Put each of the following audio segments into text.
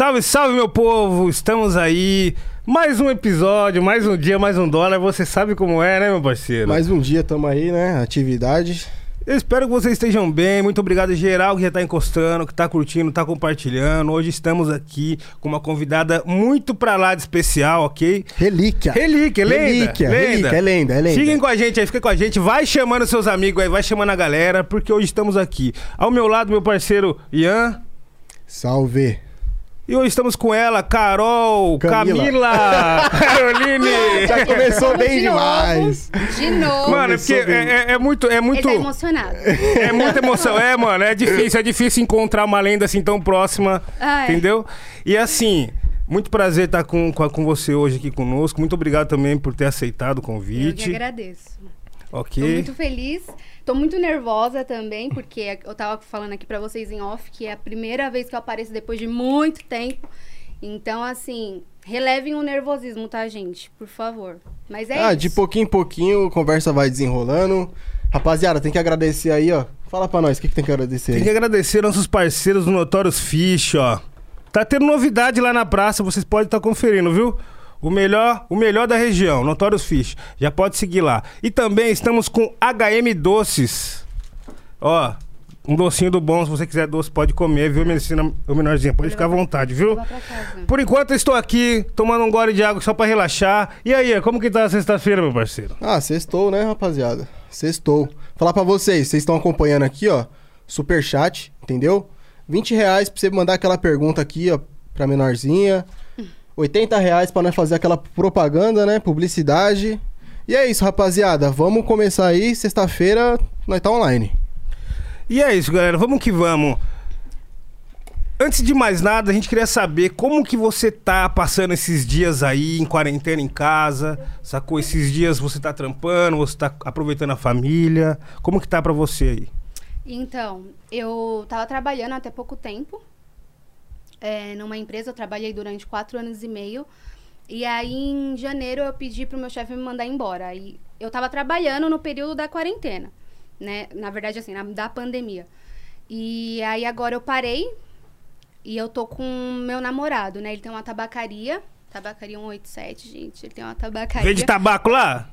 Salve, salve, meu povo! Estamos aí. Mais um episódio, mais um dia, mais um dólar. Você sabe como é, né, meu parceiro? Mais um dia, tamo aí, né? Atividade. Eu espero que vocês estejam bem. Muito obrigado, geral, que já tá encostando, que tá curtindo, tá compartilhando. Hoje estamos aqui com uma convidada muito pra lá de especial, ok? Relíquia. Relíquia, lenda. Relíquia, lenda. relíquia, é lenda, é lenda. Fiquem com a gente aí, fiquem com a gente. Vai chamando seus amigos aí, vai chamando a galera, porque hoje estamos aqui. Ao meu lado, meu parceiro Ian. Salve. E hoje estamos com ela, Carol, Camila. Camila, Caroline. Já começou bem de novo. demais. De novo. Mano, é porque é, é- é muito, é Ele muito, tá emocionado. é muita emoção. É, mano, é difícil, é difícil encontrar uma lenda assim tão próxima, Ai. entendeu? E assim, muito prazer estar com, com, a- com você hoje aqui conosco. Muito obrigado também por ter aceitado o Eu que convite. agradeço. Ok. Tô muito feliz. Tô muito nervosa também, porque eu tava falando aqui pra vocês em off que é a primeira vez que eu apareço depois de muito tempo. Então, assim, relevem o nervosismo, tá, gente? Por favor. Mas é ah, isso. de pouquinho em pouquinho, a conversa vai desenrolando. Rapaziada, tem que agradecer aí, ó. Fala pra nós, o que, que tem que agradecer Tem aí? que agradecer nossos parceiros do Notorious Fish, ó. Tá tendo novidade lá na praça, vocês podem estar conferindo, viu? O melhor, o melhor da região, Notorious Fish. Já pode seguir lá. E também estamos com HM Doces. Ó, um docinho do bom, se você quiser doce, pode comer, viu, Medicina, o menorzinho? Pode ficar à vontade, viu? Por enquanto eu estou aqui tomando um gole de água só pra relaxar. E aí, como que tá a sexta-feira, meu parceiro? Ah, sextou, né, rapaziada? Sextou. Falar pra vocês, vocês estão acompanhando aqui, ó. Superchat, entendeu? 20 reais pra você mandar aquela pergunta aqui, ó, pra menorzinha. 80 reais pra nós fazer aquela propaganda, né? Publicidade. E é isso, rapaziada. Vamos começar aí. Sexta-feira nós tá online. E é isso, galera. Vamos que vamos. Antes de mais nada, a gente queria saber como que você tá passando esses dias aí em quarentena em casa, sacou? Esses dias você tá trampando, você tá aproveitando a família. Como que tá pra você aí? Então, eu tava trabalhando até pouco tempo. É, numa empresa, eu trabalhei durante quatro anos e meio. E aí, em janeiro, eu pedi pro meu chefe me mandar embora. Aí, eu tava trabalhando no período da quarentena, né? Na verdade, assim, na- da pandemia. E aí, agora eu parei e eu tô com meu namorado, né? Ele tem uma tabacaria, tabacaria 187, gente. Ele tem uma tabacaria. Vende tabaco lá?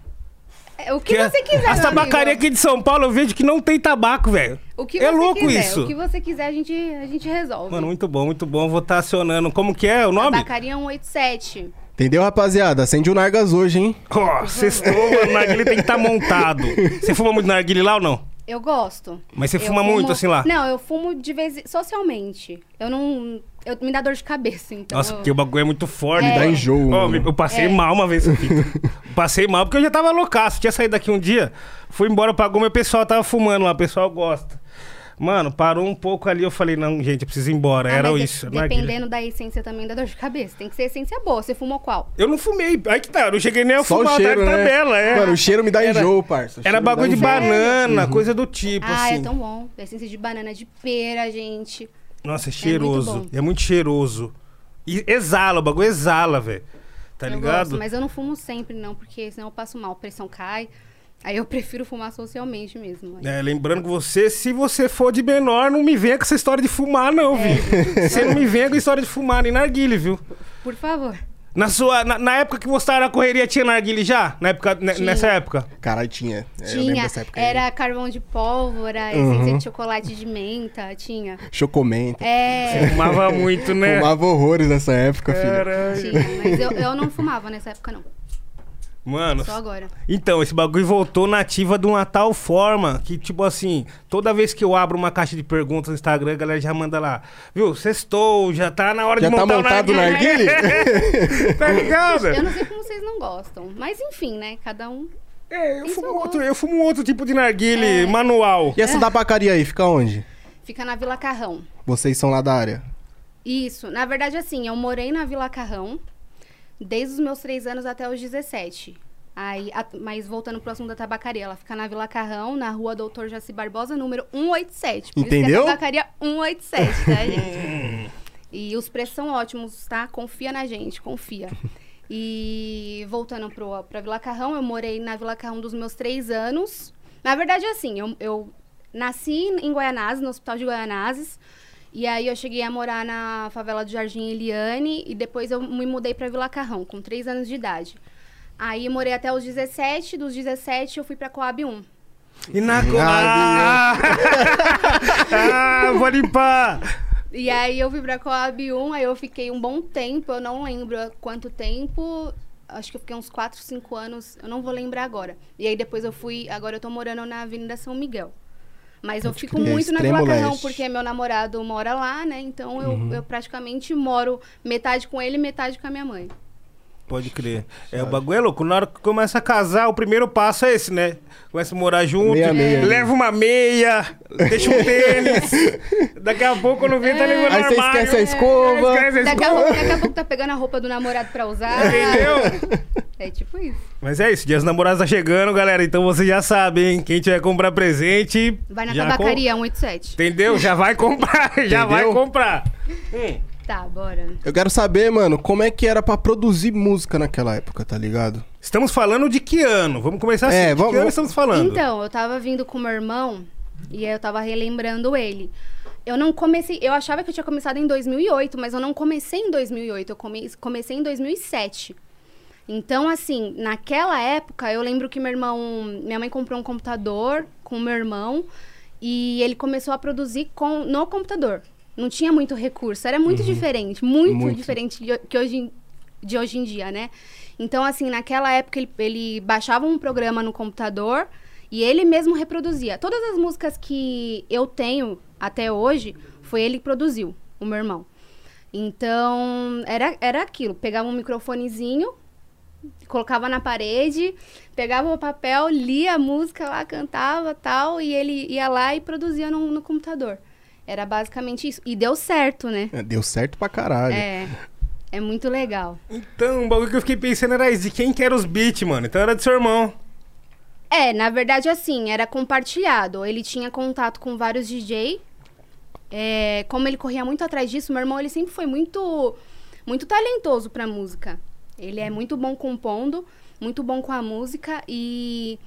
É, O que você quiser, As tabacarias aqui de São Paulo eu vejo que não tem tabaco, velho. O que É você louco quiser, isso. O que você quiser, a gente, a gente resolve. Mano, muito bom, muito bom. Vou estar acionando. Como que é o nome? Tabacaria 187. Entendeu, rapaziada? Acende o Nargas hoje, hein? Ó, sextou, mano. O narguile tem que estar montado. Você fuma muito narguile lá ou não? Eu gosto. Mas você Eu fuma fumo- muito assim lá? Não, eu fumo de vez socialmente. Eu não. Eu, me dá dor de cabeça, então. Nossa, eu- porque o bagulho é muito forte. É. Dá enjoo, mano. eu passei É. mal uma vez. Fito. passei mal porque eu já tava loucaço. Tinha saído daqui um dia, fui embora, pagou, meu pessoal tava fumando lá, o pessoal gosta. Mano, parou um pouco ali, eu falei, não, gente, eu preciso ir embora. Ah, Era isso. Dependendo da essência também da dor de cabeça. Tem que ser essência boa. Você fumou qual? Eu não fumei, aí que tá, eu não cheguei nem a Só fumar, o cheiro, tá né? tabela, é. Mano, o cheiro me dá Era- enjoo, parça. Era cheiro me bagulho de enjoo. banana, coisa do tipo, ah, assim. é tão bom. Essência de banana, de pera, gente. Nossa, é muito cheiroso. bom. É muito, cheiroso. E exala, o bagulho exala, velho. Tá eu ligado? gosto, mas eu não fumo sempre, não, porque senão eu passo mal, a pressão cai. Aí eu prefiro fumar socialmente mesmo. É, lembrando que você, se você for de menor, não me venha com essa história de fumar, não, É. viu? Você não me venha com a história de fumar nem narguile, viu? Por favor. Na, sua, na, na época que você tava na correria, tinha narguile já? Na época, ne- Tinha. nessa época? Caralho, tinha. É, eu lembro Tinha. dessa época aí. Era carvão de pólvora, Uhum. essência de chocolate de menta, tinha. Chocomenta. É, Fumava muito, né? Fumava horrores nessa época, filho. Caralho. tinha. Mas eu, eu não fumava nessa época, não. Mano, Só agora. Então, esse bagulho voltou na ativa de uma tal forma que, tipo assim, toda vez que eu abro uma caixa de perguntas no Instagram, a galera já manda lá. Viu, sextou, já tá na hora Já de tá montar montado o narguilé. tá ligado? Eu não sei como vocês não gostam. Mas enfim, né? Cada um. É, eu fumo, outro, eu fumo outro tipo de narguile É. manual. E essa tabacaria aí, fica onde? Fica na Vila Carrão. Vocês são lá da área. Isso. Na verdade, assim, eu morei na Vila Carrão desde os meus três anos até os 17. Aí, a- mas voltando pro assunto da tabacaria, ela fica na Vila Carrão, na rua Doutor Jaci Barbosa, número 187. Por Isso Entendeu? que é tabacaria 187, tá, gente? e os preços são ótimos, tá? Confia na gente, confia. E voltando pro, pra Vila Carrão, eu morei na Vila Carrão dos meus três anos. Na verdade, assim, eu, eu nasci em Guaianazes, no Hospital de Guaianazes. E aí eu cheguei a morar na favela do Jardim Eliane e depois eu me mudei pra Vila Carrão, com 3 anos de idade. Aí eu morei até os 17, dos 17 eu fui pra Coab 1. E na co... Ah, ah, vou limpar. E aí eu fui pra Coab 1, aí eu fiquei um bom tempo, eu não lembro quanto tempo, acho que eu fiquei uns 4, 5 anos, eu não vou lembrar agora. E aí depois eu fui, agora eu tô morando na Avenida São Miguel. Mas eu fico muito na extremo Vila Carrão, leste. porque meu namorado mora lá, né? Então eu, Uhum. eu praticamente moro metade com ele e metade com a minha mãe. Pode crer. É, o bagulho é louco. Na hora que começa a casar, o primeiro passo é esse, né? Começa a morar junto, Meia, meia. leva uma meia, deixa um tênis. Daqui a pouco quando vê, tá levando Aí você armário. esquece a escova. Esquece a Daqui a, escova. pouco, daqui a pouco tá pegando a roupa do namorado pra usar. Entendeu? É tipo isso. Mas é isso, Dias Namorados tá chegando, galera. Então você já sabe, hein? Quem tiver comprar presente. Vai na já tabacaria 187. com- Entendeu? Já vai comprar, já vai Entendeu? comprar. Hum. Tá, bora. Eu quero saber, mano, como é que era pra produzir música naquela época, tá ligado? Estamos falando de que ano? Vamos começar assim. É, de vamos- que ano estamos falando? Então, eu tava vindo com meu irmão e aí eu tava relembrando ele. Eu não comecei, eu achava que eu tinha começado em 2008, mas eu não comecei em 2008, eu come- comecei em 2007. Então, assim, naquela época, eu lembro que meu irmão, minha mãe comprou um computador com meu irmão e ele começou a produzir com no computador. Não tinha muito recurso, era muito diferente, muito, Muito. diferente de, que hoje, em- de hoje em dia, né? Então, assim, naquela época ele, ele baixava um programa no computador e ele mesmo reproduzia. Todas as músicas que eu tenho até hoje, foi ele que produziu, o meu irmão. Então, era, era aquilo. Pegava um microfonezinho, colocava na parede, pegava o papel, lia a música lá, cantava tal, e ele ia lá e produzia no, no computador. Era basicamente isso. E deu certo, né? É, Deu certo pra caralho. É. É muito legal. Então, o bagulho que eu fiquei pensando era isso, de quem que era os beats, mano. Então era do seu irmão. É, na verdade, assim, era compartilhado. Ele tinha contato com vários DJ. É, como ele corria muito atrás disso, meu irmão, ele sempre foi muito, muito talentoso pra música. Ele é muito bom compondo, muito bom com a música e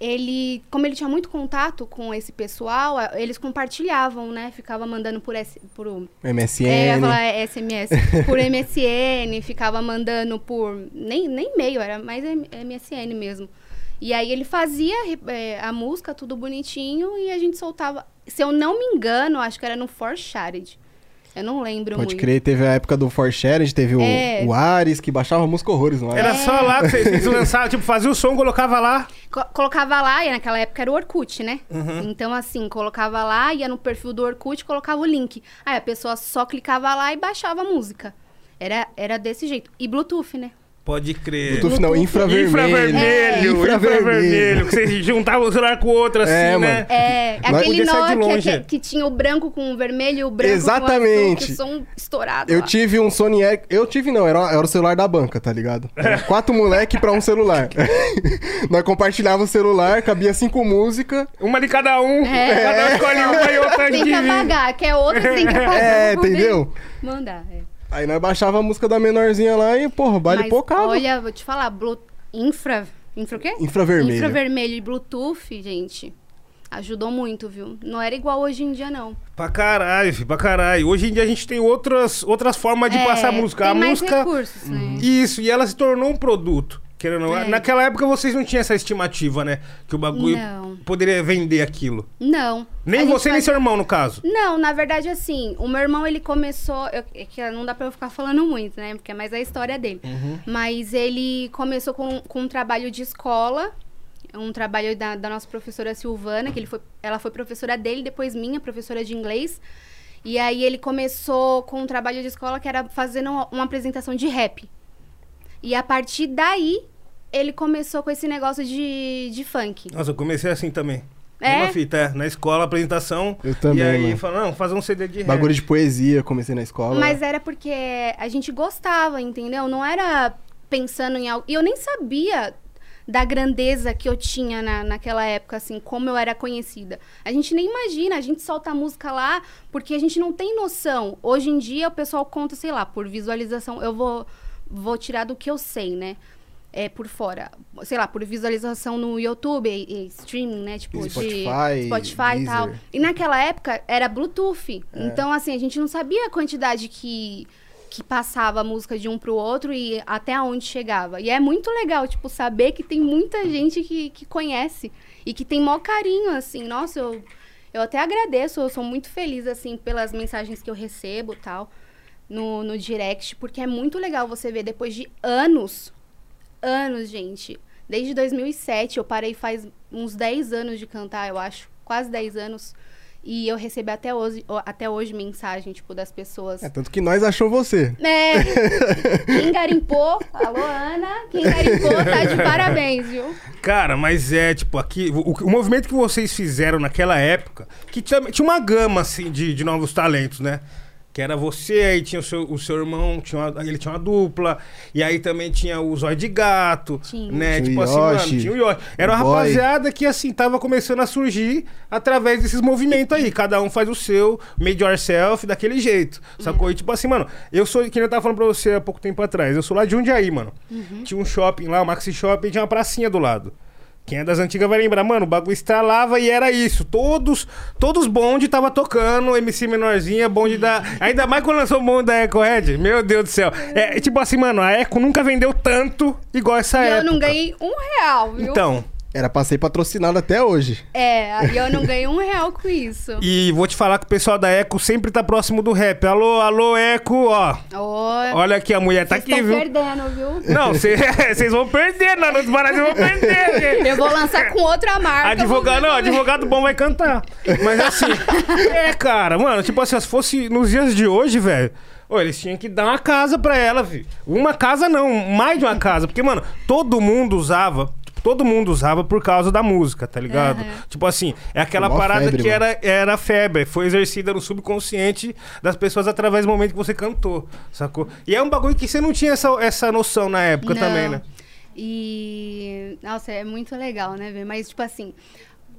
ele, como ele tinha muito contato com esse pessoal, eles compartilhavam, né? Ficava mandando por, S, por MSN. é, falar SMS. Por MSN, ficava mandando por. Nem, nem e-mail, era mais MSN mesmo. E aí ele fazia é, a música, tudo bonitinho, e a gente soltava. Se eu não me engano, acho que era no For Shared. Eu não lembro Pode muito. crer, teve a época do For Shared, teve o, É. o Ares, que baixava música horrores, não era? Era só lá que vocês, vocês lançavam, tipo, fazia o som, colocava lá. Co- colocava lá, e naquela época era o Orkut, né? Uhum. Então, assim, colocava lá, ia no perfil do Orkut, colocava o link. Aí a pessoa só clicava lá e baixava a música. Era, era desse jeito. E Bluetooth, né? Pode crer. Bluetooth não, infravermelho. Infravermelho, É. infravermelho. Que vocês juntavam o celular com o outro assim, É, né? mano. É, aquele Nokia longe. que, que tinha o branco com o vermelho e o branco Exatamente. com o azul, que o som estourado Eu lá. tive um Sony Ericsson. Eu tive não, era, era o celular da banca, tá ligado? Era quatro moleque pra um celular. Nós compartilhava o celular, cabia cinco músicas. Uma de cada um. É. Cada um escolhe uma e outra Tem que apagar, quer outro, tem que apagar. É, pra poder entendeu? Mandar, é. Aí nós baixava a música da menorzinha lá e, porra, baile Mas, pocava. olha, vou te falar, Blu... infra... Infra o quê? Infravermelho. Infravermelho e Bluetooth, gente, ajudou muito, viu? Não era igual hoje em dia, não. Pra caralho, filho, pra caralho. Hoje em dia a gente tem outras, outras formas de É, passar música. Tem a mais música. recursos, né? Isso, e ela se tornou um produto. Querendo. É. Naquela época vocês não tinham essa estimativa, né? Que o bagulho Não. poderia vender aquilo. Não. Nem A você, nem faz- seu irmão, no caso. Não, na verdade, assim, o meu irmão, ele começou... eu- é que não dá pra eu ficar falando muito, né? Porque é mais a história dele. Uhum. Mas ele começou com, com um trabalho de escola, um trabalho da, da nossa professora Silvana, que ele foi, ela foi professora dele, depois minha, professora de inglês. E aí ele começou com um trabalho de escola que era fazendo uma, uma apresentação de rap. E a partir daí, ele começou com esse negócio de, de funk. Nossa, eu comecei assim também. É? Mesma fita, é. Na escola, apresentação. Eu também, E aí, mano. falou, não, fazer um CD de rap. Bagulho de poesia, comecei na escola. Mas era porque a gente gostava, entendeu? Não era pensando em algo. E eu nem sabia da grandeza que eu tinha na, naquela época, assim, como eu era conhecida. A gente nem imagina, a gente solta a música lá porque a gente não tem noção. Hoje em dia o pessoal conta, sei lá, por visualização. Eu vou, vou tirar do que eu sei, né? é, por fora. Sei lá, por visualização no YouTube, e, e streaming, né? Tipo, Spotify, de Spotify e tal. E naquela época era Bluetooth. Então, assim, a gente não sabia a quantidade que, que passava a música de um pro outro e até onde chegava. E é muito legal, tipo, saber que tem muita gente que, que conhece e que tem maior carinho, assim. Nossa, eu, eu até agradeço, eu sou muito feliz, assim, pelas mensagens que eu recebo e tal no, no direct, porque é muito legal você ver depois de anos, anos, gente. Desde 2007, eu parei faz uns 10 anos de cantar, eu acho, quase 10 anos. E eu recebi até hoje, até hoje mensagem, tipo, das pessoas. É, tanto que nós achou você. É, quem garimpou, alô Ana, quem garimpou tá de parabéns, viu? Cara, mas é, tipo, aqui, o, o movimento que vocês fizeram naquela época, que tinha, tinha uma gama, assim, de, de novos talentos, né? Que era você, aí tinha o seu, o seu irmão, tinha uma- ele tinha uma dupla, e aí também tinha o Zóio de Gato, Tinha. né? Tinha o tipo assim, mano, Yoshi, tinha o Yoshi. Era uma Boy. rapaziada que, assim, tava começando a surgir através desses movimentos aí. Cada um faz o seu, made yourself, daquele jeito, sacou? E tipo assim, mano, eu sou, que eu tava falando pra você há pouco tempo atrás, eu sou lá de Jundiaí, mano. Tinha um shopping lá, o Maxi Shopping, tinha uma pracinha do lado. Quem é das antigas vai lembrar, mano, o bagulho estralava e era isso. Todos, todos bonde tava tocando, MC menorzinha, bonde da. Ainda mais quando lançou o bonde da Eco Red. Meu Deus do céu. É tipo assim, mano, a Eco nunca vendeu tanto igual essa E época. eu não ganhei um real, viu? Então, Era pra ser patrocinado até hoje. É, e eu não ganhei um real com isso. e vou te falar que o pessoal da Eco sempre tá próximo do rap. Alô, alô, Eco, ó. Oi. Olha aqui, a mulher tá Vocês aqui, viu? perdendo, viu? Não, vocês vão perder, não, nos Brasil vão perder. Eu vou lançar com outra marca. Advogado, não, advogado bom vai cantar. Mas assim, é, cara, mano, tipo assim, se fosse nos dias de hoje, velho. Ô, eles tinham que dar uma casa pra ela, filho. Uma casa não, mais de uma casa. Porque, mano, todo mundo usava. Todo mundo usava por causa da música, tá ligado? Aham. Tipo assim, é aquela parada febre, que mano. era, era febre, foi exercida no subconsciente das pessoas através do momento que você cantou, sacou? E é um bagulho que você não tinha essa, essa noção na época Não. também, né? E. Nossa, é muito legal, né, ver? Mas, tipo assim.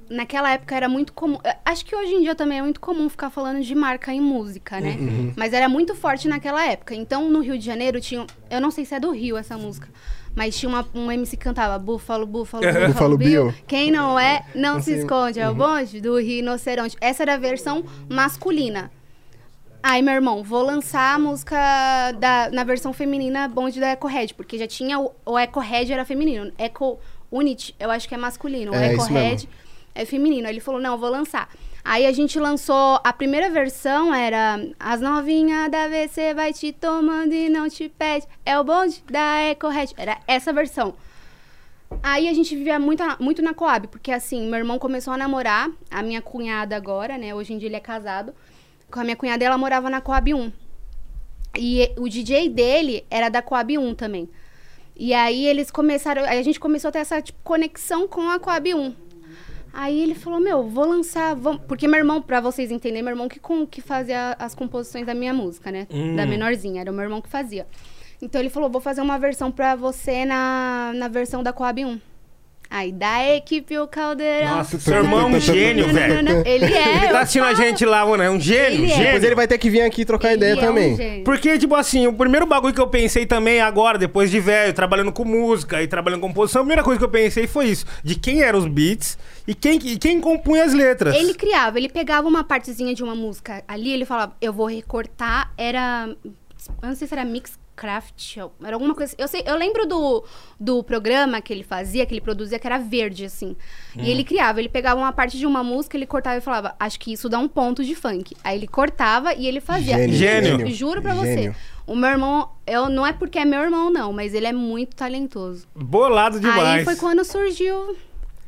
Naquela época era muito comum. eh, Acho que hoje em dia também é muito comum ficar falando de marca em música, né? Uhum. Mas era muito forte naquela época. Então, no Rio de Janeiro tinha. Eu não sei se é do Rio essa música. Mas tinha uma- um MC que cantava Búfalo, Búfalo, Búfalo, Búfalo Bill. Bill. Quem não é, não Não se esconde. É o bonde do rinoceronte. Essa era a versão masculina. Aí, meu irmão, vou lançar a música da, na versão feminina Bonde da Eco Red, porque já tinha o, o Eco Red era feminino. Eco Unity, eu acho que é masculino. O É, Eco Red é feminino. Aí ele falou: não, vou lançar. Aí a gente lançou. A primeira versão era As novinhas da VC vai te tomando e não te pede. É o bonde da Eco Red. Era essa versão. Aí a gente vivia muito, muito na Coab, porque assim, meu irmão começou a namorar, a minha cunhada agora, né? Hoje em dia ele é casado. Com a minha cunhada, ela morava na Coab 1. E o DJ dele era da Coab 1 também. E aí eles começaram. Aí a gente começou a ter essa tipo, conexão com a Coab 1. Aí ele falou, meu, vou lançar. vamos- Porque meu irmão, pra vocês entenderem, meu irmão que, com- que fazia as composições da minha música, né? Hum. Da menorzinha, era o meu irmão que fazia. Então ele falou, vou fazer uma versão pra você na, na versão da Coab 1. Aí da equipe o caldeirão. Nossa, seu irmão é um gênio, velho. Ele é. Ele tá assistindo a gente lá, mano. É um gênio, Ele é. Depois ele vai ter que vir aqui trocar Ele ideia é um também. gênio. Porque, tipo assim, o primeiro bagulho que eu pensei também agora, depois de velho, trabalhando com música e trabalhando com composição, a primeira coisa que eu pensei foi isso: de quem eram os beats e quem, e quem compunha as letras. Ele criava, ele pegava uma partezinha de uma música ali, ele falava, eu vou recortar, era. Eu não sei se era Mixcraft, ou- era alguma coisa. Eu, sei, eu lembro do, do programa que ele fazia, que ele produzia, que era verde, assim. Hum. E ele criava, ele pegava uma parte de uma música, ele cortava e falava, acho que isso dá um ponto de funk. Aí ele cortava e ele fazia. Gênio, Gênio. gênio. Juro pra Gênio. você. O meu irmão, eu, não é porque é meu irmão, não, mas ele é muito talentoso. Bolado demais. Aí foi quando surgiu.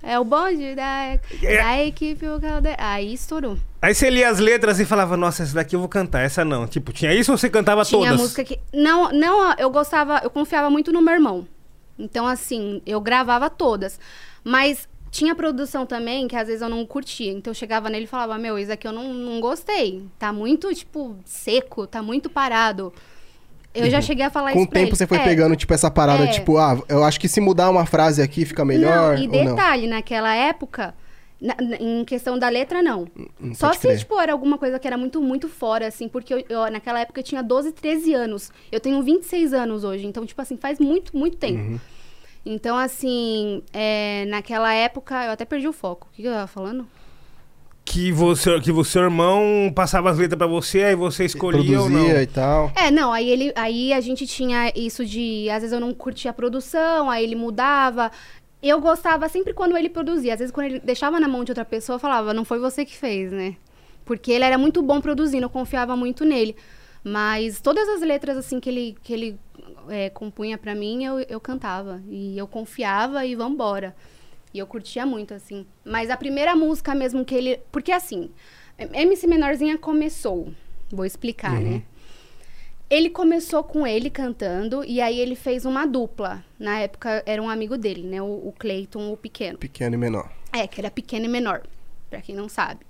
É o bonde da, É. da equipe o. Aí estourou. Aí você lia as letras e falava, nossa, essa daqui eu vou cantar, essa não. Tipo, tinha isso ou você cantava Tinha todas? música que. Não, não, eu gostava, eu confiava muito no meu irmão. Então, assim, eu gravava todas. Mas tinha produção também que às vezes eu não curtia. Então eu chegava nele e falava, meu, isso aqui eu não, não gostei. Tá muito, tipo, seco, tá muito parado. Eu já cheguei a falar Uhum. Com isso o pra tempo ele. você foi É, pegando, tipo, essa parada, É. tipo, ah, eu acho que se mudar uma frase aqui fica melhor. Não, e ou não? detalhe, naquela época, na- na- em questão da letra, não. Hum, Só pode se, crer. tipo, era alguma coisa que era muito, muito fora, assim, porque eu, eu, naquela época eu tinha 12, 13 anos. Eu tenho 26 anos hoje, então, tipo assim, faz muito, muito tempo. Uhum. Então, assim, é, naquela época, eu até perdi o foco. O que, que eu tava falando? Que você, que o seu irmão passava as letras pra você, aí você escolhia ou não. Produzia e tal. É, não, aí ele, aí a gente tinha isso de, às vezes eu não curtia a produção, aí ele mudava. Eu gostava sempre quando ele produzia, às vezes quando ele deixava na mão de outra pessoa, eu falava, não foi você que fez, né? Porque ele era muito bom produzindo, eu confiava muito nele. Mas todas as letras assim que ele que ele é, compunha pra mim, eu, eu cantava e eu confiava e vambora. E eu curtia muito assim. Mas a primeira música mesmo que ele, porque assim, MC Menorzinha começou, vou explicar, né? Ele começou com ele cantando e aí ele fez uma dupla. Na época era um amigo dele, né? O, o Cleiton, o pequeno. Pequeno e menor. É, que era pequeno e menor, pra quem não sabe.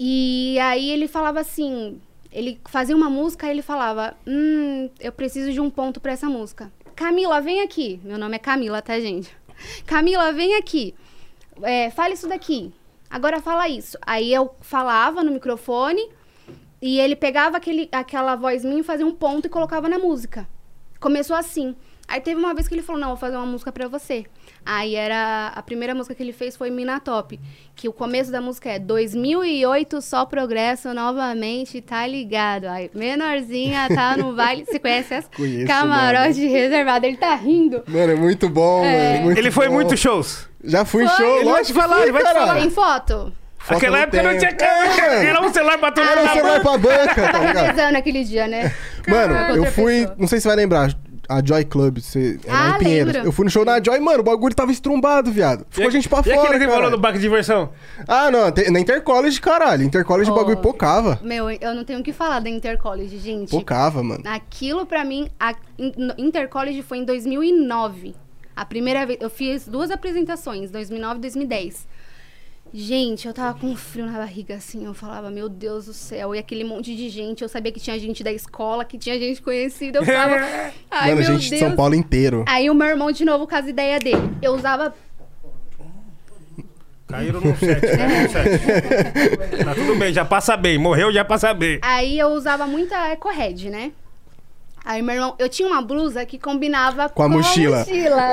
E aí ele falava assim, ele fazia uma música e ele falava, hum, eu preciso de um ponto pra essa música. Camila, vem aqui. Meu nome é Camila, tá, gente? Camila, vem aqui. É, fala isso daqui. Agora fala isso. Aí eu falava no microfone e ele pegava aquele, aquela voz minha e fazia um ponto e colocava na música. Começou assim. Aí teve uma vez que ele falou, não, vou fazer uma música pra você. Aí era, a primeira música que ele fez foi Mina Top, que o começo da música é 2008, só progresso novamente, tá ligado. Aí, menorzinha, tá no baile, você conhece essa? Conheço, Camarote reservado, ele tá rindo. Mano, é muito bom, É. mano. muito Ele foi em bom. muitos shows. Já fui em Foi. show, Ele vai te falar, ele vai te falar. Tem foto? Não época não tinha câmera. É, Era um celular pra todo Era na celular banca. pra banca, tá ligado? Aquele dia, né? Mano, eu fui. Não sei se você vai lembrar. A Joy Club, você, era Ah, em Pinheiros. lembro. Eu fui no show na Joy, mano, o bagulho tava estrumbado, viado. Ficou gente pra e fora. aquele que falou do parque de diversão? Ah, não, te- na Intercollege, caralho. Intercollege o Oh. bagulho pocava. Meu, eu não tenho o que falar da Intercollege, gente. Pocava, mano. Aquilo pra mim, a in- no- Intercollege foi em 2009. A primeira vez, eu fiz duas apresentações, 2009 e 2010. Gente, eu tava com frio na barriga, assim, eu falava, meu Deus do céu, e aquele monte de gente, eu sabia que tinha gente da escola, que tinha gente conhecida, eu falava, ai mano, meu gente de Deus. São Paulo inteiro. Aí o meu irmão, de novo, com as ideias dele, eu usava Caíram no set, caíram no set. Tá tudo bem, já passa bem. Morreu, já passa bem. Aí eu usava muita EcoRed, né? Aí meu irmão, eu tinha uma blusa que combinava Com a mochila.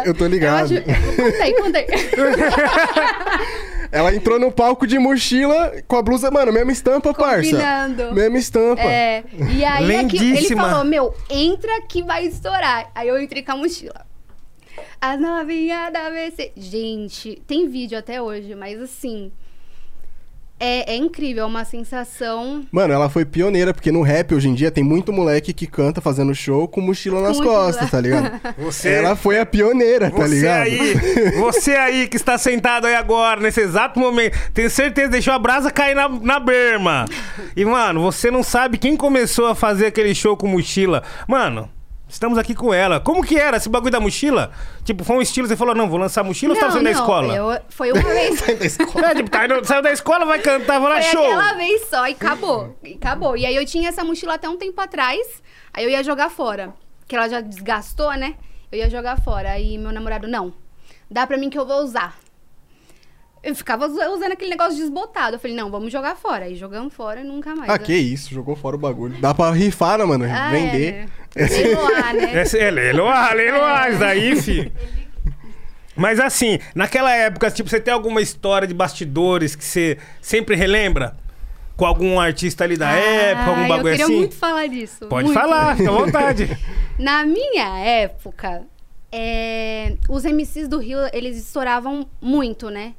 Eu tô ligado. Eu acho- Contei, contei. Ela entrou no palco de mochila com a blusa, mano, mesma estampa, parça. Combinando. Mesma estampa. É, e aí aqui, ele falou, meu, entra que vai estourar. Aí eu entrei com a mochila. As novinhas da ABC. Gente, tem vídeo até hoje, mas assim. É, é incrível, é uma sensação. Mano, ela foi pioneira, porque no rap hoje em dia tem muito moleque que canta fazendo show com mochila nas mochila. costas, tá ligado? Você, Ela foi a pioneira, tá você ligado? aí, você aí que está sentado aí agora, nesse exato momento, tenho certeza, deixou a brasa cair na, na berma. E, mano, você não sabe quem começou a fazer aquele show com mochila. Mano, estamos aqui com ela. Como que era esse bagulho da mochila? Tipo, foi um estilo, você falou, não, vou lançar mochila ou você tava saindo da escola? eu- foi uma vez. É, tipo, tá indo- saiu da escola, vai cantar, vai lá, Foi show. aquela vez só e acabou. E acabou. E aí eu tinha essa mochila até um tempo atrás. Aí eu ia jogar fora. Que ela já desgastou, né? Eu ia jogar fora. Aí meu namorado, não. Dá pra mim que eu vou usar. Eu ficava usa- usando aquele negócio desbotado. Eu falei, não, vamos jogar fora. Aí jogamos fora e nunca mais. Ah, que isso, jogou fora o bagulho. Dá pra rifar, né, mano? Ah, Vender. É, né? Leiloar, né? Esse é leiloar, leiloar, isso daí, fi. Mas assim, naquela época, tipo, você tem alguma história de bastidores que você sempre relembra? Com algum artista ali da época, algum Ah, bagulho Eu queria assim? muito falar disso. Pode muito. falar, fica à vontade. Na minha época, é, os MCs do Rio, eles estouravam muito, né?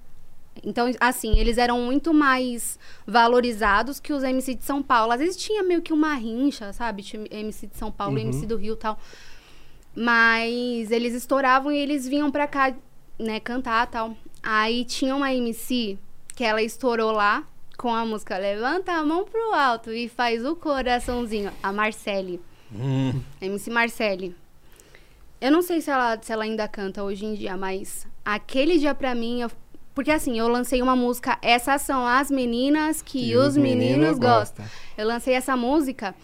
Então, assim, eles eram muito mais valorizados que os MC de São Paulo. Às vezes tinha meio que uma rincha, sabe? Tinha MC de São Paulo e MC do Rio e tal. Mas eles estouravam e eles vinham pra cá, né, cantar e tal. Aí tinha uma MC que ela estourou lá com a música Levanta a mão pro alto e faz o coraçãozinho. A Marcele. Hum, MC Marcele. Eu não sei se ela, se ela ainda canta hoje em dia, mas aquele dia pra mim. eu- porque assim, eu lancei uma música. Essas são as meninas que, os meninos, gostam. Eu lancei essa música,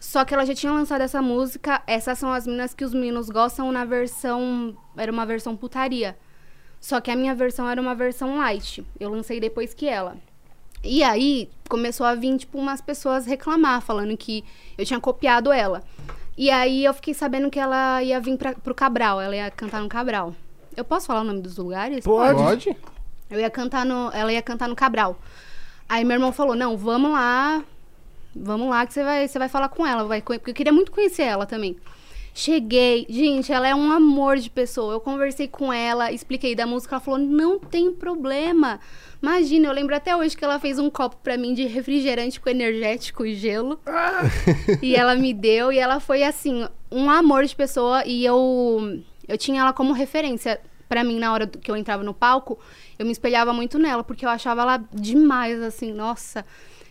só que ela já tinha lançado essa música. Essas são as meninas que os meninos gostam na versão. Era uma versão putaria. Só que a minha versão era uma versão light. Eu lancei depois que ela. E aí começou a vir, tipo, umas pessoas reclamar, falando que eu tinha copiado ela. E aí eu fiquei sabendo que ela ia vir pra, pro Cabral, ela ia cantar no Cabral. Eu posso falar o nome dos lugares? Pode. Pode? Eu ia cantar no. Ela ia cantar no Cabral. Aí meu irmão falou, não, vamos lá. Vamos lá que você vai, você vai falar com ela. Vai, porque eu queria muito conhecer ela também. Cheguei, gente, ela é um amor de pessoa. Eu conversei com ela, expliquei da música, ela falou: "Não tem problema". Imagina, eu lembro até hoje que ela fez um copo pra mim de refrigerante com energético e gelo. e ela me deu e ela foi assim, um amor de pessoa e eu eu tinha ela como referência pra mim na hora que eu entrava no palco. Eu me espelhava muito nela porque eu achava ela demais assim, nossa.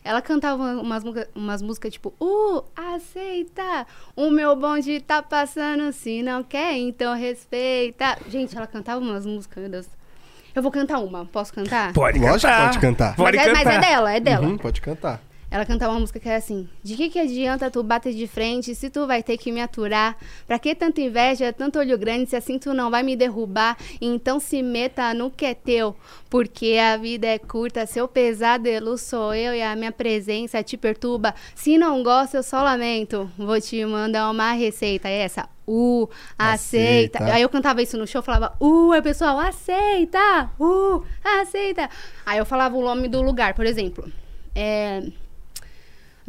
Ela cantava umas, umas músicas tipo, uh, aceita, o meu bonde tá passando, se não quer, então respeita. Gente, ela cantava umas músicas, meu Deus. Eu vou cantar uma, posso cantar? Pode Lógico cantar. pode cantar. Pode mas, é, mas é cantar. dela, é dela. Uhum, pode cantar. Ela cantava uma música que era assim: De que que adianta tu bater de frente se tu vai ter que me aturar? Pra que tanta inveja, tanto olho grande, se assim tu não vai me derrubar? Então se meta no que é teu, porque a vida é curta, seu pesadelo sou eu e a minha presença te perturba. Se não gosta, eu só lamento. Vou te mandar uma receita, é essa. Uh, aceita. Aceita. Aí eu cantava isso no show, falava, uh, aí o pessoal, aceita, uh, aceita. Aí eu falava o nome do lugar, por exemplo. É.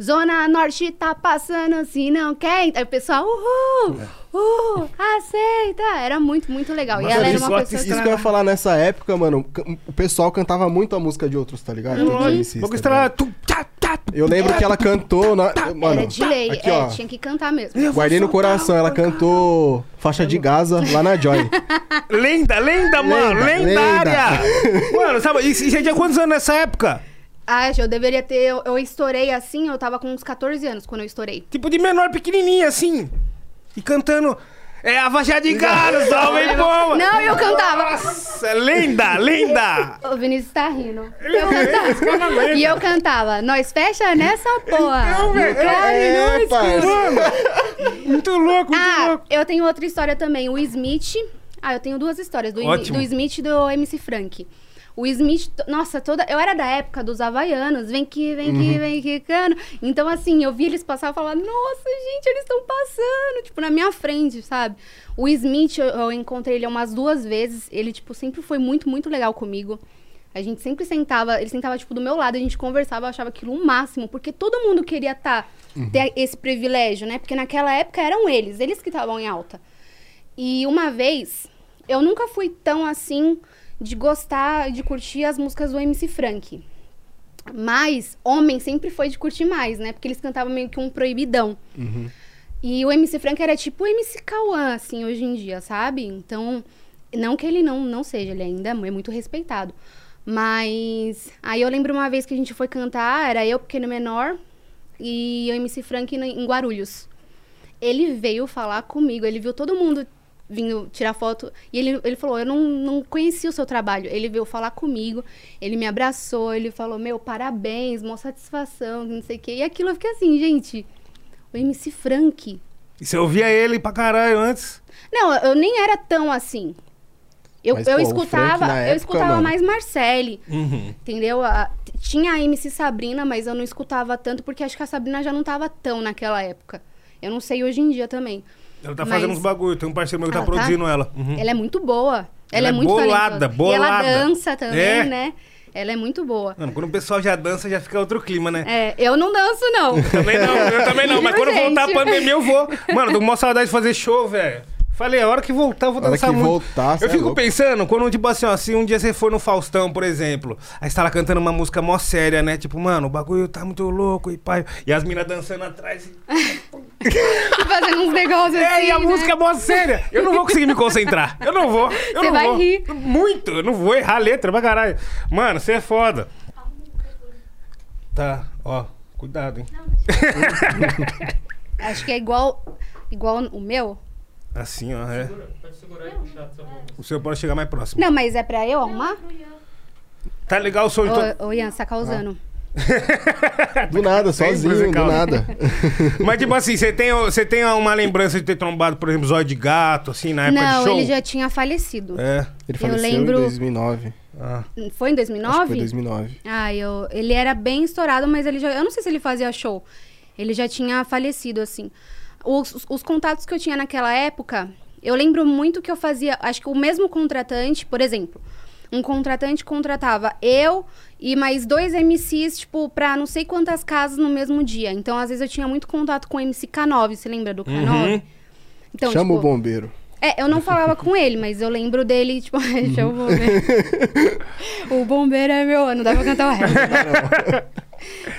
Zona Norte tá passando, se não quer. Aí o pessoal, uhul, uhul, aceita. Era muito, muito legal. Mas e ela era isso uma pessoa. Isso que eu ia falar nessa época, mano, o pessoal cantava muito a música de outros, tá ligado? Tá tá, tá, tu. Eu lembro que ela cantou. Na, mano, Era de lei, aqui, é, tinha que cantar mesmo. Guardei no coração, ela cantou faixa de Gaza lá na Joy. Lenda, lenda, mano. Lenda, lendária. Mano, sabe, e você tinha quantos anos nessa época? Ah, eu deveria ter. Eu, eu estourei assim, eu tava com uns 14 anos quando eu estourei. Tipo de menor, pequenininha, assim. E cantando... É a faixa de galo, salve boa. Não, eu cantava. Nossa, lenda, lenda. O Vinícius tá rindo. Eu cantava. e eu cantava. Nós fecha nessa porra. Então, velho, é, nós muito louco, muito Ah, louco. eu tenho outra história também. O Smith. Ah, eu tenho duas histórias. Do, Ótimo. do Smith e do MC Frank. O Smith, nossa, toda. Eu era da época dos Havaianos. Vem aqui, vem aqui, vem aqui, cano. Então, assim, eu vi eles passar e falar: Nossa, gente, eles estão passando. Tipo, na minha frente, sabe? O Smith, eu, eu encontrei ele umas duas vezes. Ele, tipo, sempre foi muito, muito legal comigo. A gente sempre sentava, ele sentava, tipo, do meu lado, a gente conversava, eu achava aquilo o máximo, porque todo mundo queria tá, ter esse privilégio, né? Porque naquela época eram eles, eles que estavam em alta. E uma vez, eu nunca fui tão assim de gostar, de curtir as músicas do MC Frank. Mas homem sempre foi de curtir mais, né? Porque eles cantavam meio que um proibidão. E o MC Frank era tipo o MC Cauã, assim, hoje em dia, sabe? Então, não que ele não, não seja, ele ainda é muito respeitado. Mas aí eu lembro uma vez que a gente foi cantar, era eu, pequeno menor, e o MC Frank em Guarulhos. Ele veio falar comigo, ele viu todo mundo vindo tirar foto, e ele, ele falou, eu não, não conhecia o seu trabalho. Ele veio falar comigo, ele me abraçou, ele falou, meu, parabéns, mó satisfação, não sei o quê. E aquilo eu fiquei assim, gente, o MC Frank, E você ouvia ele pra caralho antes? não, eu nem era tão assim. Eu, Mas, eu pô, escutava, Frank, eu época, escutava mano. mais Marcele, Uhum. entendeu? A- tinha a MC Sabrina, mas eu não escutava tanto porque acho que a Sabrina já não tava tão naquela época. Eu não sei hoje em dia também. Ela tá Mas- fazendo uns bagulho, tem um parceiro meu que tá Ela tá? produzindo ela. Uhum. Ela é muito boa. Ela Ela, é é muito bolada, talentosa. bolada. E ela dança também, É. né? Ela é muito boa. Mano, quando o pessoal já dança, já fica outro clima, né? É, eu não danço, não. Também não, eu também não, mas quando voltar a pandemia eu vou. Mano, tô com uma saudade de fazer show, velho. Falei, a hora que voltar eu vou A hora dançar que muito. voltar, eu é fico louco. pensando, quando, tipo assim, ó, se um dia você for no Faustão, por exemplo, aí você tá lá cantando uma música mó séria, né? Tipo, mano, o bagulho tá muito louco e pai. E as minas dançando atrás. e- Fazendo uns negócios assim, É, e a né? música é mó séria. Eu não vou conseguir me concentrar. Eu não vou. Eu Você não vai vou. rir. Muito. Eu não vou errar a letra pra caralho. Mano, você é foda. Tá, ó. Cuidado, hein? Acho que é igual, igual o meu. Assim, ó, é. Pode segurar e puxar do seu bolso. O seu pode chegar mais próximo. Não, mas é pra eu arrumar? Tá legal o som de Ô, ô, Ian, você tá causando. Do nada, sozinho, do nada. Mas, tipo assim, você tem, você tem uma lembrança de ter trombado, por exemplo, zóio de gato, assim, na época Não, de show? ele já tinha falecido. É. Ele Eu faleceu lembro- em 2009. Ah. Foi em Acho que 2009? foi 2009. Ah, eu, ele era bem estourado, mas ele já. Eu não sei se ele fazia show. Ele já tinha falecido, assim. Os, os- os contatos que eu tinha naquela época, eu lembro muito que eu fazia. Acho que o mesmo contratante, por exemplo, um contratante contratava eu e mais dois MCs, tipo, pra não sei quantas casas no mesmo dia. Então, às vezes, eu tinha muito contato com o MC K9, você lembra do K9? Então, Chama tipo, o bombeiro. É, eu não falava com ele, mas eu lembro dele, tipo, deixa eu ver. o bombeiro é meu, não dá pra cantar o resto.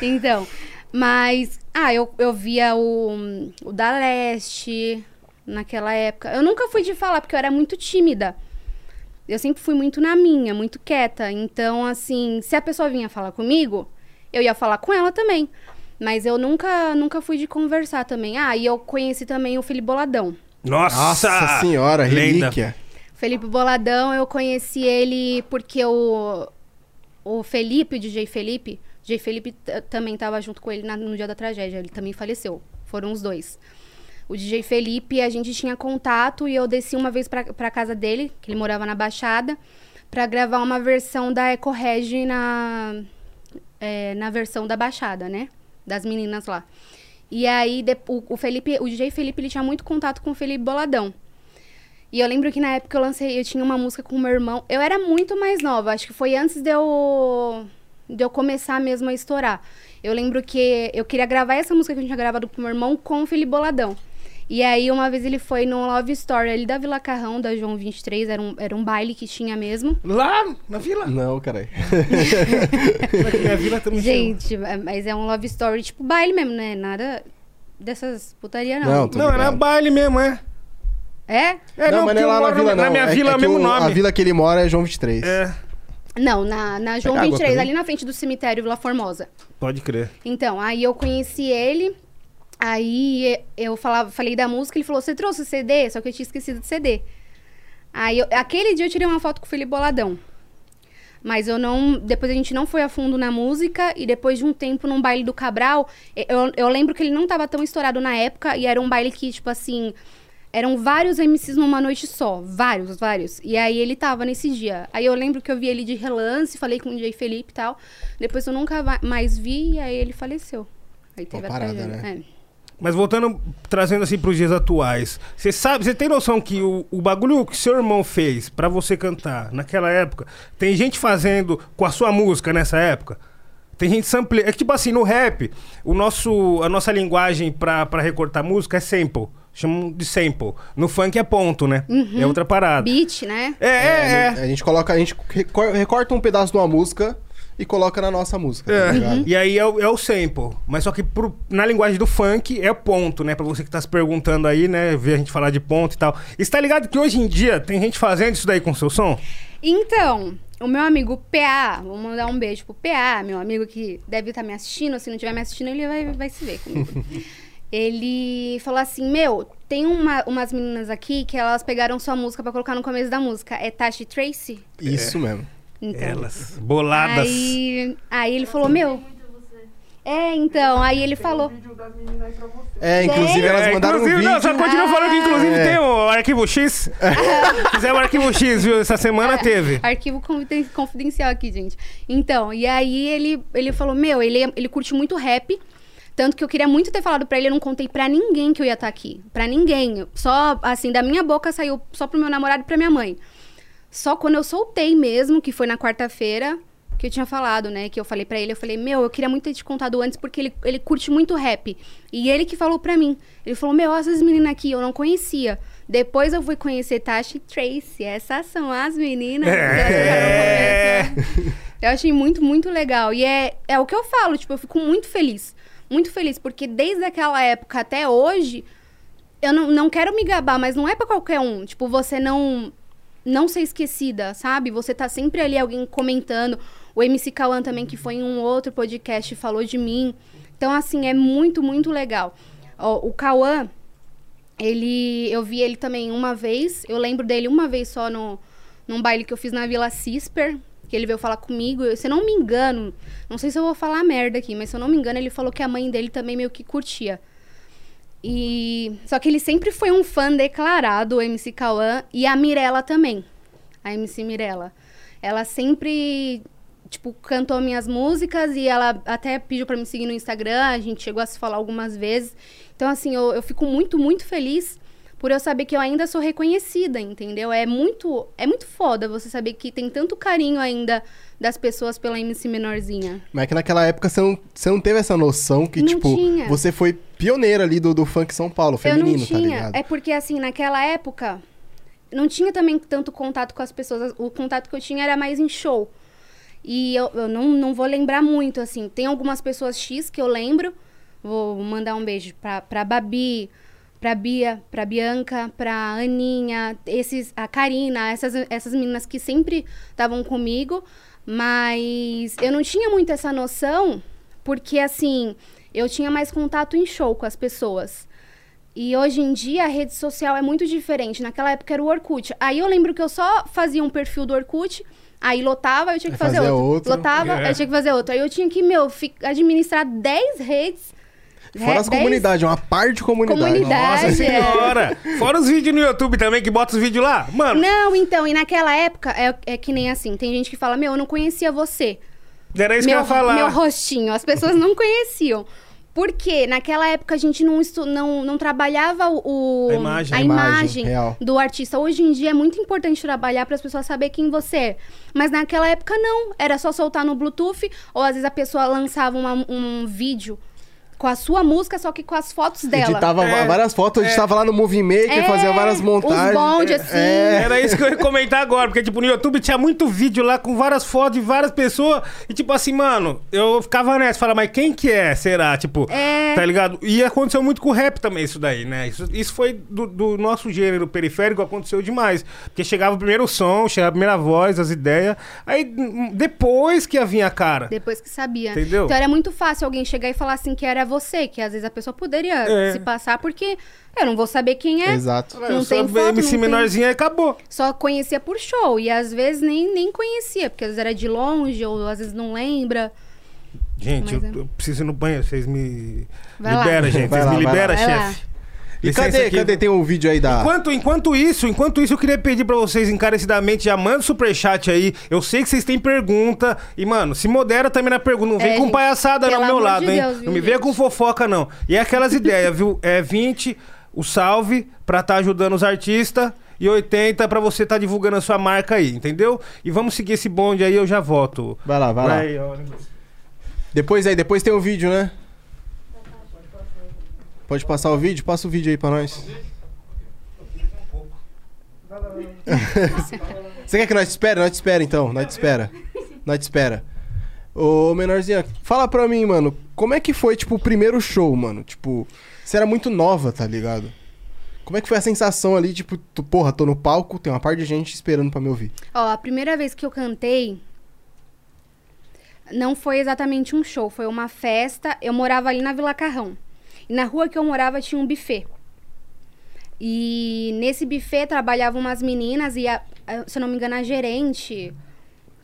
então, mas, ah, eu, eu via o, o da Leste naquela época. Eu nunca fui de falar, porque eu era muito tímida. Eu sempre fui muito na minha, muito quieta. Então, assim, se a pessoa vinha falar comigo, eu ia falar com ela também. Mas eu nunca, nunca fui de conversar também. Ah, e eu conheci também o Felipe Boladão. Nossa! Nossa senhora, Lenda. relíquia. Felipe Boladão, eu conheci ele porque o, o Felipe, o DJ Felipe, DJ Felipe também estava junto com ele na- no dia da tragédia, ele também faleceu. Foram os dois. O DJ Felipe, a gente tinha contato e eu desci uma vez pra, pra casa dele, que ele morava na Baixada, pra gravar uma versão da Eco Regi na, é, na versão da Baixada, né? Das meninas lá. E aí, de- o, o Felipe, o DJ Felipe, ele tinha muito contato com o Felipe Boladão. E eu lembro que na época eu lancei, eu tinha uma música com o meu irmão. Eu era muito mais nova, acho que foi antes de eu, de eu começar mesmo a estourar. Eu lembro que eu queria gravar essa música que a gente tinha gravado com o meu irmão com o Felipe Boladão. E aí, uma vez ele foi no Love Story ali da Vila Carrão, da João 23, era um, era um baile que tinha mesmo. Lá na vila? Não, caralho. Na vila também Gente, é- mas é um Love Story tipo baile mesmo, né? Nada dessas putaria não. Não, Não, era baile mesmo, é. É? É, não, mas não é lá na vila, não. Na minha É- vila é, é o mesmo nome. A vila que ele mora é João 23. É, Não, na, na João Pega água 23, pra mim. ali na frente do cemitério Vila Formosa. pode crer. Então, aí eu conheci ele. Aí eu falava, falei da música, ele falou: Você trouxe o CD? Só que eu tinha esquecido de CD. Aí eu- aquele dia eu tirei uma foto com o Felipe Boladão. Mas eu não. Depois a gente não foi a fundo na música. E depois de um tempo num baile do Cabral, eu, eu lembro que ele não tava tão estourado na época. E era um baile que, tipo assim. Eram vários MCs numa noite só. Vários, vários. E aí ele tava nesse dia. Aí eu lembro que eu vi ele de relance, falei com o DJ Felipe e tal. Depois eu nunca mais vi e aí ele faleceu. Aí teve a parada, tragédia. né? É. Mas voltando, trazendo assim pros dias atuais. Você sabe, você tem noção que o, o bagulho que seu irmão fez pra você cantar naquela época, tem gente fazendo com a sua música nessa época? Tem gente sample. É que tipo assim, no rap, o nosso, a nossa linguagem pra, pra recortar música é sample. Chamam de sample. No funk é ponto, né? É outra parada. Beat, né? É, é, é. A gente coloca, a gente recor- recorta um pedaço de uma música e coloca na nossa música. É. tá ligado? E aí é o, é o sample. Mas só que pro- na linguagem do funk é ponto, né? Pra você que tá se perguntando aí, né? Ver a gente falar de ponto e tal. E você tá ligado que hoje em dia tem gente fazendo isso daí com seu som? Então, o meu amigo PA, vou mandar um beijo pro PA, meu amigo que deve estar me assistindo. Se não estiver me assistindo, ele vai, vai se ver comigo. ele falou assim: Meu, tem uma- umas meninas aqui que elas pegaram sua música pra colocar no começo da música. É Tashi Tracy? Isso mesmo. Então. Elas. Boladas. Aí, aí ele falou: Meu. É, então, aí ele falou. É, inclusive elas É, mandaram um inclusive, vídeo. não, só continua falando que inclusive É. tem o arquivo X. Fizemos o arquivo X, viu? Essa semana teve. Arquivo confiden- confidencial aqui, gente. Então, e aí ele, ele falou: Meu, ele, ele curte muito rap. Tanto que eu queria muito ter falado pra ele, eu não contei pra ninguém que eu ia estar aqui. Pra ninguém. Só, assim, da minha boca saiu só pro meu namorado e pra minha mãe. Só quando eu soltei mesmo, que foi na quarta-feira, que eu tinha falado, né? Que eu falei pra ele, eu falei, meu, eu queria muito ter te contado antes, porque ele, ele curte muito rap. E ele que falou pra mim. Ele falou, meu, essas meninas aqui, eu não conhecia. Depois eu fui conhecer Tashi e Tracy. Essas são as meninas. É. começo. Eu achei muito, muito legal. E é, é o que eu falo, tipo, eu fico muito feliz. Muito feliz, porque desde aquela época até hoje, eu não, não quero me gabar, mas não é pra qualquer um. Tipo, você não não ser esquecida, sabe? Você tá sempre ali, alguém comentando. O MC Cauã também, que foi em um outro podcast, falou de mim. Então, assim, é muito, muito legal. Ó, o Cauã, ele... Eu vi ele também uma vez. Eu lembro dele uma vez só no, num baile que eu fiz na Vila Cisper. Que ele veio falar comigo. Eu- Se eu não me engano, não sei se eu vou falar merda aqui, mas se eu não me engano, ele falou que a mãe dele também meio que curtia. E só que ele sempre foi um fã declarado, o MC Cauã, e a Mirella também. A MC Mirella. Ela sempre tipo, cantou minhas músicas e ela até pediu pra me seguir no Instagram, a gente chegou a se falar algumas vezes. Então, assim, eu, eu fico muito, muito feliz por eu saber que eu ainda sou reconhecida, entendeu? É muito, é muito foda você saber que tem tanto carinho ainda das pessoas pela MC Menorzinha. Mas é que naquela época você não, você não teve essa noção que, Não tipo, tinha. você foi pioneira ali do, do funk São Paulo, feminino, eu não tá tinha. ligado? é porque, assim, naquela época, não tinha também tanto contato com as pessoas. O contato que eu tinha era mais em show. E eu, eu não, não vou lembrar muito, assim. Tem algumas pessoas X que eu lembro. Vou mandar um beijo pra, pra Babi, pra Bia, pra Bianca, pra Aninha, esses, a Karina, essas, essas meninas que sempre estavam comigo. Mas eu não tinha muito essa noção, porque, assim, eu tinha mais contato em show com as pessoas. E hoje em dia a rede social é muito diferente. Naquela época era o Orkut. Aí eu lembro que eu só fazia um perfil do Orkut, aí lotava, eu tinha que fazer fazia outro. outro. Lotava, É. eu tinha que fazer outro. Aí eu tinha que, meu, administrar 10 redes. Fora re- as 10 comunidades, uma parte de comunidade. Comunidade. Nossa é. senhora! Fora os vídeos no YouTube também, que bota os vídeos lá. Mano, Não, então, e naquela época é, é que nem assim. Tem gente que fala, meu, eu não conhecia você. era isso meu, que eu ia falar. meu rostinho. As pessoas não conheciam. Porque naquela época a gente não, estu- não, não trabalhava o, A imagem. a A imagem, imagem real. do artista. Hoje em dia é muito importante trabalhar para as pessoas saberem quem você é. Mas naquela época não. Era só soltar no Bluetooth, ou às vezes a pessoa lançava uma- um vídeo com a sua música, só que com as fotos dela. Editava É. várias fotos, editava lá no Movie Maker, É, fazia várias montagens. Os bonde, assim. É. Era isso que eu ia comentar agora, porque, tipo, no YouTube tinha muito vídeo lá com várias fotos de várias pessoas. E, tipo assim, mano, eu ficava nessa, falava, mas quem que é? Será? Tipo, É. tá ligado? E aconteceu muito com o rap também, isso daí, né? Isso, isso foi do, do nosso gênero periférico, aconteceu demais. Porque chegava o primeiro som, chegava a primeira voz, as ideias. Aí, hum, depois que ia vir a cara. Depois que sabia. Entendeu? Então era muito fácil alguém chegar e falar assim que era você, que às vezes a pessoa poderia É. se passar, porque eu não vou saber quem é. Exato. Eu Não só tem vi foto, MC não tem- menorzinha e acabou. Só conhecia por show. E às vezes nem, nem conhecia, porque às vezes era de longe, ou às vezes não lembra. Gente, Mas eu, é. eu preciso ir no banheiro, vocês me Vai lá. liberam, gente. Vai Vocês lá, me lá. chefe. E cadê, aqui. cadê? Tem um vídeo aí da. Enquanto, enquanto isso, enquanto isso, eu queria pedir pra vocês encarecidamente, já manda o superchat aí. Eu sei que vocês têm pergunta. E, mano, se modera também na pergunta. Não vem É, com gente, palhaçada do meu lado, de hein? Deus, não me venha gente? com fofoca, não. E é aquelas ideias, viu? É 20, o salve pra estar ajudando os artistas. E 80 pra você estar divulgando a sua marca aí, entendeu? E vamos seguir esse bonde aí, eu já volto. Vai lá, vai lá. Vai, ó. Depois aí, depois tem o vídeo, né? Pode passar o vídeo? Passa o vídeo aí pra nós. Você quer que nós te espere? Nós te espera então, nós te espera. Nós te espera. Ô, menorzinha, fala pra mim, mano, como é que foi, tipo, o primeiro show, mano? Tipo, você era muito nova, tá ligado? Como é que foi a sensação ali, tipo, tu, porra, tô no palco, tem uma parte de gente esperando pra me ouvir. Ó, a primeira vez que eu cantei não foi exatamente um show, foi uma festa. Eu morava ali na Vila Carrão. Na rua que eu morava tinha um buffet. E nesse buffet trabalhavam umas meninas e, a- a- se eu não me engano, a gerente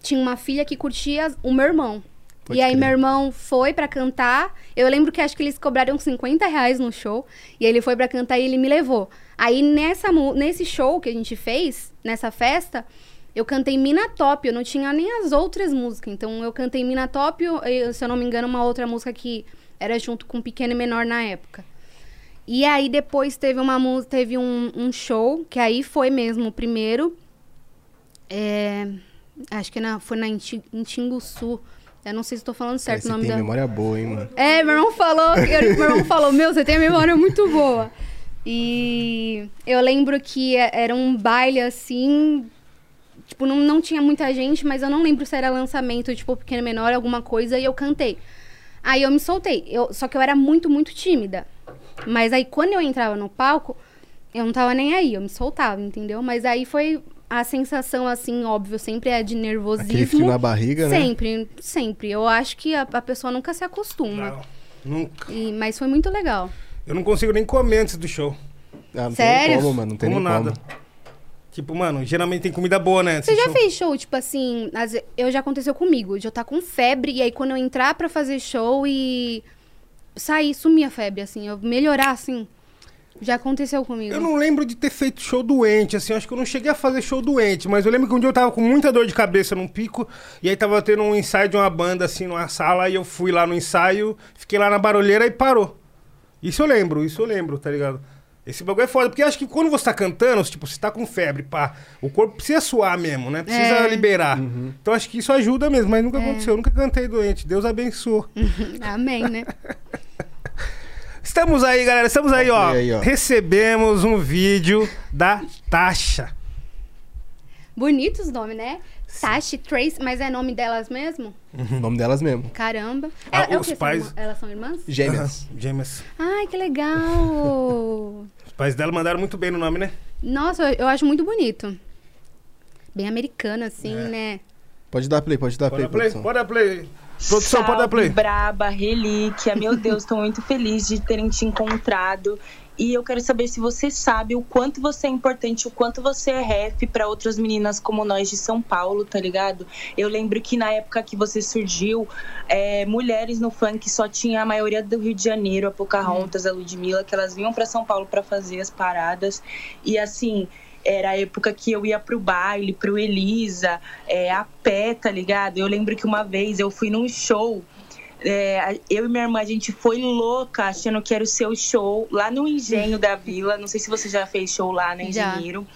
tinha uma filha que curtia o meu irmão. Pode e aí crer. meu irmão foi pra cantar. Eu lembro que acho que eles cobraram 50 reais no show. E ele foi pra cantar e ele me levou. Aí nessa, nesse show que a gente fez, nessa festa, eu cantei Mina Top. Eu não tinha nem as outras músicas. Então eu cantei Mina Top, eu- se eu não me engano, uma outra música que era junto com Pequeno e Menor na época. E aí depois teve uma música, teve um, um show, que aí foi mesmo o primeiro. É, acho que na, foi na Inti- em Tinguçu. Eu não sei se estou falando certo o nome tem da. memória boa, hein, mano. É, meu irmão falou, eu- meu irmão falou, meu, você tem a memória muito boa. E eu lembro que era um baile assim, tipo, não, não tinha muita gente, mas eu não lembro se era lançamento, tipo, pequeno menor, alguma coisa, e eu cantei. Aí eu me soltei, eu, só que eu era muito, muito tímida. Mas aí quando eu entrava no palco, eu não tava nem aí, eu me soltava, entendeu? Mas aí foi a sensação, assim, óbvio, sempre é de nervosismo. Aquele frio na barriga, né? Sempre, sempre. Eu acho que a, a pessoa nunca se acostuma. Não, nunca. E- mas foi muito legal. Eu não consigo nem comer antes do show. Ah, não Sério? tem nem como, mano. Não tem Como nem nada. como. Tipo, mano, geralmente tem comida boa, né? Você já show. fez show, tipo assim, ve- eu já aconteceu comigo, de eu estar com febre, e aí quando eu entrar pra fazer show e sair, sumir a febre, assim, eu melhorar, assim. Já aconteceu comigo. Eu não lembro de ter feito show doente, assim, acho que eu não cheguei a fazer show doente, mas eu lembro que um dia eu tava com muita dor de cabeça num pico, e aí tava tendo um ensaio de uma banda, assim, numa sala, e eu fui lá no ensaio, fiquei lá na barulheira e parou. Isso eu lembro, isso eu lembro, tá ligado? Esse bagulho é foda, porque eu acho que quando você tá cantando, tipo, você tá com febre, pá, o corpo precisa suar mesmo, né? Precisa É. liberar. Então acho que isso ajuda mesmo, mas nunca aconteceu, eu nunca cantei doente. Deus abençoe. Amém, né? Estamos aí, galera. Estamos aí, ó. aí, ó. Recebemos um vídeo da Tasha. Bonitos os nomes, né? Tashi, Trace, mas é nome delas mesmo? O nome delas mesmo. Caramba. Ah, É- é os? São pais- irmã- Elas são irmãs? Gêmeas. Aham, Gêmeas. Ai, que legal! Pais dela mandaram muito bem no nome, né? Nossa, eu, eu acho muito bonito. Bem americano, assim, É. né? Pode dar play, pode dar Pode play, dar play? produção. Pode dar play. Produção, pode dar Salve, play. Braba, relíquia. Meu Deus, tô muito feliz de terem te encontrado. E eu quero saber se você sabe o quanto você é importante, o quanto você é ref para outras meninas como nós de São Paulo, tá ligado? Eu lembro que na época que você surgiu, é, mulheres no funk só tinha a maioria do Rio de Janeiro, a Pocahontas, a Ludmilla, que elas vinham para São Paulo para fazer as paradas. E assim, era a época que eu ia pro baile, pro Elisa, é, a pé, tá ligado? Eu lembro que uma vez eu fui num show. É, eu e minha irmã, a gente foi louca achando que era o seu show lá no Engenho da Vila. Não sei se você já fez show lá, né, Já. Engenheiro?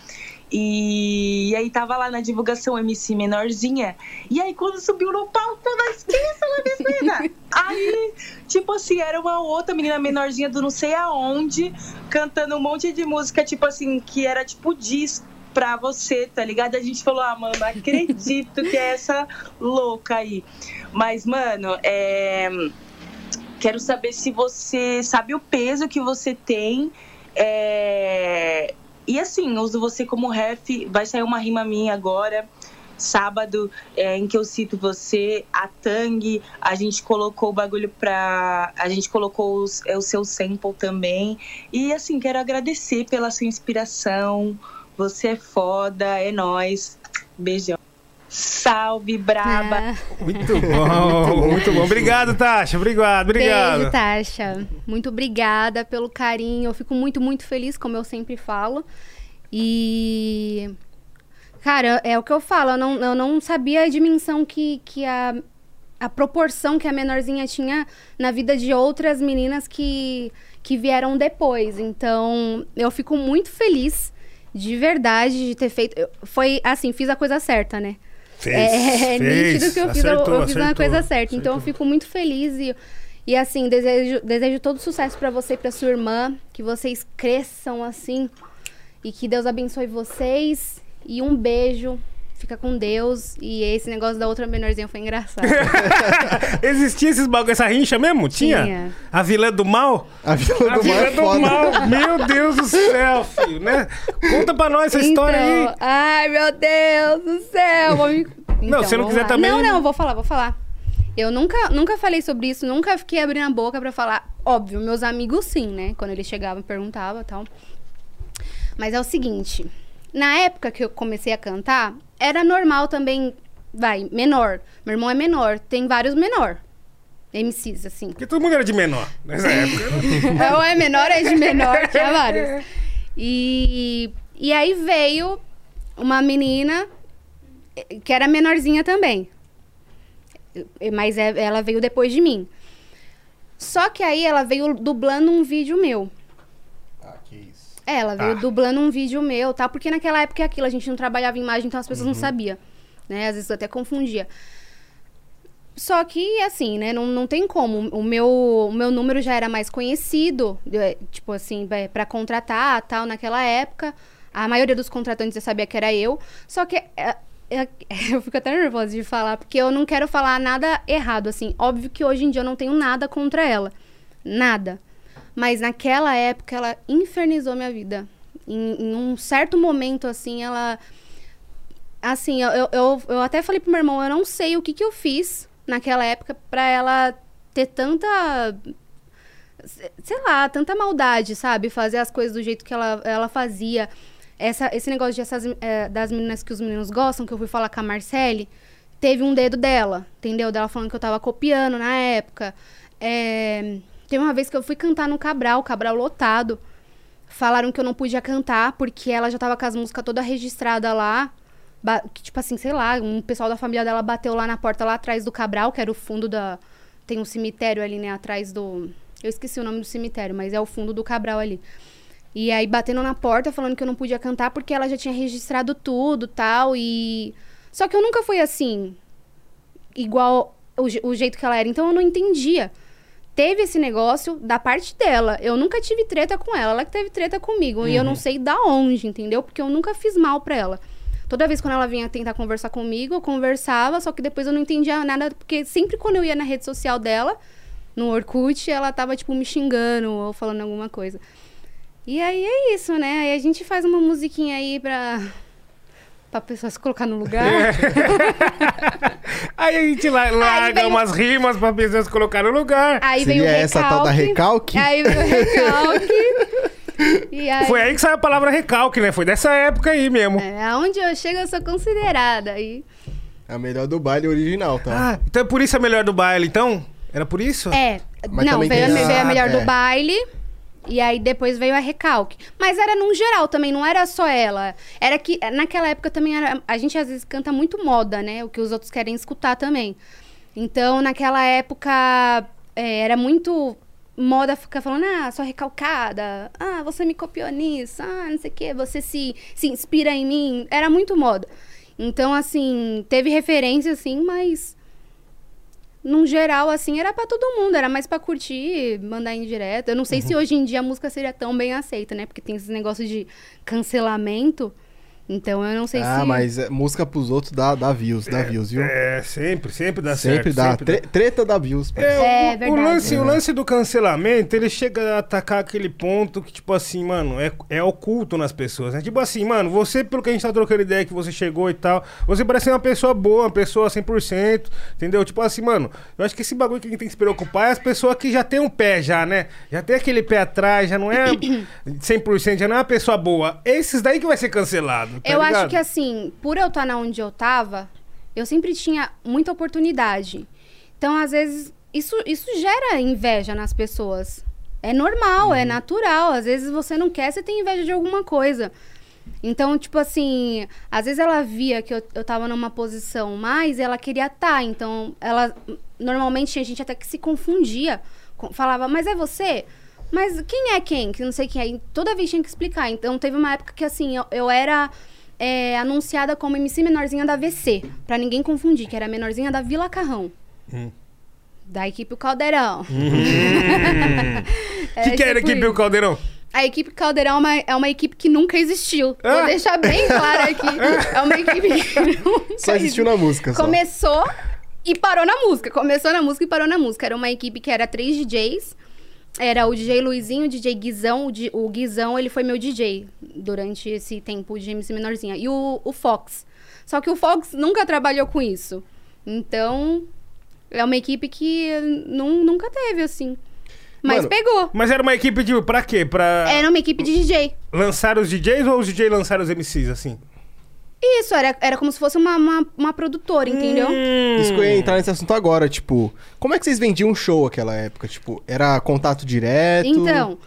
E, e aí tava lá na divulgação MC menorzinha. E aí quando subiu no palco, quem é essa menina? aí, tipo assim, era uma outra menina menorzinha do não sei aonde, cantando um monte de música, tipo assim, que era tipo disco pra você, tá ligado? A gente falou, ah, mano, acredito que é essa louca aí. Mas, mano, é... quero saber se você sabe o peso que você tem. é, E assim, uso você como ref. Vai sair uma rima minha agora, sábado, é, em que eu cito você, a Tang. A gente colocou o bagulho pra. A gente colocou os- é, o seu sample também. E assim, quero agradecer pela sua inspiração. Você é foda, é nóis. Beijão. Salve, braba. Ah, Muito bom, muito bom. Obrigado, Tasha. Obrigado, obrigado. Beijo, Tasha. Muito obrigada pelo carinho. Eu fico muito, muito feliz, como eu sempre falo. E. Cara, é o que eu falo. Eu não, eu não sabia a dimensão que, que a, a proporção que a menorzinha tinha na vida de outras meninas que, que vieram depois. Então, eu fico muito feliz, de verdade, de ter feito. eu- Foi assim, fiz a coisa certa, né? Fez, é, é fez. nítido que eu fiz, a- Acertou, eu fiz uma acertou, coisa certa. Então eu acertou. fico muito feliz e, e assim, desejo, desejo todo sucesso pra você e pra sua irmã. Que vocês cresçam assim. E que Deus abençoe vocês. E um beijo. Fica com Deus. E esse negócio da outra menorzinha foi engraçado. Existia esses bagulho, essa rincha mesmo? Tinha? Tinha. A vilã do mal? A Vila A do Mar vilã é do foda. mal. Meu Deus do céu, filho, né? Conta pra nós essa história aí. Então, Ai, meu Deus do céu. vou me- Então, se não vamos quiser lá. também- Não, não, vou falar, vou falar. Eu nunca, nunca falei sobre isso, nunca fiquei abrindo a boca pra falar. Óbvio, meus amigos sim, né? Quando eles chegavam, perguntavam e tal. Mas é o seguinte, na época que eu comecei a cantar, era normal também, vai, menor. Meu irmão é menor, tem vários menor. MCs, assim. Porque todo mundo era de menor nessa época. né? Ou é menor, é de menor, tinha vários. E, e aí veio uma menina eh, que era menorzinha também. Mas é- ela veio depois de mim. Só que aí ela veio dublando um vídeo meu. É, ela veio Ah. dublando um vídeo meu, tá? Porque naquela época é aquilo, a gente não trabalhava em imagem, então as pessoas não sabiam. Né? Às vezes eu até confundia. Só que, assim, né? Não, não tem como. O meu, o meu número já era mais conhecido, eh, tipo assim, pra contratar tal, naquela época. A maioria dos contratantes já sabia que era eu. Só que eh, eh, eu fico até nervosa de falar, porque eu não quero falar nada errado, assim. Óbvio que hoje em dia eu não tenho nada contra ela. Nada. Mas naquela época ela infernizou minha vida. Em, em um certo momento, assim, ela. Assim, eu, eu, eu, até falei pro meu irmão, eu não sei o que, que eu fiz naquela época pra ela ter tanta. se- Sei lá, tanta maldade, sabe? Fazer as coisas do jeito que ela, ela fazia. Essa, esse negócio de essas, eh, das meninas que os meninos gostam, que eu fui falar com a Marcele, teve um dedo dela, entendeu? Dela falando que eu tava copiando na época. É, Teve uma vez que eu fui cantar no Cabral, Cabral lotado. falaram que eu não podia cantar porque ela já tava com as músicas toda registrada lá. Que, tipo assim, sei lá, um pessoal da família dela bateu lá na porta lá atrás do Cabral, que era o fundo da. Tem um cemitério ali, né, atrás do. Eu esqueci o nome do cemitério, mas é o fundo do Cabral ali. E aí batendo na porta falando que eu não podia cantar porque ela já tinha registrado tudo tal. E. Só que eu nunca fui assim, igual o, o jeito que ela era. Então eu não entendia. Teve esse negócio da parte dela. Eu nunca tive treta com ela. Ela que teve treta comigo. E eu não sei da onde, entendeu? Porque eu nunca fiz mal pra ela. Toda vez quando ela vinha tentar conversar comigo, eu conversava, só que depois eu não entendia nada, porque sempre quando eu ia na rede social dela, no Orkut, ela tava, tipo, me xingando ou falando alguma coisa. E aí é isso, né? Aí a gente faz uma musiquinha aí pra, pra pessoa se colocar no lugar. Aí a gente la- larga vem- umas rimas pra pessoas colocar no lugar. Aí Seria veio o recalque. essa tal da recalque? Aí veio o recalque. e aí, Foi aí que saiu a palavra recalque, né? Foi dessa época aí mesmo. É, aonde eu chego, eu sou considerada. E... É a melhor do baile original, tá? Ah, então é por isso a melhor do baile, então? Era por isso? É, Mas não, veio, tem a- veio a melhor é. do baile. E aí depois veio a recalque. Mas era num geral também, não era só ela. Era que naquela época também era, a gente às vezes canta muito moda, né? O que os outros querem escutar também. Então, naquela época é, era muito moda ficar falando, ah, sou recalcada, ah, você me copiou nisso, ah, não sei o quê, você se, se inspira em mim. Era muito moda. Então, assim, teve referência, assim, mas num geral, assim, era pra todo mundo, era mais pra curtir, mandar em direto. Eu não sei se hoje em dia a música seria tão bem aceita, né? Porque tem esses negócios de cancelamento. Então eu não sei ah, se. mas é, música pros outros dá, dá views, dá views, viu? É, sempre, sempre dá sempre certo. dá. sempre Tre- Treta dá views. É, É, o- o, verdade. lance, o É. lance do cancelamento, ele chega a atacar aquele ponto que, tipo assim, mano, é, é oculto nas pessoas, né? Tipo assim, mano, você, pelo que a gente tá trocando ideia que você chegou e tal, você parece ser uma pessoa boa, uma pessoa 100%, entendeu? Tipo assim, mano, eu acho que esse bagulho que a gente tem que se preocupar é as pessoas que já tem um pé já, né? Já tem aquele pé atrás, já não é 100%, já não é uma pessoa boa. Esses daí que vai ser cancelado, tá eu acho ligado? que assim, por eu estar na onde eu tava, eu sempre tinha muita oportunidade. Então, às vezes, isso, isso gera inveja nas pessoas. É normal, Uhum. é natural. Às vezes você não quer, você tem inveja de alguma coisa. Então, tipo assim, às vezes ela via que eu, eu tava numa posição mais e ela queria estar. Então, ela. Normalmente tinha gente até que se confundia. com- Falava, mas é você? Mas quem é quem? Que não sei quem é. E toda vez tinha que explicar. Então, teve uma época que, assim, eu, eu era é, anunciada como MC menorzinha da VC. Pra ninguém confundir, que era menorzinha da Vila Carrão. Hum. Da equipe O Caldeirão. O que, que era a tipo equipe do Caldeirão? a equipe Caldeirão é uma, é uma equipe que nunca existiu. Ah. Vou deixar bem claro aqui. É uma equipe que nunca Só existiu na música, só. Começou e parou na música. Começou na música e parou na música. Era uma equipe que era três DJs. Era o DJ Luizinho, o DJ Guizão. O, Di- o Guizão, ele foi meu DJ durante esse tempo de MC Menorzinha. E o, o Fox. Só que o Fox nunca trabalhou com isso. Então, é uma equipe que nun- nunca teve, assim. Mas Mano, pegou. Mas era uma equipe de. Pra quê? Pra Era uma equipe de DJ. lançar os DJs ou os DJs lançaram os MCs, assim? Isso, era, era como se fosse uma, uma, uma produtora, entendeu? Hum. Isso que eu ia entrar nesse assunto agora, tipo, como é que vocês vendiam um show naquela época? Tipo, era contato direto? Então,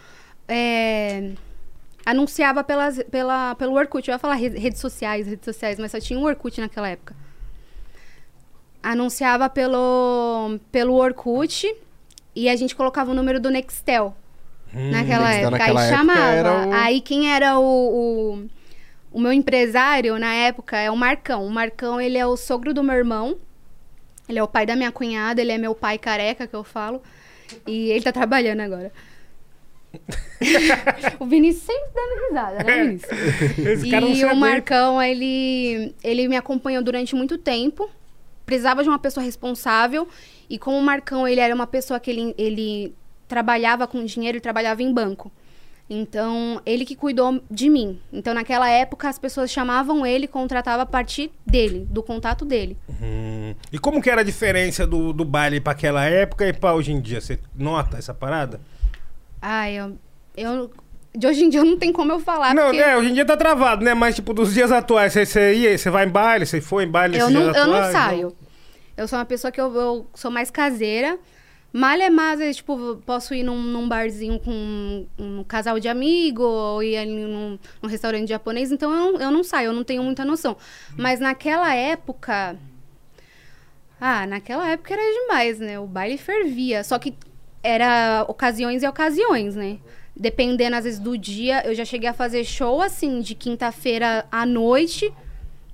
é, anunciava pelas, pela, pelo Orkut. Eu ia falar re- redes sociais, redes sociais, mas só tinha um Orkut naquela época. Anunciava pelo, pelo Orkut e a gente colocava o número do Nextel naquela Nextel época. naquela Aí época chamava. era o- Aí quem era o, o, o meu empresário na época é o Marcão. O Marcão, ele é o sogro do meu irmão. Ele é o pai da minha cunhada, ele é meu pai careca, que eu falo. E ele tá trabalhando agora. o Vinícius sempre dando risada, né, Vinícius? Esse cara não se E o. Marcão, ele, ele me acompanhou durante muito tempo. Precisava de uma pessoa responsável. E como o Marcão, ele era uma pessoa que ele, ele trabalhava com dinheiro, ele trabalhava em banco. Então, ele que cuidou de mim. Então, naquela época, as pessoas chamavam ele, contratava a partir dele, do contato dele. Hum. E como que era a diferença do, do baile pra aquela época e pra hoje em dia? Você nota essa parada? Ai, eu, eu... De hoje em dia não tem como eu falar, não, porque... né? Hoje em dia tá travado, né? Mas, tipo, dos dias atuais, você, você ia, você vai em baile, você foi em baile Eu não, eu não atuais, saio. Eu sou uma pessoa que eu, eu sou mais caseira. Malha é mais, vezes, tipo, posso ir num, num barzinho com um, um casal de amigo, ou ir ali num, num restaurante japonês, então eu não, eu não saio, eu não tenho muita noção. Mas naquela época. Ah, naquela época era demais, né? O baile fervia. Só que era ocasiões e ocasiões, né? Dependendo, às vezes, do dia, eu já cheguei a fazer show, assim, de quinta-feira à noite,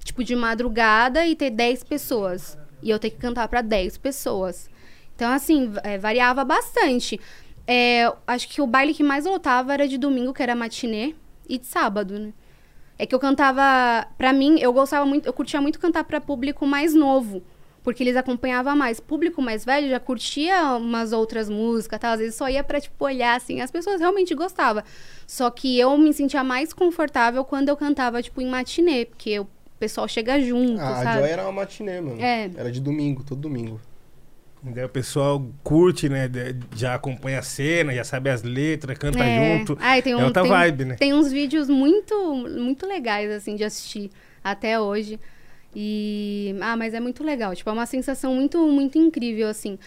tipo, de madrugada, e ter 10 pessoas. E eu ter que cantar pra 10 pessoas. Então, assim, é, variava bastante. É, acho que o baile que mais lotava era de domingo, que era matinê, e de sábado, né? É que eu cantava, pra mim, eu gostava muito, eu curtia muito cantar pra público mais novo, porque eles acompanhavam mais. Público mais velho já curtia umas outras músicas, tal, às vezes só ia pra tipo olhar assim, as pessoas realmente gostavam. Só que eu me sentia mais confortável quando eu cantava tipo em matinê, porque o pessoal chega junto, Ah, a sabe? Joy era uma matinê, mano. É. Era de domingo, todo domingo. Daí o pessoal curte, né? Já acompanha a cena, já sabe as letras, canta É. junto. Ai, tem é um- outra tem- vibe, né? Tem uns vídeos muito, muito legais, assim, de assistir até hoje. E. Ah, mas é muito legal. Tipo, é uma sensação muito, muito incrível, assim.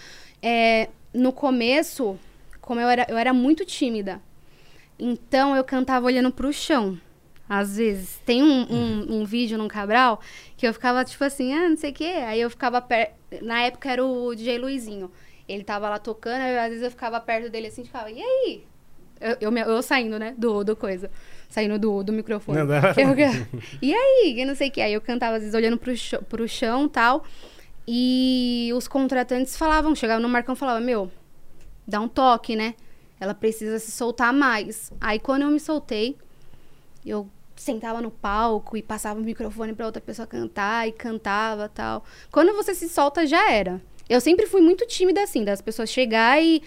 É, no começo, como eu era, eu era muito tímida. Então eu cantava olhando pro chão. Às vezes. Tem um, um, um vídeo num Cabral que eu ficava, tipo assim, ah, não sei o quê. Aí eu ficava perto. Na época era o DJ Luizinho. Ele tava lá tocando, aí às vezes eu ficava perto dele assim, ficava, e aí? Eu, eu, eu saindo, né, do, do coisa. Saindo do, do microfone. Não dá. Eu, e aí? Que não sei o que. Aí eu cantava, às vezes, olhando pro, chão, pro chão e tal. E os contratantes falavam, chegavam no Marcão e falavam, meu, dá um toque, né? Ela precisa se soltar mais. Aí quando eu me soltei, eu sentava no palco e passava o microfone pra outra pessoa cantar e cantava tal. Quando você se solta, já era. Eu sempre fui muito tímida assim, das pessoas chegar e,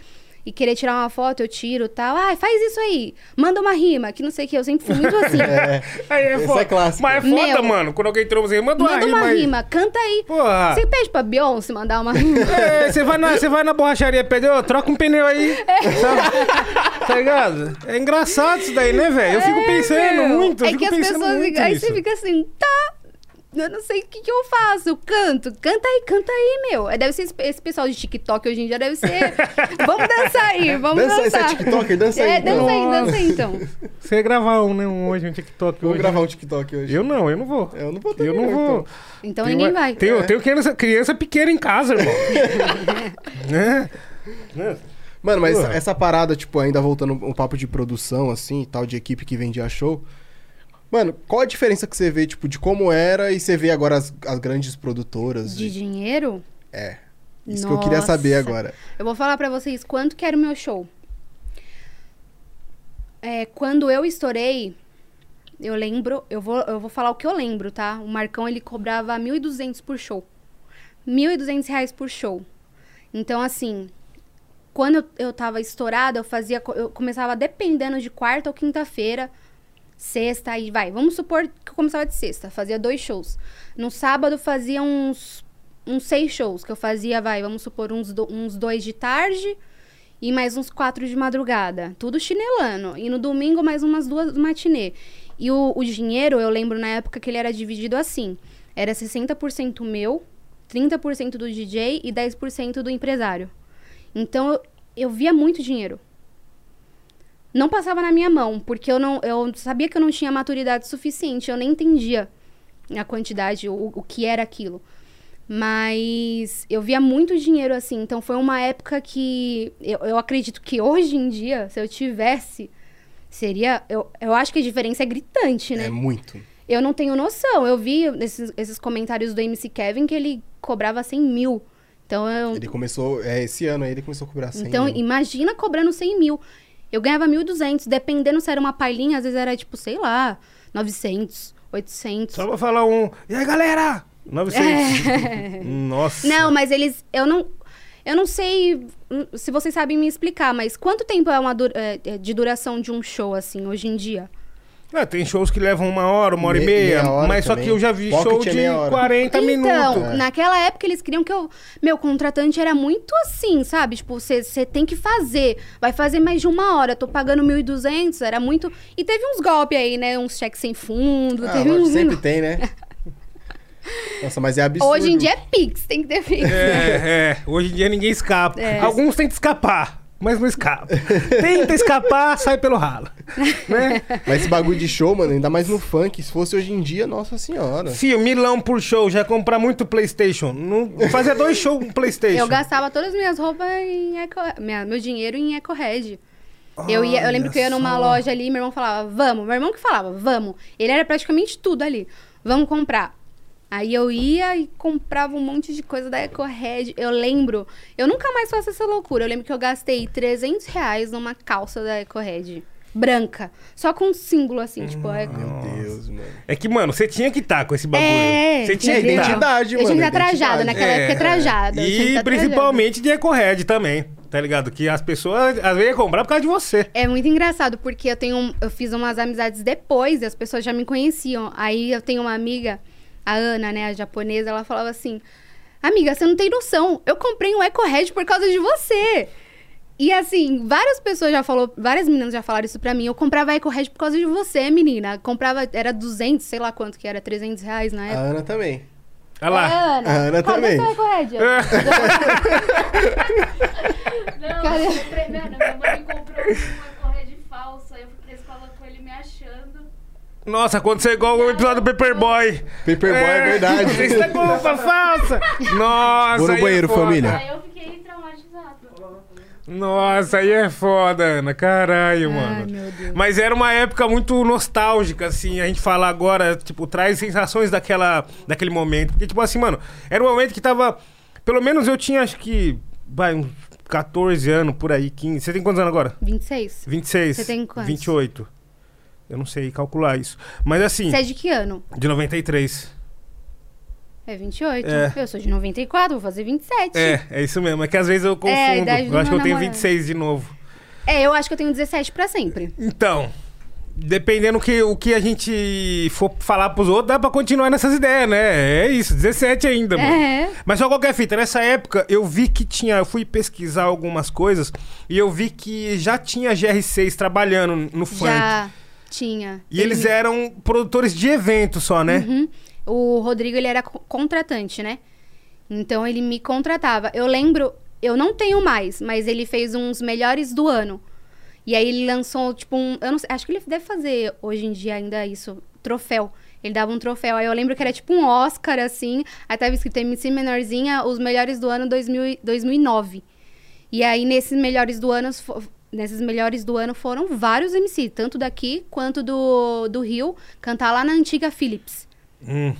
e querer tirar uma foto, eu tiro tal. Ah, faz isso aí. Manda uma rima, que não sei o que. Eu sempre fui muito assim. É. Aí é Esse foda. é clássico. Mas é foda, Meu. mano. Quando alguém tromba assim, manda uma Manda rima uma aí. rima, canta aí. Porra. Você pede pra Beyoncé mandar uma rima? É, você vai, na, você vai na borracharia, pede, ô, troca um pneu aí. Sabe? Tá ligado? É engraçado isso daí, né, velho? Eu fico pensando É, Meu, muito, eu É fico que as pessoas. muito aí nisso. você fica assim, tá. Eu não sei o que, que eu faço. Eu canto. Canta aí, canta aí, meu. É, Deve ser esse, esse pessoal de TikTok hoje em dia, deve ser. vamos dançar aí, vamos Dança aí, você é dançar. TikToker? Dança aí, É, então. dança aí, dança aí, então. Você ia gravar um, né, um hoje, um TikTok Vamos hoje. gravar um TikTok hoje. Eu não, eu não vou. Eu não vou Eu também, não vou. Então Tenho- ninguém vai. Tenho, É. tenho criança, criança pequena em casa, irmão. né? Mano, mas essa parada, tipo, ainda voltando um papo de produção, assim, tal, de equipe que vendia show. Mano, qual a diferença que você vê, tipo, de como era e você vê agora as, as grandes produtoras? De e- dinheiro? É. Isso que eu queria saber Nossa. agora. Eu vou falar pra vocês quanto que era o meu show. É, quando eu estourei, eu lembro, eu vou, eu vou falar o que eu lembro, tá? O Marcão, ele cobrava 1.200 por show. 1.200 reais por show. Então, assim, quando eu, eu tava estourada, eu fazia, eu começava dependendo de quarta ou quinta-feira, sexta, aí vai. Vamos supor que eu começava de sexta, fazia dois shows. No sábado fazia uns, uns seis shows, que eu fazia, vai, vamos supor, uns, do- uns dois de tarde e mais uns quatro de madrugada. Tudo chinelando. E no domingo mais umas duas matinê. E o, o dinheiro, eu lembro na época que ele era dividido assim. Era 60% meu, 30% do DJ e 10% do empresário. Então eu, eu via muito dinheiro. Não passava na minha mão, porque eu não eu sabia que eu não tinha maturidade suficiente, eu nem entendia a quantidade, o, o que era aquilo. Mas eu via muito dinheiro assim, então foi uma época que eu, eu acredito que hoje em dia, se eu tivesse, seria. Eu, eu acho que a diferença é gritante, né? É muito. Eu não tenho noção. Eu vi esses, esses comentários do MC Kevin que ele cobrava 100 mil. Então, eu, Ele começou, é, esse ano aí ele começou a cobrar 100 então mil. imagina cobrando 100 mil. Eu ganhava 1.200, dependendo se era uma palhinha, às vezes era tipo, sei lá, 900, 800. Só pra falar um. E aí, galera? 900. Nossa. Não, mas eles. Eu não. Eu não sei hum, se vocês sabem me explicar, mas quanto tempo é uma é, é, de duração de um show, assim, hoje em dia? Ah, tem shows que levam uma hora, uma hora e Me- meia. meia hora mas só também. que eu já vi Pocket show é de hora. 40 então, minutos. naquela época eles queriam que eu. Meu contratante era muito assim, sabe? Tipo, você tem que fazer. Vai fazer mais de uma hora. Tô pagando 1.200, era muito. E teve uns golpes aí, né? Uns cheques sem fundo. Ah, teve mas uns. sempre tem, né? Nossa, mas é absurdo. Hoje em dia é Pix, tem que ter Pix. É, é. Hoje em dia ninguém escapa. É. Alguns tentam escapar, mas não escapa. Tenta escapar, sai pelo ralo. Né? Mas esse bagulho de show, mano, ainda mais no funk, se fosse hoje em dia, nossa senhora. Fio, milão por show, já comprar muito Playstation. Não, fazer dois shows com Playstation. Eu gastava todas as minhas roupas em Eco... minha- meu dinheiro em EcoRed. Eu, ia, eu lembro que eu ia numa só. loja ali, meu irmão falava, vamos. Meu irmão que falava, vamos. Ele era praticamente tudo ali. Vamos comprar. Aí eu ia e comprava um monte de coisa da EcoRed. Eu lembro, eu nunca mais faço essa loucura. Eu lembro que eu gastei 300 reais numa calça da EcoRed. Branca. Só com um símbolo assim, tipo, Eco. Meu Deus, mano. É que, mano, você tinha que estar com esse bagulho. É, você tinha É que estar. identidade, Eu mano. tinha que estar trajada, identidade. naquela época é trajada. eu E principalmente de EcoRed também, tá ligado? Que as pessoas às vezes comprar por causa de você. É muito engraçado, porque eu tenho. um- eu fiz umas amizades depois e as pessoas já me conheciam. Aí eu tenho uma amiga, a Ana, né, a japonesa, ela falava assim: Amiga, você não tem noção. Eu comprei um EcoRed por causa de você. E assim, várias pessoas já falou, várias meninas já falaram isso pra mim. Eu comprava EcoRed por causa de você, menina. Comprava, era 200, sei lá quanto que era, 300 reais na A época. Ana também. Olha lá. É, Ana, A Ana cadê também. seu EcoRed? Não, Cadê? eu comprei, mano, minha mãe comprou uma correia de falsa. Eu fui pra escola com ele me achando. Nossa, aconteceu igual o episódio do Paperboy. Paperboy é, verdade. Isso é culpa falsa. Nossa. Vou no é banheiro, foda. família. Eu fiquei traumatizada. Nossa, aí é foda, Ana. Caralho, Ai, mano. meu Deus. Mas era uma época muito nostálgica, assim. A gente fala agora, tipo, traz sensações daquela, daquele momento. Porque, tipo assim, mano, era um momento que tava. Pelo menos eu tinha, acho que. Vai, uns 14 anos, por aí, 15. Você tem quantos anos agora? 26. 26. Você tem quantos? 28. Eu não sei calcular isso. Mas assim, Você é de que ano? de 93. É 28. É. Eu sou de 94, vou fazer 27. É, é isso mesmo. É que às vezes eu confundo. a idade do eu acho que eu tenho namorado. 26 de novo. É, eu acho que eu tenho 17 pra sempre. Então, dependendo que, o que a gente for falar pros outros, dá pra continuar nessas ideias, né? É isso, 17 ainda, mano. É. Mas só qualquer fita, nessa época eu vi que tinha, eu fui pesquisar algumas coisas e eu vi que já tinha GR6 trabalhando no funk. Já tinha. E eles eram produtores de eventos só, né? Uhum. O Rodrigo, ele era co- contratante, né? Então ele me contratava. Eu lembro, eu não tenho mais, mas ele fez uns melhores do ano. E aí ele lançou, tipo, um. Eu não sei, acho que ele deve fazer hoje em dia ainda isso, troféu. Ele dava um troféu. Aí eu lembro que era tipo um Oscar, assim. Aí tava escrito MC Menorzinha, os melhores do ano 2000, e- 2009. E aí, nesses melhores do ano, nesses melhores do ano foram vários MC, tanto daqui quanto do, do Rio, cantar lá na antiga Philips. Hum.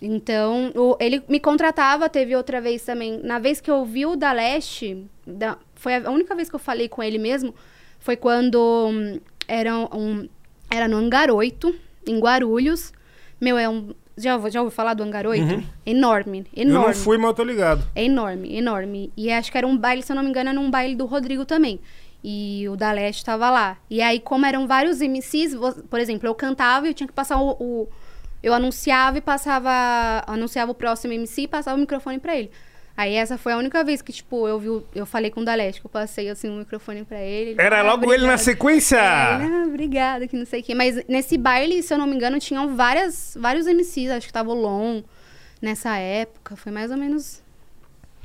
Então, o- ele me contratava, teve outra vez também. Na vez que eu vi o da Leste, da- foi a única vez que eu falei com ele mesmo, foi quando hum, era, um, era no 8, em Guarulhos. Meu, é um. Já, já ouviu falar do 8? Uhum. Enorme, Eu enorme. não fui, mas eu tô ligado. É enorme, enorme. E acho que era um baile, se eu não me engano, era um baile do Rodrigo também. E o da Leste tava lá. E aí, como eram vários MCs, por exemplo, eu cantava e eu tinha que passar o. o- eu anunciava e passava. Anunciava o próximo MC e passava o microfone pra ele. Aí essa foi a única vez que, tipo, eu vi, eu falei com o da Leste, que eu passei assim o microfone pra ele. ele, Era "Ah, logo ele na obrigada." sequência. É, ele, ah, obrigada, que não sei o quê. Mas nesse baile, se eu não me engano, tinham várias, vários MCs. Acho que tava o Lon nessa época. Foi mais ou menos.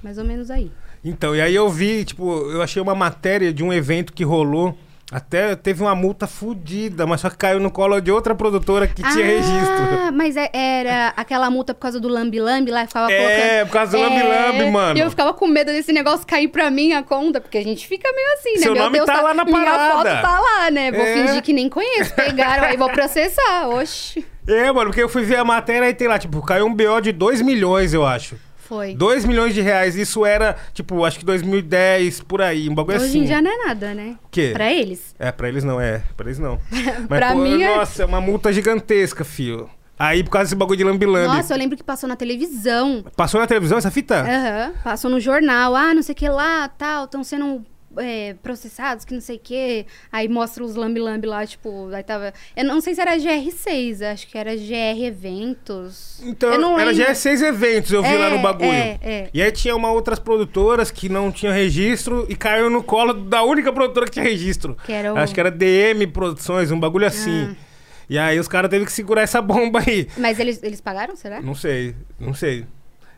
Mais ou menos aí. Então, e aí eu vi, tipo, eu achei uma matéria de um evento que rolou. Até teve uma multa fodida, mas só que caiu no colo de outra produtora que tinha registro. Ah, mas é- era aquela multa por causa do Lambi Lambi lá, ficava É, colocando... por causa do Lambi Lambi, mano. E eu ficava com medo desse negócio cair pra mim a conta, porque a gente fica meio assim, né? Seu nome Deus, tá lá na minha parada. foto tá lá, né? Vou É. fingir que nem conheço. Pegaram, aí vou processar, oxi. É, mano, porque eu fui ver a matéria e tem lá, tipo, caiu um BO de 2 milhões, eu acho. Foi. 2 milhões de reais. Isso era, tipo, acho que 2010, por aí. Um bagulho Hoje assim. em dia não é nada, né? O quê? Pra eles. É, pra eles não, é. Pra eles não. Mas, Pra pô, mim é- nossa, é uma multa gigantesca, fio. Aí, por causa desse bagulho de lambi-lambi. Nossa, eu lembro que passou na televisão. Passou na televisão essa fita? Aham. Passou no jornal. Ah, não sei o que lá, tal. Estão sendo é, processados, que não sei o que. Aí mostra os lambi-lambi lá, tipo... Aí tava... Eu não sei se era GR6. Acho que era GR Eventos. Então, era lembro. GR6 eventos, eu vi lá no É, bagulho. é, é. E aí tinha uma outras produtoras que não tinham registro e caiu no colo da única produtora que tinha registro. Que era o- Acho que era DM Produções, um bagulho assim. Ah. E aí os caras teve que segurar essa bomba aí. Mas eles, eles pagaram, será? Não sei, não sei.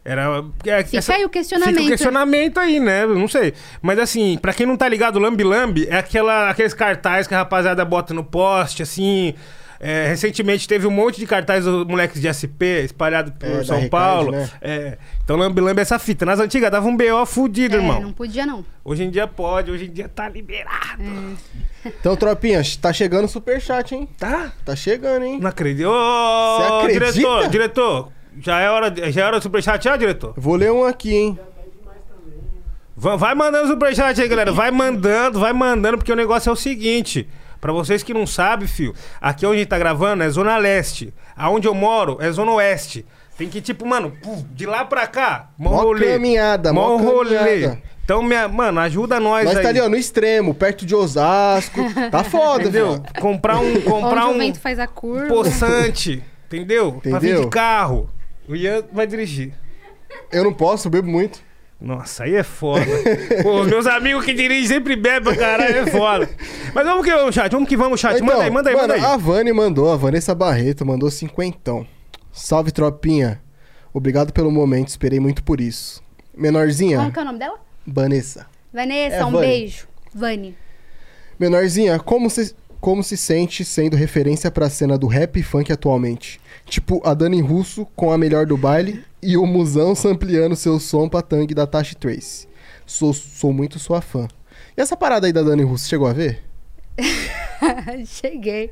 Era. é, Fica aí o questionamento. Fica o questionamento aí, né? Eu Não sei. Mas assim, pra quem não tá ligado, Lambi Lambi é aquela, aqueles cartazes que a rapaziada bota no poste, assim. É, recentemente teve um monte de cartazes dos moleques de SP espalhado por É, São Recade, Paulo. né? É, então Lambi Lambi é essa fita. Nas antigas dava um BO fudido, É, irmão. não podia, não. Hoje em dia pode, hoje em dia tá liberado. Então, tropinha, tá chegando o superchat, hein? Tá? Tá chegando, hein? Não acredito. Ô, Você acredita? diretor, diretor. Já é hora, de- já é hora do superchat, já, diretor? Vou ler um aqui, hein? Va- Vai mandando superchat aí, galera. Vai mandando, vai mandando, porque o negócio é o seguinte. Pra vocês que não sabem, fio, aqui onde a gente tá gravando é Zona Leste. Aonde eu moro é Zona Oeste. Tem que, tipo, mano, de lá pra cá, mó Mó rolê. caminhada, mó mó rolê. caminhada. Então, minha, mano, ajuda nós, Nós aí. tá ali, ó, no extremo, perto de Osasco. Tá foda, Entendeu? viu? Comprar um, comprar Onde um o vento faz a curva. poçante, entendeu? Pra vir Entendeu? de carro. O Ian vai dirigir. Eu não posso, eu bebo muito. Nossa, aí é foda. Pô, os meus amigos que dirigem sempre bebem pra caralho, é foda. Mas vamos que vamos, chat, vamos que vamos, chat. Então, manda aí, manda aí, mano, manda aí. a Vani mandou, a Vanessa Barreto mandou cinquentão. Salve, tropinha. Obrigado pelo momento, esperei muito por isso. Menorzinha, Como que é o nome dela? Vanessa. Vanessa, É, um Vani. beijo. Vani. Menorzinha, como se, como se sente sendo referência pra cena do rap e funk atualmente? Tipo, a Dani Russo com a melhor do baile e o Musão sampleando seu som pra tangue da Tashi Trace. Sou, sou muito sua fã. E essa parada aí da Dani Russo, chegou a ver? Cheguei.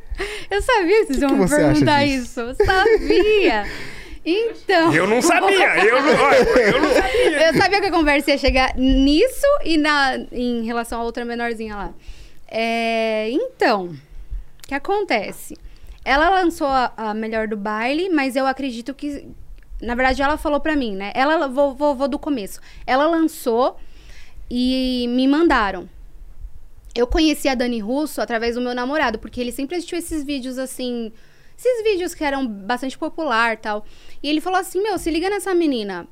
Eu sabia que vocês Que iam que me você perguntar isso. Eu sabia. Então. Eu não sabia, eu não, eu não sabia. Eu sabia que a conversa ia chegar nisso e na, em relação a outra menorzinha lá. É, então, o que acontece? Ela lançou a, a melhor do baile, mas eu acredito que. Na verdade, ela falou pra mim, né? Ela, vou, vou, vou do começo. Ela lançou e me mandaram. Eu conheci a Dani Russo através do meu namorado, porque ele sempre assistiu esses vídeos assim. Esses vídeos que eram bastante popular tal. E ele falou assim: Meu, se liga nessa menina.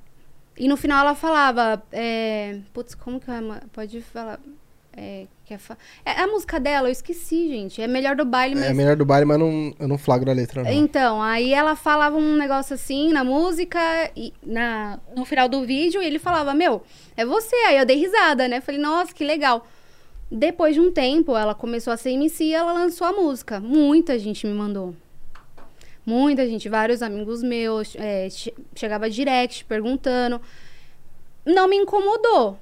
E no final ela falava. É... Putz, como que uma- Pode falar. É, que é, fa- é a música dela, eu esqueci, gente. É melhor do baile, mas. É melhor do baile, mas não, eu não flagro a letra, não. Então, aí ela falava um negócio assim na música, e na, no final do vídeo, e ele falava, meu, é você. Aí eu dei risada, né? Falei, nossa, que legal. Depois de um tempo, ela começou a ser MC e ela lançou a música. Muita gente me mandou. Muita gente, vários amigos meus, é, che- chegava direct perguntando. Não me incomodou,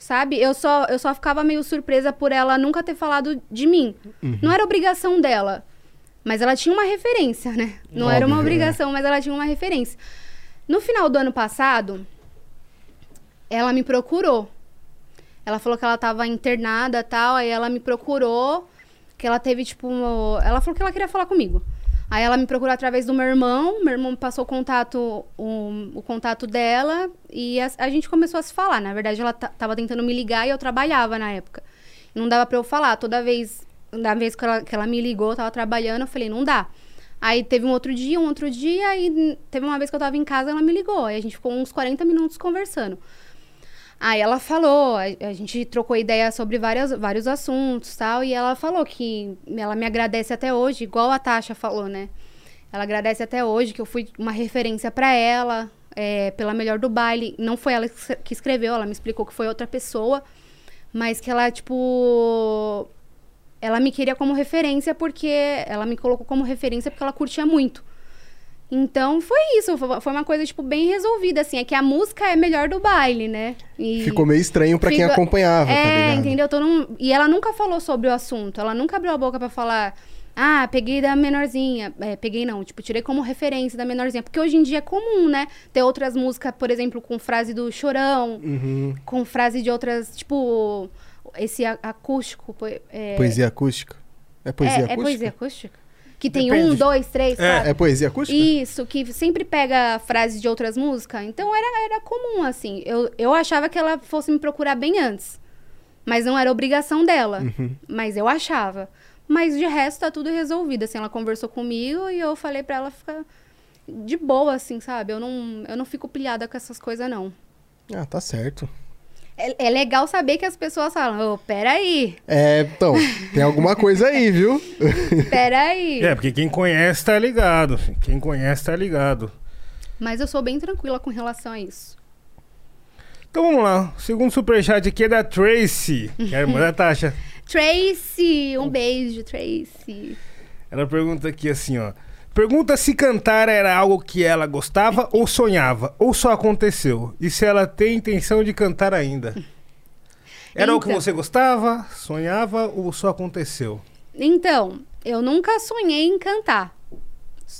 sabe? Eu só, eu só ficava meio surpresa por ela nunca ter falado de mim. Não era obrigação dela. Mas ela tinha uma referência, né? Não era uma Óbvio, obrigação, mas ela tinha uma referência. No final do ano passado, ela me procurou. Ela falou que ela tava internada e tal, aí ela me procurou, que ela teve, tipo, um- ela falou que ela queria falar comigo. Aí ela me procurou através do meu irmão, meu irmão me passou o contato, o, o contato dela, e a, a gente começou a se falar. Na verdade, ela ta- tava tentando me ligar e eu trabalhava na época. Não dava pra eu falar. Toda vez, da vez que ela, que ela me ligou, eu tava trabalhando, eu falei, não dá. Aí teve um outro dia, um outro dia, e teve uma vez que eu tava em casa, ela me ligou. Aí a gente ficou uns 40 minutos conversando. Aí ela falou, a, a gente trocou ideia sobre várias, vários assuntos tal, e ela falou que ela me agradece até hoje, igual a Tasha falou, né? Ela agradece até hoje que eu fui uma referência pra ela, é, pela melhor do baile. Não foi ela que escreveu, ela me explicou que foi outra pessoa, mas que ela, tipo. Ela me queria como referência porque. Ela me colocou como referência porque ela curtia muito. Então foi isso, foi uma coisa, tipo, bem resolvida, assim. É que a música é melhor do baile, né? E- Ficou meio estranho pra quem Fica- acompanhava, tá é, ligado? entendeu? Todo E ela nunca falou sobre o assunto. Ela nunca abriu a boca pra falar. Ah, peguei da menorzinha. É, peguei não, tipo, tirei como referência da menorzinha. Porque hoje em dia é comum, né? Ter outras músicas, por exemplo, com frase do chorão, Uhum. com frase de outras, tipo, esse acústico. É, Poesia acústica? É poesia é, é acústica? poesia acústica? Que tem Depende. um, dois, três, É, quatro. É poesia acústica? Isso, que sempre pega frases de outras músicas. Então era, era comum, assim. Eu, eu achava que ela fosse me procurar bem antes. Mas não era obrigação dela. Uhum. Mas eu achava. Mas de resto tá tudo resolvido. Assim, ela conversou comigo e eu falei pra ela ficar de boa, assim, sabe? Eu não, eu não fico pilhada com essas coisas, não. Ah, tá certo. É, é legal saber que as pessoas falam, ô, peraí, É, então, tem alguma coisa aí, viu? peraí. É, porque quem conhece tá ligado. Quem conhece tá ligado. Mas eu sou bem tranquila com relação a isso. Então vamos lá. O segundo superchat aqui é da Tracy, que é a irmã da Tasha. Tracy, um beijo, Tracy. Ela pergunta aqui assim, ó. Pergunta se cantar era algo que ela gostava ou sonhava, ou só aconteceu. E se ela tem intenção de cantar ainda. Era o que Então. você gostava, sonhava ou só aconteceu? Então, eu nunca sonhei em cantar.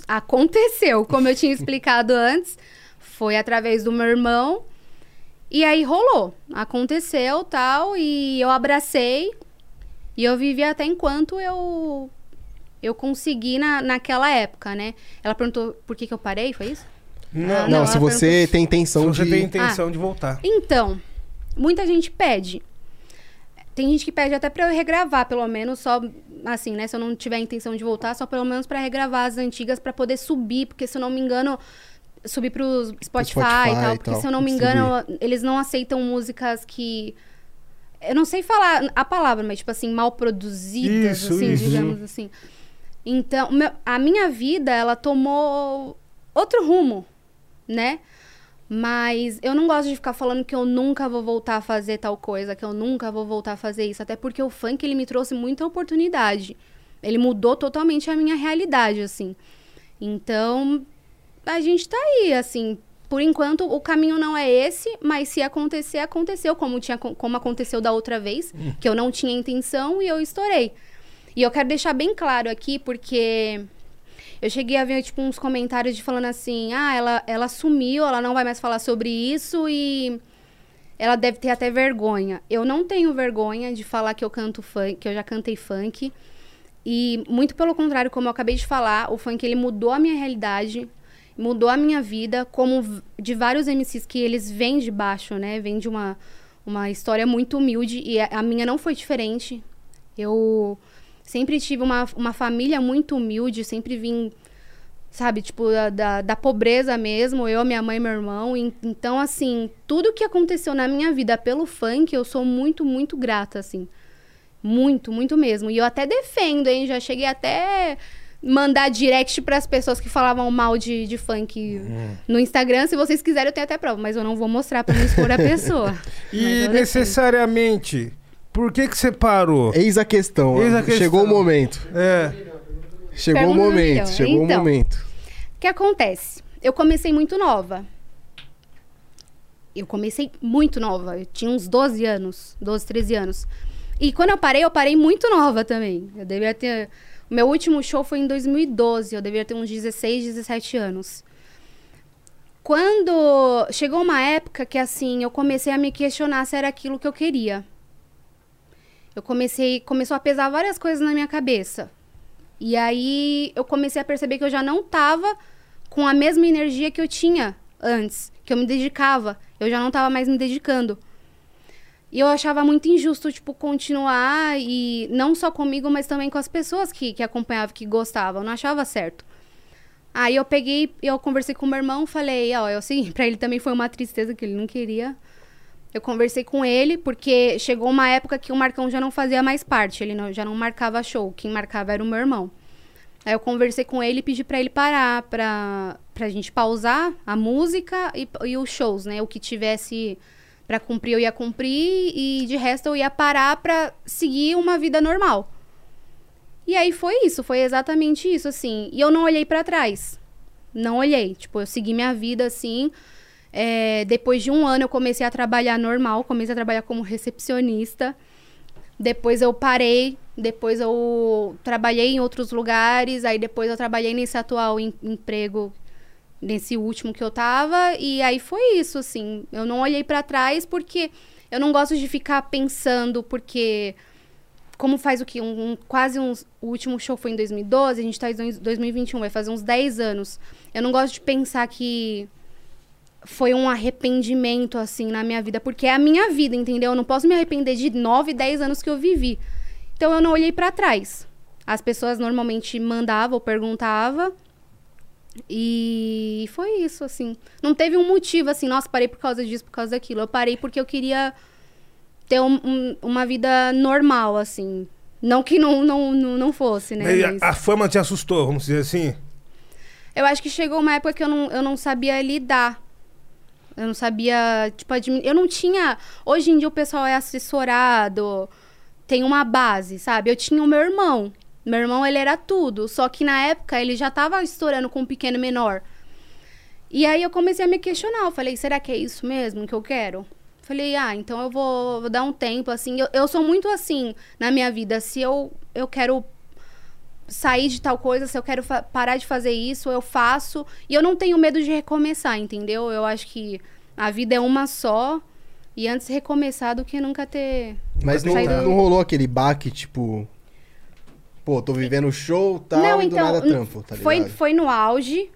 Aconteceu, como eu tinha explicado antes. Foi através do meu irmão. E aí rolou. Aconteceu tal. E eu abracei. E eu vivi até enquanto eu. Eu consegui na, naquela época, né? Ela perguntou por que, que eu parei, foi isso? Não, Ah, Não, ela se você perguntou- tem se intenção você de. tem intenção de voltar. Então, muita gente pede. Tem gente que pede até pra eu regravar, pelo menos, só assim, né? Se eu não tiver intenção de voltar, só pelo menos pra regravar as antigas pra poder subir, porque se eu não me engano, subir pro Spotify, Spotify e tal, e porque tal, se eu não me engano, eles não aceitam músicas que eu não sei falar a palavra, mas tipo assim, mal produzidas, Isso, assim, isso. digamos assim. Então, meu- a minha vida, ela tomou outro rumo, né? Mas eu não gosto de ficar falando que eu nunca vou voltar a fazer tal coisa, que eu nunca vou voltar a fazer isso, até porque o funk ele me trouxe muita oportunidade. Ele mudou totalmente a minha realidade, assim. Então, a gente tá aí, assim. Por enquanto, o caminho não é esse, mas se acontecer, aconteceu, como, tinha, como aconteceu da outra vez, que eu não tinha intenção e eu estourei. E eu quero deixar bem claro aqui, porque eu cheguei a ver, tipo, uns comentários de falando assim, ah, ela, ela sumiu, ela não vai mais falar sobre isso e ela deve ter até vergonha. Eu não tenho vergonha de falar que eu canto funk, que eu já cantei funk. E muito pelo contrário, como eu acabei de falar, o funk ele mudou a minha realidade, mudou a minha vida, como de vários MCs que eles vêm de baixo, né? Vêm de uma, uma história muito humilde e a minha não foi diferente. Eu sempre tive uma, uma família muito humilde, sempre vim, sabe, tipo, da, da, da pobreza mesmo, eu, minha mãe e meu irmão. En- Então, assim, tudo que aconteceu na minha vida pelo funk, eu sou muito, muito grata, assim. Muito, muito mesmo. E eu até defendo, hein? Já cheguei até mandar direct para as pessoas que falavam mal de, de funk no Instagram. Se vocês quiserem, eu tenho até prova, mas eu não vou mostrar para não expor a pessoa. E necessariamente, por que que você parou? Eis a questão. Eis a questão. Chegou o momento. É, Chegou o Pergunta momento. Chegou o Então. momento. O que acontece? Eu comecei muito nova. Eu comecei muito nova. Eu tinha uns 12 anos, 12, 13 anos. E quando eu parei, eu parei muito nova também. Eu devia ter. O meu último show foi em 2012. Eu devia ter uns 16, 17 anos. Quando chegou uma época que assim, eu comecei a me questionar se era aquilo que eu queria. Eu comecei, começou a pesar várias coisas na minha cabeça. E aí eu comecei a perceber que eu já não tava com a mesma energia que eu tinha antes, que eu me dedicava. Eu já não tava mais me dedicando. E eu achava muito injusto, tipo, continuar e não só comigo, mas também com as pessoas que, que acompanhavam, que gostavam. Eu não achava certo. Aí eu peguei, eu conversei com meu irmão, falei, ó, é o seguinte, pra ele também foi uma tristeza que ele não queria. Eu conversei com ele, porque chegou uma época que o Marcão já não fazia mais parte, ele não- já não marcava show, quem marcava era o meu irmão. Aí eu conversei com ele e pedi pra ele parar, pra, pra gente pausar a música e, e os shows, né? O que tivesse pra cumprir eu ia cumprir e de resto eu ia parar pra seguir uma vida normal. E aí foi isso, foi exatamente isso, assim. E eu não olhei pra trás. Não olhei. Tipo, eu segui minha vida assim. É, depois de um ano eu comecei a trabalhar normal, comecei a trabalhar como recepcionista. Depois eu parei, depois eu trabalhei em outros lugares, aí depois eu trabalhei nesse atual em- emprego, nesse último que eu tava, e aí foi isso, assim. Eu não olhei pra trás porque eu não gosto de ficar pensando, porque como faz o quê? Um, um- quase uns. O último show foi em 2012, a gente tá em dois- 2021, vai fazer uns 10 anos. Eu não gosto de pensar que foi um arrependimento, assim, na minha vida, porque é a minha vida, entendeu? Eu não posso me arrepender de 9, 10 anos que eu vivi. Então eu não olhei pra trás. As pessoas normalmente mandavam ou perguntavam. E foi isso, assim. Não teve um motivo assim, nossa, parei por causa disso, por causa daquilo. Eu parei porque eu queria ter um- um- uma vida normal, assim. Não que não, não, não, não fosse, né? Mas a fama te assustou, vamos dizer assim? eu acho que chegou uma época que eu não, eu não sabia lidar. Eu não sabia, tipo, eu não tinha. Hoje em dia o pessoal é assessorado, tem uma base, sabe? Eu tinha o meu irmão. Meu irmão, ele era tudo. Só que na época ele já tava estourando com um pequeno menor. E aí eu comecei a me questionar. Eu falei, será que é isso mesmo que eu quero? Falei, ah, então eu vou, vou dar um tempo, assim. Eu, eu sou muito assim na minha vida. Se eu, eu quero sair de tal coisa, se eu quero parar de fazer isso, eu faço. E eu não tenho medo de recomeçar, entendeu? Eu acho que a vida é uma só. E antes recomeçar do que nunca ter. Mas não, Sair do- não rolou aquele baque, tipo. Pô, tô vivendo o show tal, não, e então. nada trampo, tá foi, ligado? foi no auge.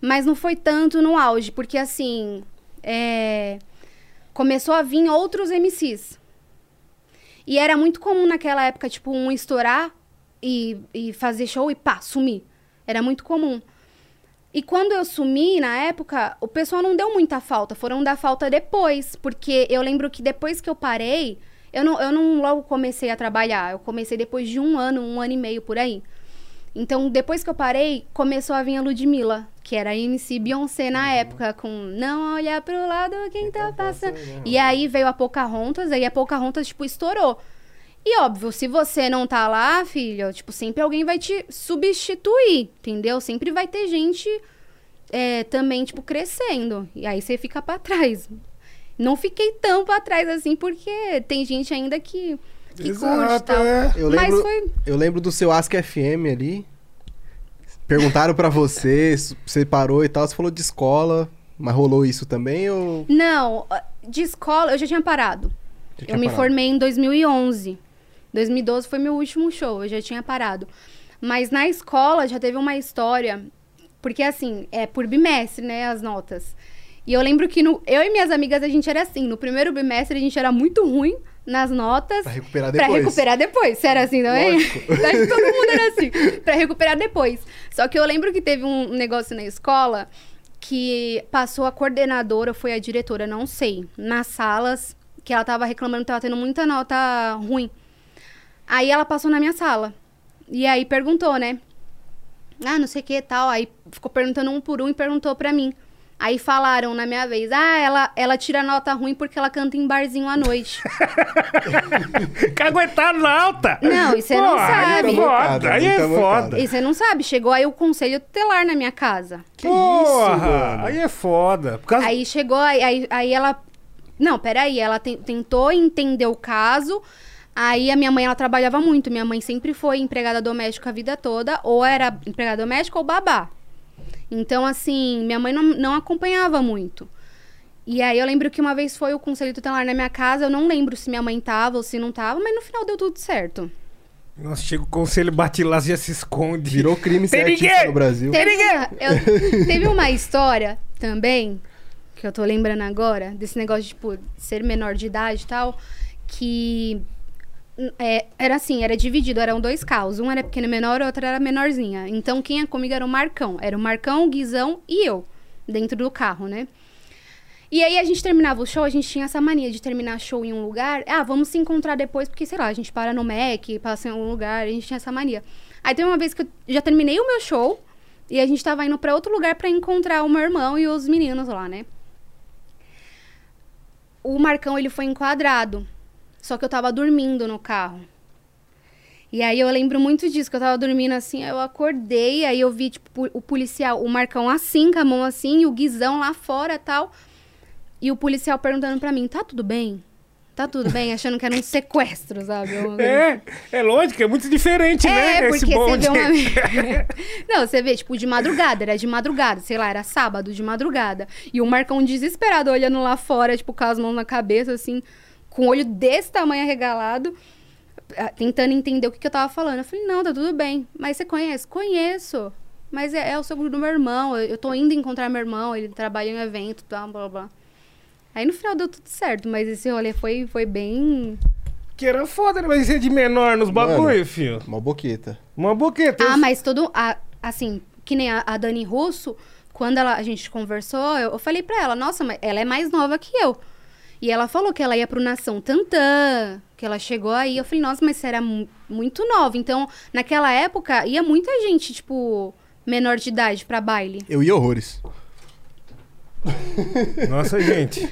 Mas não foi tanto no auge, porque assim. é, começou a vir outros MCs. E era muito comum naquela época, tipo, um estourar e, e fazer show e pá, sumir. Era muito comum. E quando eu sumi, na época, o pessoal não deu muita falta. Foram dar falta depois. Porque eu lembro que depois que eu parei, eu não, eu não logo comecei a trabalhar. Eu comecei depois de um ano, um ano e meio por aí. Então, depois que eu parei, começou a vir a Ludmilla, que era a MC Beyoncé na época, com Não olhar pro lado quem tá passando. E aí veio a Pocahontas, aí a Pocahontas, tipo, estourou. E óbvio, se você não tá lá, filho, tipo, sempre alguém vai te substituir, entendeu? Sempre vai ter gente é, também, tipo, crescendo. E aí você fica pra trás. Não fiquei tão pra trás assim, porque tem gente ainda que, que curte e Exato, tal. é. Eu Mas lembro, foi. eu lembro do seu Ask FM ali. Perguntaram pra você, você parou e tal, você falou de escola, mas rolou isso também ou. Não, de escola eu já tinha parado. Já Eu tinha me parado? formei em 2011. 2012 foi meu último show, eu já tinha parado. Mas na escola já teve uma história, porque assim, é por bimestre, né, as notas. E eu lembro que no, eu e minhas amigas a gente era assim, no primeiro bimestre a gente era muito ruim nas notas. Pra recuperar Pra depois. recuperar depois. Você era assim também? Acho que todo mundo era assim. Pra recuperar depois. Só que eu lembro que teve um negócio na escola que passou a coordenadora, foi a diretora, não sei, nas salas, que ela tava reclamando que tava tendo muita nota ruim. Aí ela passou na minha sala. E aí perguntou, né? Ah, não sei o que e tal. Aí ficou perguntando um por um e perguntou pra mim. Aí falaram na minha vez, ah, ela, ela tira nota ruim porque ela canta em barzinho à noite. Caguetado na alta! Não, e você não Porra, sabe. Aí é foda, aí é Muita foda. E você não sabe, chegou aí o conselho tutelar na minha casa. Que isso, Porra, mano? aí é foda. Por causa... Aí chegou, aí, aí, aí ela. Não, peraí, ela te- tentou entender o caso. Aí a minha mãe, ela trabalhava muito. Minha mãe sempre foi empregada doméstica a vida toda, ou era empregada doméstica ou babá. Então, assim, minha mãe não, não acompanhava muito. E aí eu lembro que uma vez foi o conselho tutelar na minha casa, eu não lembro se minha mãe tava ou se não tava, mas no final deu tudo certo. Nossa, chega o conselho, bate lá, já se esconde. Virou crime ser artista no Brasil. Teve, eu- teve uma história também, que eu tô lembrando agora, desse negócio de, tipo, ser menor de idade e tal, que é, era assim, era dividido, eram dois carros. Um era pequeno menor, o outro era menorzinha. Então, quem ia comigo era o Marcão. Era o Marcão, o Guizão e eu, dentro do carro, né? E aí a gente terminava o show, a gente tinha essa mania de terminar show em um lugar. Ah, vamos se encontrar depois, porque, sei lá, a gente para no Mac, passa em algum lugar, a gente tinha essa mania. Aí teve uma vez que eu já terminei o meu show e a gente tava indo pra outro lugar pra encontrar o meu irmão e os meninos lá, né? O Marcão, ele foi enquadrado. Só que eu tava dormindo no carro. E aí eu lembro muito disso, que eu tava dormindo assim, eu acordei, aí eu vi, tipo, o policial, o Marcão assim, com a mão assim, e o Guizão lá fora tal. E o policial perguntando pra mim, tá tudo bem? Tá tudo bem? Achando que era um sequestro, sabe? Eu- É, é lógico, é muito diferente, né? É, esse porque você bonde. vê uma. Não, você vê, tipo, de madrugada, era de madrugada, sei lá, era sábado de madrugada. E o Marcão desesperado olhando lá fora, tipo, com as mãos na cabeça, assim, com o olho desse tamanho arregalado, ah, tentando entender o que, que eu tava falando. Eu falei, não, tá tudo bem. Mas você conhece? Conheço. Mas é, é o seguro do meu irmão. Eu, eu tô indo encontrar meu irmão, ele trabalha em um evento, blá, blá, blá. Aí no final deu tudo certo, mas esse rolê foi, foi bem. Que era foda, né? Mas ser de menor nos bagulho, filho. Uma boqueta. Uma boqueta. Ah, mas todo. a- assim, que nem a, a Dani Russo, quando ela, a gente conversou, eu, eu falei pra ela, nossa, mas ela é mais nova que eu. E ela falou que ela ia pro Nação Tantã, que ela chegou aí. Eu falei, nossa, mas você era mu- muito nova. Então, naquela época, ia muita gente, tipo, menor de idade pra baile. Eu ia horrores. Nossa, gente.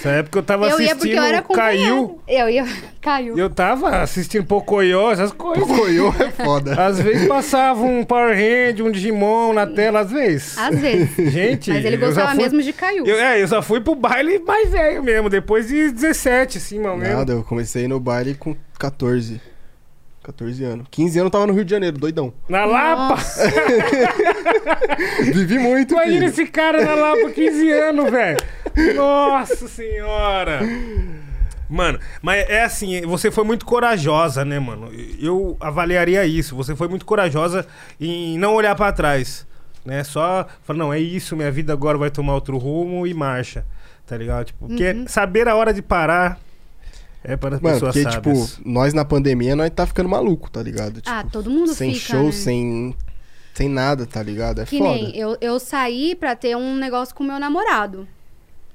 Essa época eu tava eu ia assistindo porque eu era Caiu. Eu ia. Caiu. Eu tava assistindo Pocoyo, essas coisas. Coiô é foda. Às vezes passava um Power Hand, um Digimon na tela, às vezes. Às vezes. Gente, Mas ele gostava fui- mesmo de Caiu. Eu, é, eu só fui pro baile mais velho mesmo, depois de 17, assim, mano. mesmo. Nada, eu comecei no baile com 14. 14 anos. 15 anos eu tava no Rio de Janeiro, doidão. Na Lapa! Nossa. Vivi muito, Imagina filho. esse cara na Lapa, 15 anos, velho. Nossa senhora. Mano, mas é assim, você foi muito corajosa, né, mano? Eu avaliaria isso. Você foi muito corajosa em não olhar pra trás, né? Só falar, não, é isso, minha vida agora vai tomar outro rumo e marcha, tá ligado? Tipo, porque Uhum. saber a hora de parar é para as Mano, pessoas porque, sábias. tipo, nós na pandemia, nós tá ficando maluco, tá ligado? Ah, Tipo, todo mundo sem fica, show, né? sem, sem nada, tá ligado? É Que foda. nem eu, eu saí pra ter um negócio com o meu namorado.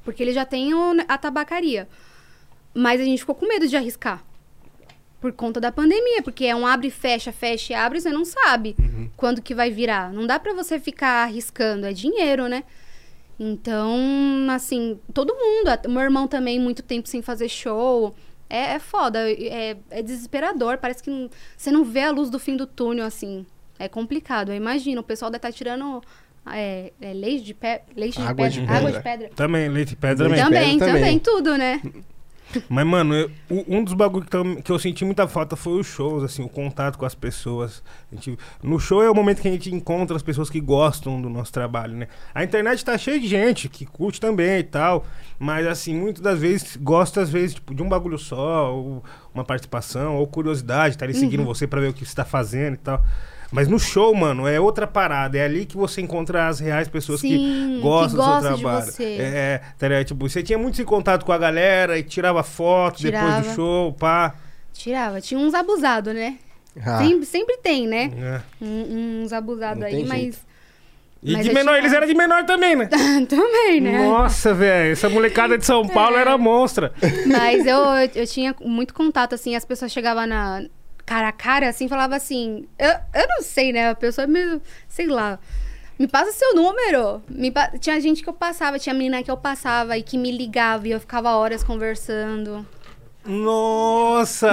Porque ele já tem o- a tabacaria. Mas a gente ficou com medo de arriscar. Por conta da pandemia. Porque é um abre, fecha, fecha e abre, você não sabe Uhum. quando que vai virar. Não dá pra você ficar arriscando. É dinheiro, né? Então, assim, todo mundo. Meu irmão também, muito tempo sem fazer show. É, é foda. É, é desesperador. Parece que não- você não vê a luz do fim do túnel, assim. É complicado. Eu imagino. O pessoal deve estar tirando é, é, leite de, pe... leite de Água de pedra. Água de pedra. pedra. Também, leite e pedra também. de Também, pedra também, também. tudo, né? Mas, mano, eu- um dos bagulhos que, eu- que eu senti muita falta foi os shows, assim, o contato com as pessoas. Gente- no show é o momento que a gente encontra as pessoas que gostam do nosso trabalho, né? A internet tá cheia de gente que curte também e tal, mas, assim, muitas das vezes gosta, às vezes, tipo, de um bagulho só, ou uma participação, ou curiosidade, tá ali seguindo Uhum. você pra ver o que você tá fazendo e tal. Mas no show, mano, é outra parada. É ali que você encontra as reais pessoas Sim, que que gostam do seu gostam de trabalho. você. É, tá ligado? Tipo, você tinha muito esse contato com a galera e tirava foto depois do Tirava. show, pá. Tirava. Tinha uns abusados, né? Ah, Sempre, sempre tem, né? É. Um- uns abusados aí, mas. jeito. E Mas de eu menor, tinha- eles eram de menor também, né? também, né? Nossa, velho, essa molecada de São Paulo era monstra. Mas eu, eu tinha muito contato, assim, as pessoas chegavam na cara a cara, assim, falava assim, eu, eu não sei, né? A pessoa me, sei lá, me passa seu número. Me pa- Tinha gente que eu passava, tinha menina que eu passava e que me ligava e eu ficava horas conversando. Nossa!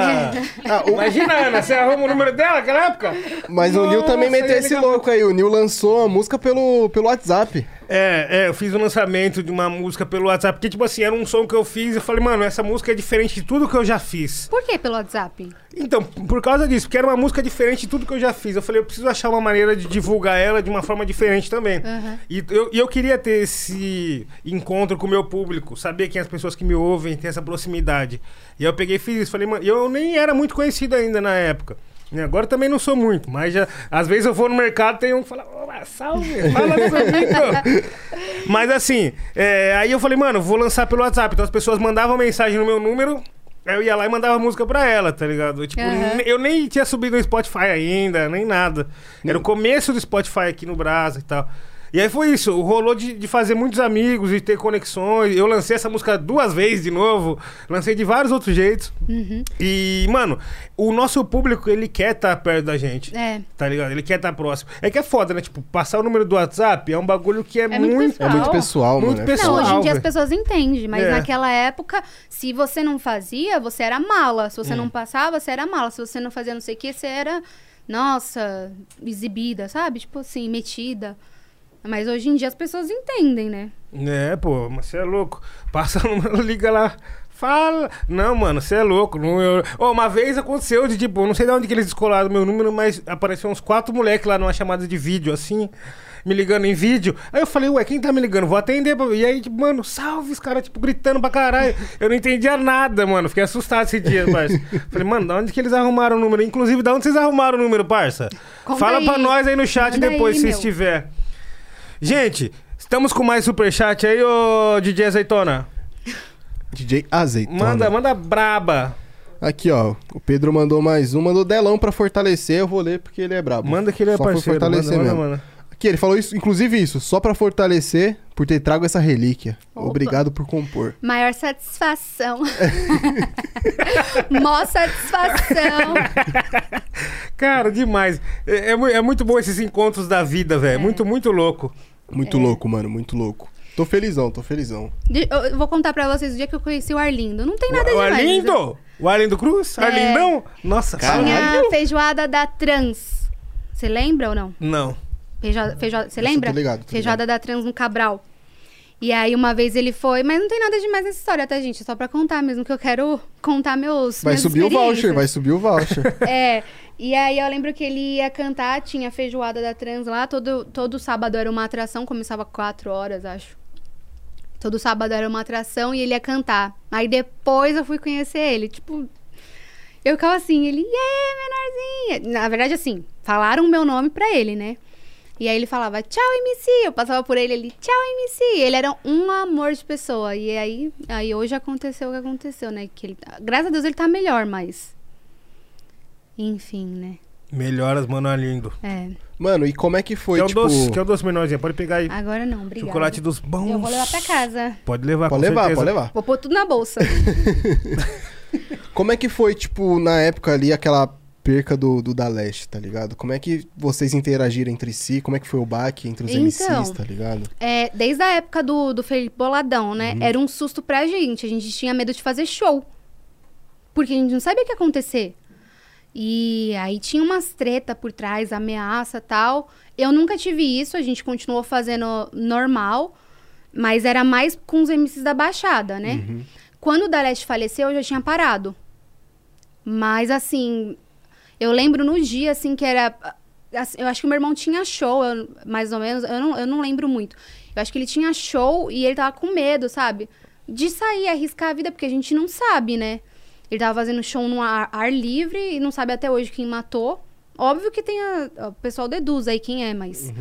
Ah, o- Imagina, Ana, você arruma o número dela naquela época? Mas o Nil também Nossa, meteu esse louco aí. O Nil lançou a música pelo, pelo WhatsApp. É, é, eu fiz o lançamento de uma música pelo WhatsApp, porque, tipo assim, era um som que eu fiz, eu falei, mano, essa música é diferente de tudo que eu já fiz. Por que pelo WhatsApp? Então, por causa disso, porque era uma música diferente de tudo que eu já fiz. Eu falei, eu preciso achar uma maneira de divulgar ela de uma forma diferente também. Aham. E eu, e eu queria ter esse encontro com o meu público, saber quem as pessoas que me ouvem, ter essa proximidade. E eu peguei e fiz isso. Falei, mano, eu nem era muito conhecido ainda na época. E Agora também não sou muito, mas já, às vezes eu vou no mercado tem um que fala, "Ô, salve, fala comigo. mas assim, é, aí eu falei, mano, vou lançar pelo WhatsApp. Então as pessoas mandavam mensagem no meu número, eu ia lá e mandava música pra ela, tá ligado? Tipo, Aham. ne- eu nem tinha subido no Spotify ainda, nem nada. Era o começo do Spotify aqui no Brasa e tal. E aí foi isso, rolou de, de fazer muitos amigos, de ter conexões. Eu lancei essa música duas vezes de novo, lancei de vários outros jeitos. Uhum. E, mano, o nosso público, ele quer estar perto da gente. É. Tá ligado? Ele quer estar próximo. É que é foda, né? Tipo, passar o número do WhatsApp é um bagulho que é, muito muito. É muito pessoal, Muito mano. é pessoal. Não, hoje em dia as pessoas entendem, mas É. naquela época, se você não fazia, você era mala. Se Hum. você não passava, você era mala. Se você não fazia não sei o que, você era, nossa, exibida, sabe? Tipo assim, metida. Mas hoje em dia as pessoas entendem, né? É, pô, mas você é louco. Passa o número, liga lá. Fala. Não, mano, você é louco. Não, eu... Ô, uma vez aconteceu de tipo, não sei de onde que eles descolaram meu número, mas apareceu uns quatro moleques lá numa chamada de vídeo, assim, me ligando em vídeo. Aí eu falei, ué, quem tá me ligando? Vou atender. E aí, tipo, mano, salve, os caras, tipo, gritando pra caralho. Eu não entendia nada, mano. Fiquei assustado esse dia, parça. Falei, mano, da onde que eles arrumaram o número? Inclusive, da onde vocês arrumaram o número, parça? Conta Fala aí. pra nós aí no chat Manda depois, aí, se meu. estiver. Gente, estamos com mais superchat aí, ô DJ Azeitona. DJ Azeitona. Manda, manda braba. Aqui, ó. O Pedro mandou mais um. Mandou Delão pra fortalecer. Eu vou ler porque ele é brabo. Manda que ele é Só parceiro. fortalecer manda, mesmo. manda, manda. Que ele falou isso, inclusive isso, só pra fortalecer, por ter trago essa relíquia. Opa. Obrigado por compor. Maior satisfação. Mó satisfação. Cara, demais. É, é é muito bom esses encontros da vida, velho. Muito, muito louco. Muito louco, mano, muito louco. Tô felizão, tô felizão. De- Eu eu vou contar pra vocês o dia que eu conheci o Arlindo. Não tem nada o demais. Arlindo? O Arlindo Cruz? É. Arlindão? Nossa, Caralho. Tinha feijoada da Trans. Você lembra ou não? Não. Feijoada, feijoada, você lembra? tô ligado, tô feijoada da Trans no Cabral. E aí uma vez ele foi, mas não tem nada demais nessa história, tá, gente? É só pra contar mesmo que eu quero contar meus Vai subir o voucher, vai subir o voucher. É, e aí eu lembro que ele ia cantar, tinha feijoada da Trans lá, todo, todo sábado era uma atração, começava quatro horas, acho. Todo sábado era uma atração e ele ia cantar. Aí depois eu fui conhecer ele, tipo... Eu ficava assim, ele, yeah, menorzinha. Na verdade, assim, falaram o meu nome pra ele, né? E aí ele falava, tchau, MC. Eu passava por ele, ele, tchau, MC. Ele era um amor de pessoa. E aí, aí hoje aconteceu o que aconteceu, né? Que ele, graças a Deus ele tá melhor, mas... Enfim, né? Melhoras, mano, Arlindo. É. Mano, e como é que foi, que, é o tipo... doce, que é doce menorzinho. Pode pegar aí. Agora não, obrigada. Chocolate dos bons. Eu vou levar pra casa. Pode levar, Pode com levar, certeza. pode levar. Vou pôr tudo na bolsa. Como é que foi, tipo, na época ali, aquela perca do, do da Leste, tá ligado? Como é que vocês interagiram entre si? Como é que foi o baque entre os Então. MCs, tá ligado? É, desde a época do, do Felipe Boladão, né? Uhum. Era um susto pra gente. A gente tinha medo de fazer show. Porque a gente não sabia o que ia acontecer. E aí tinha umas treta por trás, ameaça tal. Eu nunca tive isso, a gente continuou fazendo normal. Mas era mais com os MCs da Baixada, né? Uhum. Quando o Daleste faleceu, eu já tinha parado. Mas, assim, eu lembro no dia, assim, que era... assim, eu acho que o meu irmão tinha show, eu- mais ou menos. Eu não, eu não lembro muito. Eu acho que ele tinha show e ele tava com medo, sabe? De sair, arriscar a vida, porque a gente não sabe, né? Ele tava fazendo show no ar, ar livre e não sabe até hoje quem matou. Óbvio que tem a, o pessoal deduz aí quem é, mas...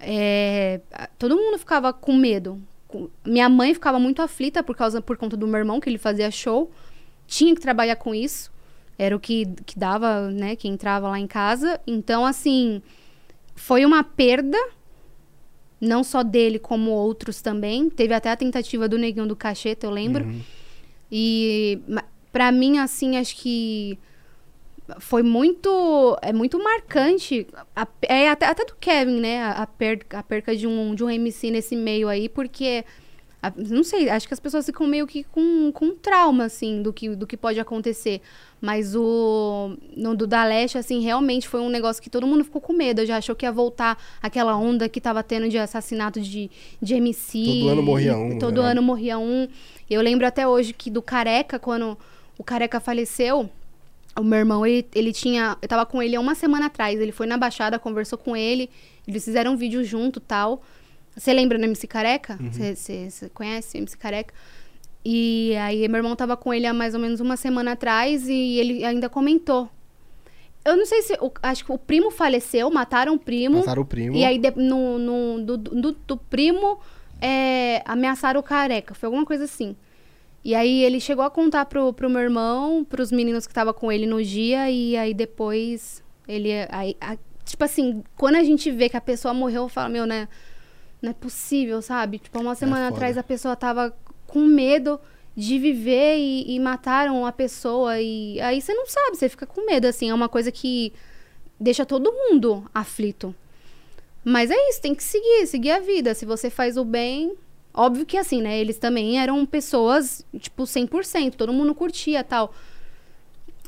É, a- todo mundo ficava com medo. Minha mãe ficava muito aflita por causa por conta do meu irmão que ele fazia show. Tinha que trabalhar com isso. Era o que, que dava, né, que entrava lá em casa. Então, assim, foi uma perda não só dele como outros também. Teve até a tentativa do neguinho do cacheta, eu lembro. E ma- pra mim assim, acho que foi muito é muito marcante a- é até, até do Kevin né a, a a perca de um de um MC nesse meio aí porque a- não sei acho que as pessoas ficam meio que com, com trauma assim do que do que pode acontecer mas o no do da Leste assim realmente foi um negócio que todo mundo ficou com medo já achou que ia voltar aquela onda que tava tendo de assassinato de, de MC Todo ano morria um, todo né? ano morria um eu lembro até hoje que do Careca quando o Careca faleceu o meu irmão, ele, ele tinha. Eu tava com ele há uma semana atrás. Ele foi na Baixada, conversou com ele. Eles fizeram um vídeo junto tal. Você lembra do MC Careca? Você conhece o MC Careca? E aí, meu irmão tava com ele há mais ou menos uma semana atrás e ele ainda comentou. Eu não sei se. o- acho que o primo faleceu, mataram o primo. Mataram o primo. E aí, de- no, no- do, do, do primo, é, ameaçaram o careca. Foi alguma coisa assim. E aí, ele chegou a contar pro, pro meu irmão, pros meninos que estavam com ele no dia. E aí, depois, ele... Aí, a- tipo assim, quando a gente vê que a pessoa morreu, fala, meu, né? Não é possível, sabe? Tipo, uma semana foda. atrás, a pessoa tava com medo de viver e, e mataram a pessoa. E aí, você não sabe, você fica com medo, assim. É uma coisa que deixa todo mundo aflito. Mas é isso, tem que seguir, seguir a vida. Se você faz o bem. Óbvio que assim, né? Eles também eram pessoas, tipo, 100%, todo mundo curtia tal.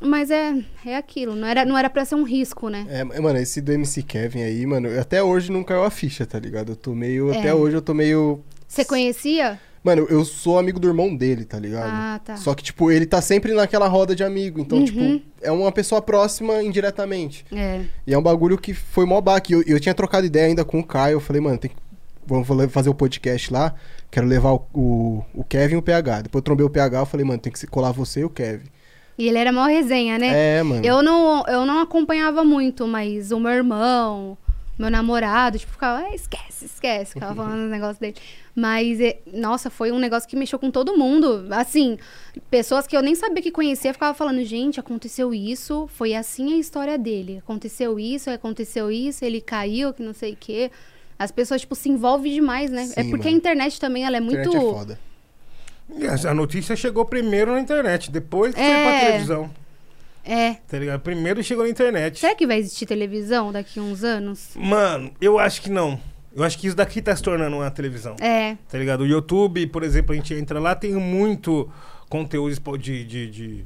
Mas é, é aquilo, não era, não era pra ser um risco, né? É, mano, esse do MC Kevin aí, mano, até hoje não caiu a ficha, tá ligado? Eu tô meio. É. Até hoje eu tô meio. Você conhecia? Mano, eu sou amigo do irmão dele, tá ligado? Ah, tá. Só que, tipo, ele tá sempre naquela roda de amigo. Então, Uhum. tipo, é uma pessoa próxima indiretamente. É. E é um bagulho que foi mó baque. Eu, eu tinha trocado ideia ainda com o Caio. Eu falei, mano, tem que. Vamos fazer o podcast lá. Quero levar o, o, o Kevin e o PH. Depois eu trombei o PH. Eu falei, mano, tem que se colar você e o Kevin. E ele era mó resenha, né? É, mano. Eu não, eu não acompanhava muito, mas o meu irmão, meu namorado, tipo, ficava, "Ah, esquece, esquece, ficava falando os negócios dele. Mas, é, nossa, foi um negócio que mexeu com todo mundo. Assim, pessoas que eu nem sabia que conhecia ficavam falando, gente, aconteceu isso, foi assim a história dele. Aconteceu isso, aconteceu isso, ele caiu, que não sei o quê. As pessoas, tipo, se envolvem demais, né? é Sim, porque mano. a internet também, ela é muito... Internet é foda. A notícia chegou primeiro na internet, depois foi É. pra televisão. É. Tá ligado? Primeiro chegou na internet. Será que vai existir televisão daqui a uns anos? Mano, eu acho que não. Eu acho que isso daqui tá se tornando uma televisão. É. Tá ligado? O YouTube, por exemplo, a gente entra lá, tem muito conteúdo de, de, de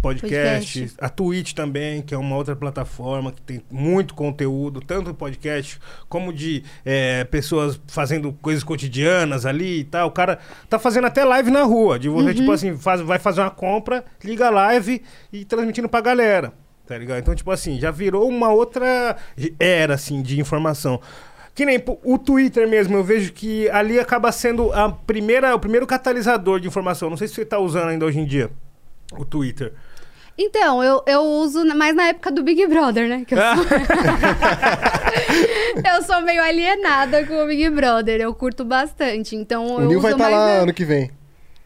podcast. Podcast. A Twitch também, que é uma outra plataforma que tem muito conteúdo, tanto podcast como de é, pessoas fazendo coisas cotidianas ali e tal. O cara tá fazendo até live na rua, de você, tipo assim, faz, vai fazer uma compra, liga a live e transmitindo pra galera. Tá ligado? Então, tipo assim, já virou uma outra era, assim, de informação. Que nem o Twitter mesmo, eu vejo que ali acaba sendo a primeira, o primeiro catalisador de informação. Não sei se você tá usando ainda hoje em dia o Twitter. Então, eu, eu uso mais na época do Big Brother, né? Que eu, sou... eu sou meio alienada com o Big Brother. Eu curto bastante. Então, O eu Nil uso vai estar mais. lá na- ano que vem.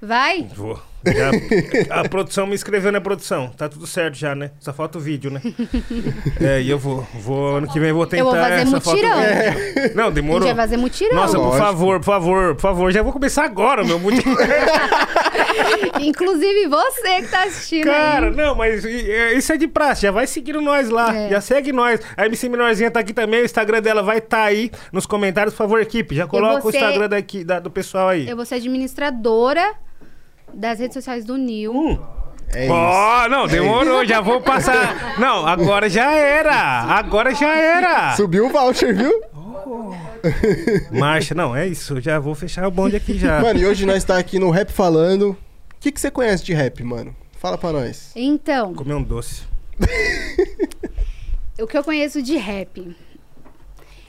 Vai? Vou. Já- a produção me inscreveu na produção. Tá tudo certo já, né? Só falta o vídeo, né? É, e eu vou. vou ano que vem eu vou tentar. Eu vou fazer é, mutirão. vídeo. Não, A gente demorou. vai fazer mutirão. Nossa, por Lógico. favor, por favor, por favor. Já vou começar agora, meu mutirão. Inclusive você que tá assistindo. Cara, aí. não, mas é, isso é de praxe. Já vai seguindo nós lá. É. Já segue nós. A MC Menorzinha tá aqui também. O Instagram dela vai estar aí nos comentários. Por favor, equipe, já coloca o Instagram daqui, da- do pessoal aí. Eu vou ser administradora das redes sociais do Nil. Hum. É isso. Ó, não, demorou, já vou passar. Não, agora já era. Agora já era. Subiu o voucher, viu? Marcha, não, é isso. Já vou fechar o bonde aqui já. Mano, e hoje nós tá aqui no Rap Falando. O que, que você conhece de rap, mano? Fala pra nós. Então, Comer um doce. o que eu conheço de rap?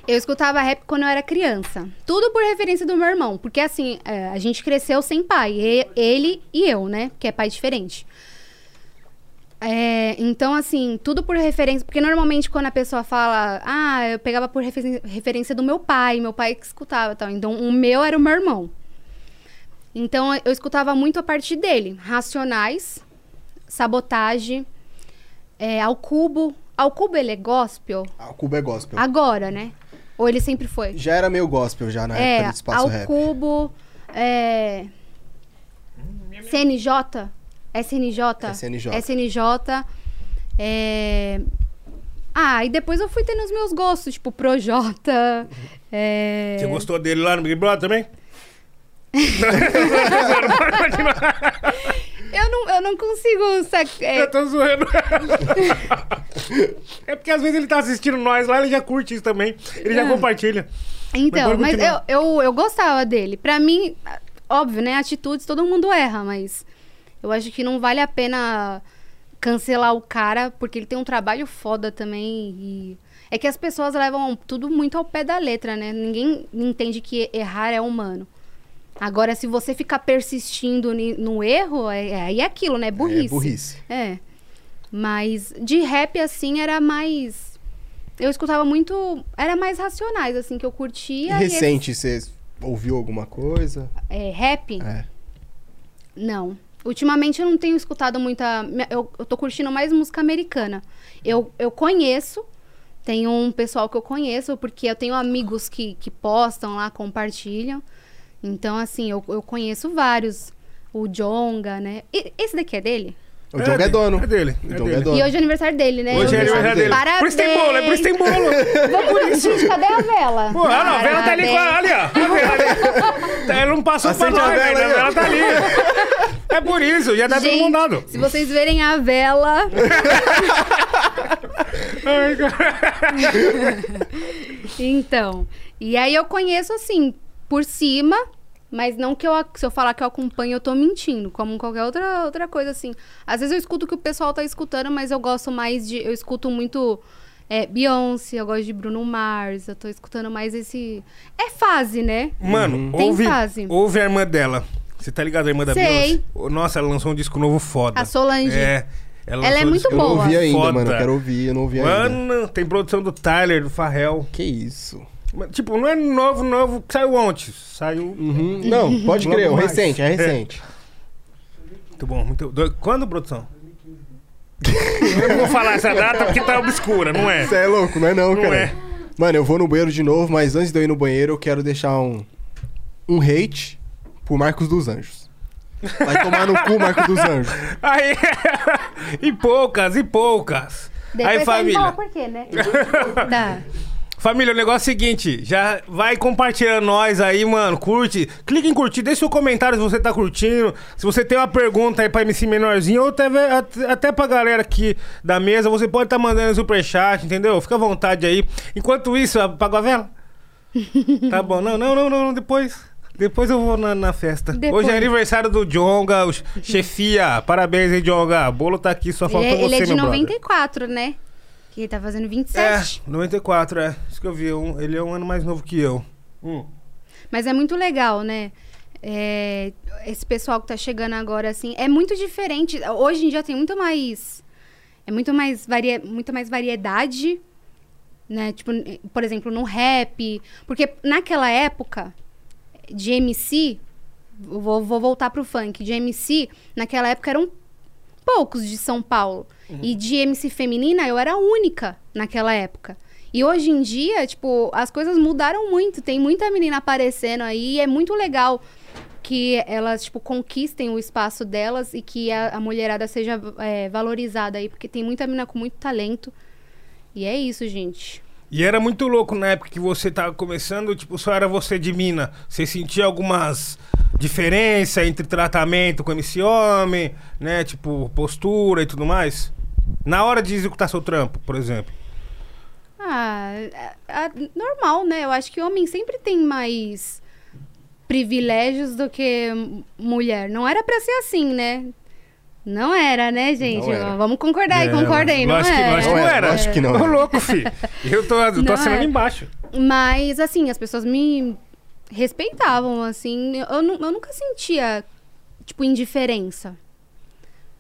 Eu escutava rap quando eu era criança. Tudo por referência do meu irmão. Porque assim, é, a gente cresceu sem pai. Ele e eu, né? Que é pai diferente. É, então, assim, tudo por referência. Porque normalmente quando a pessoa fala, ah, eu pegava por referência do meu pai, meu pai que escutava tal. Então, o meu era o meu irmão. Então, eu escutava muito a partir dele. Racionais, sabotagem, é, ao cubo. Ao cubo ele é gospel? Ah, o Cubo é gospel. Agora, né? Ou ele sempre foi? Já era meio gospel já na é, época do Espaço ao Rap. cubo, é... CNJ? SNJ? SNJ. SNJ. É... Ah, e depois eu fui tendo os meus gostos, tipo Projota. É... Você gostou dele lá no Big Brother também? Eu não, eu não consigo. sac- é, Eu tô zoando. É porque às vezes ele tá assistindo nós lá, ele já curte isso também. Ele já compartilha. Então, pode mas eu, eu, eu gostava dele. Pra mim, óbvio, né? Atitudes todo mundo erra, mas eu acho que não vale a pena cancelar o cara, porque ele tem um trabalho foda também. E... É que as pessoas levam tudo muito ao pé da letra, né? Ninguém entende que errar é humano. Agora, se você ficar persistindo no erro, é, é- aí é aquilo, né? Burrice. É burrice. É. Mas de rap, assim, era mais. Eu escutava muito. Era mais racionais, assim, que eu E curtia. e recente, você ouviu alguma coisa? é, rap? É. Não. Ultimamente eu não tenho escutado muita. Eu, eu tô curtindo mais música americana. Eu, eu conheço. Tem um pessoal que eu conheço, porque eu tenho amigos que, que postam lá, compartilham. Então, assim, eu, eu conheço vários. O Jonga, né? E- esse daqui é dele? O Jonga é dono. É dele. O É Jonga é dono. E hoje é aniversário dele, né? Hoje é Eu- aniversário dele. Parabéns! Por isso tem bolo, é por isso tem bolo. Vamos, gente, cadê a vela? Pô, lá, a vela tá ali com a, ali, ó. A vela ali. Ele não passou Acende pra a nós, vela né? aí, A vela tá ali. É por isso, já tá todo Gente, mundo dado. Se vocês verem a vela. Então. E aí eu conheço assim, por cima, mas não que eu, se eu falar que eu acompanho, eu tô mentindo, como qualquer outra, outra coisa assim. Às vezes eu escuto o que o pessoal tá escutando, mas eu gosto mais de. Eu escuto muito. É, Beyoncé, eu gosto de Bruno Mars, eu tô escutando mais esse. É fase, né? Mano, Tem ouve, fase. ouve a irmã dela. Você tá ligado, a irmã da Sei. Beyoncé? Nossa, ela lançou um disco novo foda. A Solange. É. Ela é lançou um muito disco Eu não boa. ouvi ainda, foda. mano. Eu quero ouvir, eu não ouvi ainda. Mano, tem produção do Tyler, do Farrell. Que isso? Tipo, não é novo, novo, que saiu ontem. Saiu. Uhum. Não, pode crer, é mais. recente, é recente. Muito bom. Muito... do- Quando, produção? Eu não vou falar essa data porque tá obscura, não é? Você é louco, não é não, Não cara. é. Mano, eu vou no banheiro de novo, mas antes de eu ir no banheiro, eu quero deixar um, um hate pro Marcos dos Anjos. Vai tomar no cu, Marcos dos Anjos. Aí, e poucas, e poucas. Depois Aí, família. fala por quê, né? tá. Família, o negócio é o seguinte, já vai compartilhando nós aí, mano, curte, clica em curtir, deixa o comentário se você tá curtindo, se você tem uma pergunta aí pra MC Menorzinho, ou até, até, pra galera aqui da mesa, você pode tá mandando superchat, entendeu? Fica à vontade aí. Enquanto isso, apagou a vela? tá bom, não, não, não, não, depois... Depois eu vou na, na festa. Depois. Hoje é aniversário do Jonga, chefia. Parabéns aí, Jonga. O bolo tá aqui, só Ele, faltou é- você, ele é de meu brother. 94, né? Que ele tá fazendo É, 27. 94, é. Isso que eu vi. um- ele é um ano mais novo que eu. Hum. Mas é muito legal, né? É, esse pessoal que tá chegando agora, assim, é muito diferente. Hoje em dia tem muito mais. É muito mais, varia, muito mais variedade, né? Tipo, por exemplo, no rap. Porque naquela época de MC, vou, vou voltar pro funk, de MC, naquela época eram poucos de São Paulo. E de MC feminina, eu era a única naquela época. E hoje em dia, tipo, as coisas mudaram muito. Tem muita menina aparecendo aí e é muito legal que elas, tipo, conquistem o espaço delas e que a, a mulherada seja é, valorizada aí, porque tem muita menina com muito talento. E é isso, gente. E era muito louco na época que você tava começando, tipo, só era você de mina. Você sentia algumas diferenças entre tratamento com esse homem, né? Tipo, postura e tudo mais? Na hora de executar seu trampo, por exemplo. Ah, é- é normal, né? Eu acho que homem sempre tem mais privilégios do que mulher. Não era pra ser assim, né? Não era, né, gente? Não era. Vamos concordar aí, É, concorda aí, não lógico que- era. que não era. Lógico que não. Ô, louco, filho. Eu tô, eu tô Não assinando é. embaixo. Mas, assim, as pessoas me respeitavam, assim. Eu, eu nunca sentia, tipo, indiferença.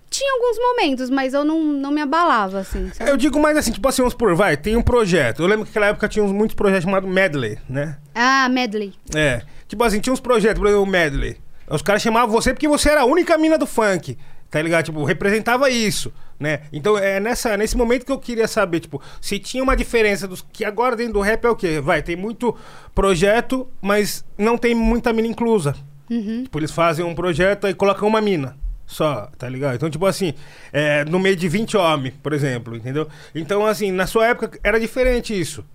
Tinha alguns momentos, mas eu não, não me abalava, assim. sabe? Eu digo mais assim, tipo assim, vamos por, vai, tem um projeto. Eu lembro que naquela época tinha uns muitos projetos chamados Medley, né? Ah, medley. É. Tipo assim, tinha uns projetos, por exemplo, o Medley. Os caras chamavam você porque você era a única mina do funk. Tá ligado? Tipo, representava isso, né? Então é nessa, nesse momento que eu queria saber, tipo, se tinha uma diferença dos que agora dentro do rap é o quê? Vai, tem muito projeto, mas não tem muita mina inclusa. Tipo, eles fazem um projeto e colocam uma mina. Só, tá ligado? Então, tipo assim, é, no meio de 20 homens, por exemplo, entendeu? Então, assim, na sua época era diferente isso.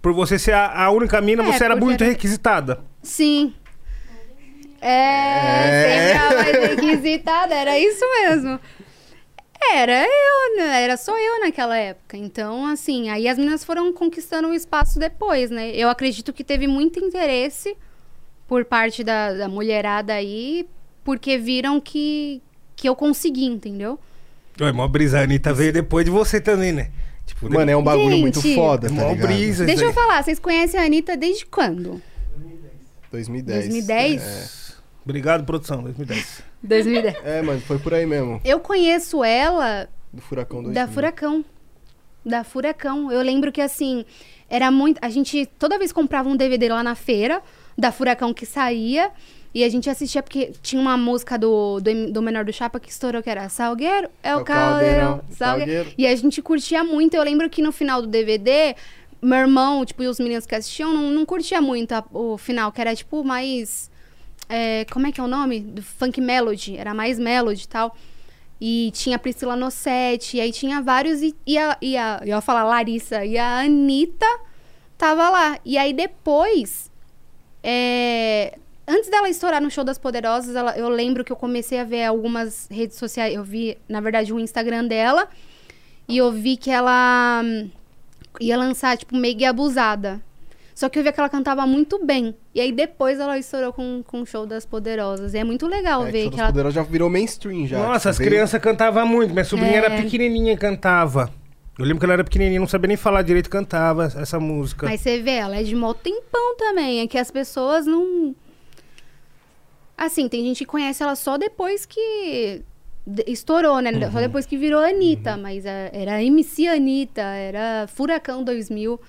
Por você ser a, a única mina, É, você era muito era- requisitada. Sim. É, sempre a mais requisitada, era isso mesmo. Era eu, né? Era só eu naquela época. Então, assim, aí as meninas foram conquistando o espaço depois, né? Eu acredito que teve muito interesse por parte da, da mulherada aí, porque viram que, que eu consegui, entendeu? Ué, mó brisa, a Anitta veio depois de você também, né? Tipo, Mano, é um bagulho muito Gente, foda, tá mó ligado? brisa. Deixa eu falar, vocês conhecem a Anitta desde quando? 2010. 2010? aí. Obrigado, produção, 2010. 2010. É, mano, foi por aí mesmo. Eu conheço ela Do Furacão 2000. Da Furacão. Da Furacão. Eu lembro que assim, era muito. A gente toda vez comprava um DVD lá na feira, da Furacão que saía. E a gente assistia porque tinha uma música do, do, do Menor do Chapa que estourou, que era Salgueiro, é o É o caldeirão, caldeirão, Salgueiro. Salgueiro. E a gente curtia muito. Eu lembro que no final do DVD, meu irmão, tipo, e os meninos que assistiam, não, não curtia muito a- o final, que era tipo mais. É, como é que é o nome? Do funk melody. Era mais melody e tal. E tinha a Priscila e aí tinha vários, e, e, a, e a. Eu ia falar Larissa, e a Anitta tava lá. E aí depois. é, antes dela estourar no Show das Poderosas, ela- eu lembro que eu comecei a ver algumas redes sociais. Eu vi, na verdade, o Instagram dela. E eu vi que ela hum, ia lançar, tipo, meio abusada. Só que eu vi que ela cantava muito bem. E aí depois ela estourou com, com o Show das Poderosas. E é muito legal É, ver que das ela. Poderosas já virou mainstream já. Nossa, as veio- crianças cantavam muito. Minha sobrinha É. era pequenininha e cantava. Eu lembro que ela era pequenininha, não sabia nem falar direito cantava essa música. Mas você vê, ela é de mó tempão também. É que as pessoas não. Assim, tem gente que conhece ela só depois que estourou, né? Uhum. Só depois que virou Anitta. Mas é, era MC Anitta, era Furacão 2000.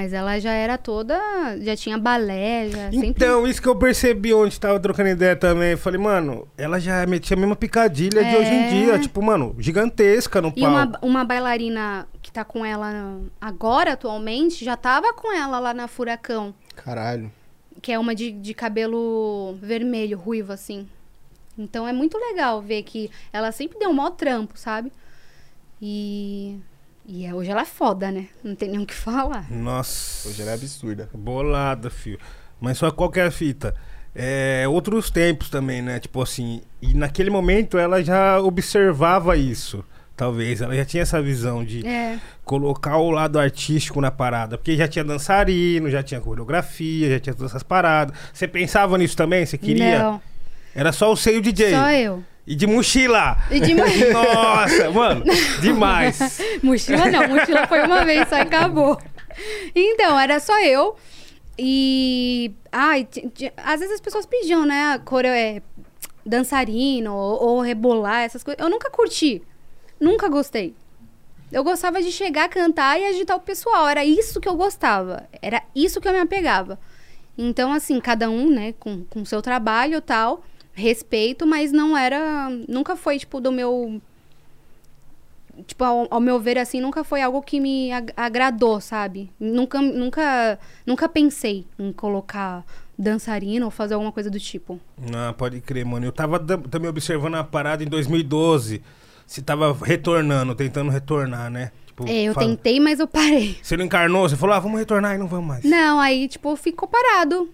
Mas ela já era toda. Já tinha balé, já sempre. Então, isso que eu percebi onde tava trocando ideia também. Eu falei, mano, ela já metia a mesma picadilha de É. hoje em dia. Tipo, mano, gigantesca no E palco. uma, uma bailarina que que tá com ela agora, atualmente, já tava com ela lá na Furacão. Caralho. Que é uma de, de cabelo vermelho, ruivo, assim. Então é muito legal ver que ela sempre deu um maior trampo, sabe? E. E é- hoje ela é foda, né? Não tem nem o que falar. Nossa. Hoje ela é absurda. Bolada, filho. Mas só qualquer fita. É, outros tempos também, né? Tipo assim, e naquele momento ela já observava isso. Talvez, ela já tinha essa visão de É. colocar o lado artístico na parada. Porque já tinha dançarino, já tinha coreografia, já tinha todas essas paradas. Você pensava nisso também? Você queria? Não, Era só o seio DJ. só eu. E de mochila. E de mo- Nossa, mano, demais. Mochila não, mochila foi uma vez, só acabou. Então, era só eu. E. Ai, às vezes as pessoas pediam, né? Coreo, é, dançarino ou, ou rebolar, essas coisas. Eu nunca curti. Nunca gostei. Eu gostava de chegar, cantar e agitar o pessoal. Era isso que eu gostava. Era isso que eu me apegava. Então, assim, cada um, né, com o seu trabalho e tal, respeito, mas não era. Nunca foi, tipo, do meu tipo, ao, ao meu ver, assim, nunca foi algo que me ag- agradou, sabe? Nunca, nunca, nunca pensei em colocar dançarina ou fazer alguma coisa do tipo. Não, pode crer, mano. Eu tava também observando a parada em 2012. Você tava retornando, tentando retornar, né? Tipo, É, eu fala- tentei, mas eu parei. Você não encarnou? Você falou, ah, vamos retornar e não vamos mais. Não, aí, tipo, ficou parado.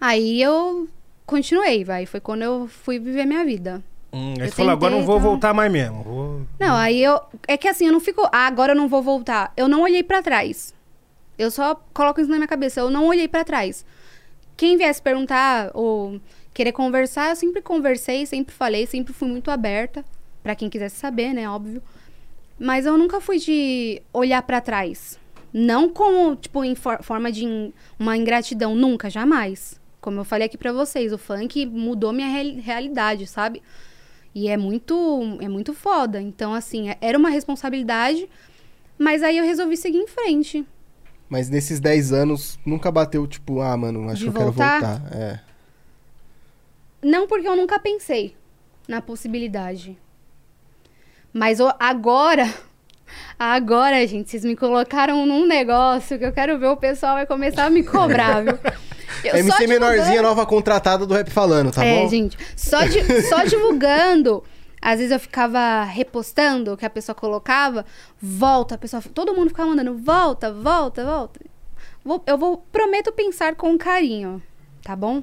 Aí eu continuei, vai. Foi quando eu fui viver minha vida. Hum, aí você falou, agora não vou tá. voltar mais mesmo. Vou... Não, aí eu. É que assim, eu não fico. Ah, agora eu não vou voltar. Eu não olhei pra trás. Eu só coloco isso na minha cabeça. Eu não olhei pra trás. Quem viesse perguntar ou querer conversar, eu sempre conversei, sempre falei, sempre fui muito aberta. Pra quem quisesse saber, né? Óbvio. Mas eu nunca fui de olhar pra trás. Não como, tipo, em for- forma de in- uma ingratidão. Nunca, jamais. Como eu falei aqui pra vocês, o funk mudou minha reali- realidade, sabe? E é muito, é muito foda. Então, assim, é- era uma responsabilidade, mas aí eu resolvi seguir em frente. Mas nesses 10 anos, nunca bateu, tipo, ah, mano, acho De que eu quero voltar? voltar. É. Não porque eu nunca pensei na possibilidade. Mas o- agora, agora, gente, vocês me colocaram num negócio que eu quero ver o pessoal vai começar a me cobrar, viu? Eu só MC Menorzinha, nova contratada do Rap Falando, tá é, bom? gente, só, di- só divulgando. Às vezes eu ficava repostando o que a pessoa colocava, volta, a pessoa, todo mundo ficava mandando, volta, volta, volta. Vou- eu vou, prometo pensar com carinho, tá bom?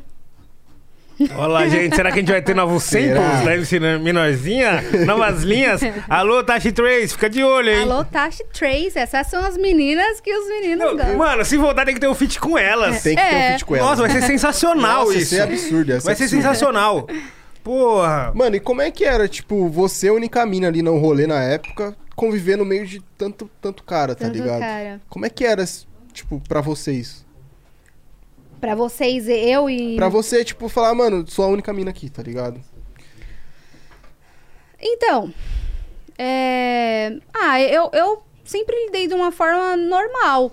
Olha lá, gente, será que a gente vai ter novos samples da MC Menorzinha? Novas linhas? Alô, Tashi Trace, fica de olho, hein? Alô, Tashi Trace, essas são as meninas que os meninos gostam. mano, se voltar tem que ter um feat com elas. Tem que ter um É. feat com ela. Nossa, vai ser sensacional Nossa, isso. Isso é absurdo. É Vai ser absurdo. sensacional. Porra. Mano, e como é que era, tipo, você, a única mina ali no rolê na época, conviver no meio de tanto, tanto cara, tá Tanto ligado? cara. Como é que era, tipo, pra vocês? Pra vocês, eu e... Pra você, tipo, falar, mano, sou a única mina aqui, tá ligado? Então, é... Ah, eu, eu sempre lidei de uma forma normal.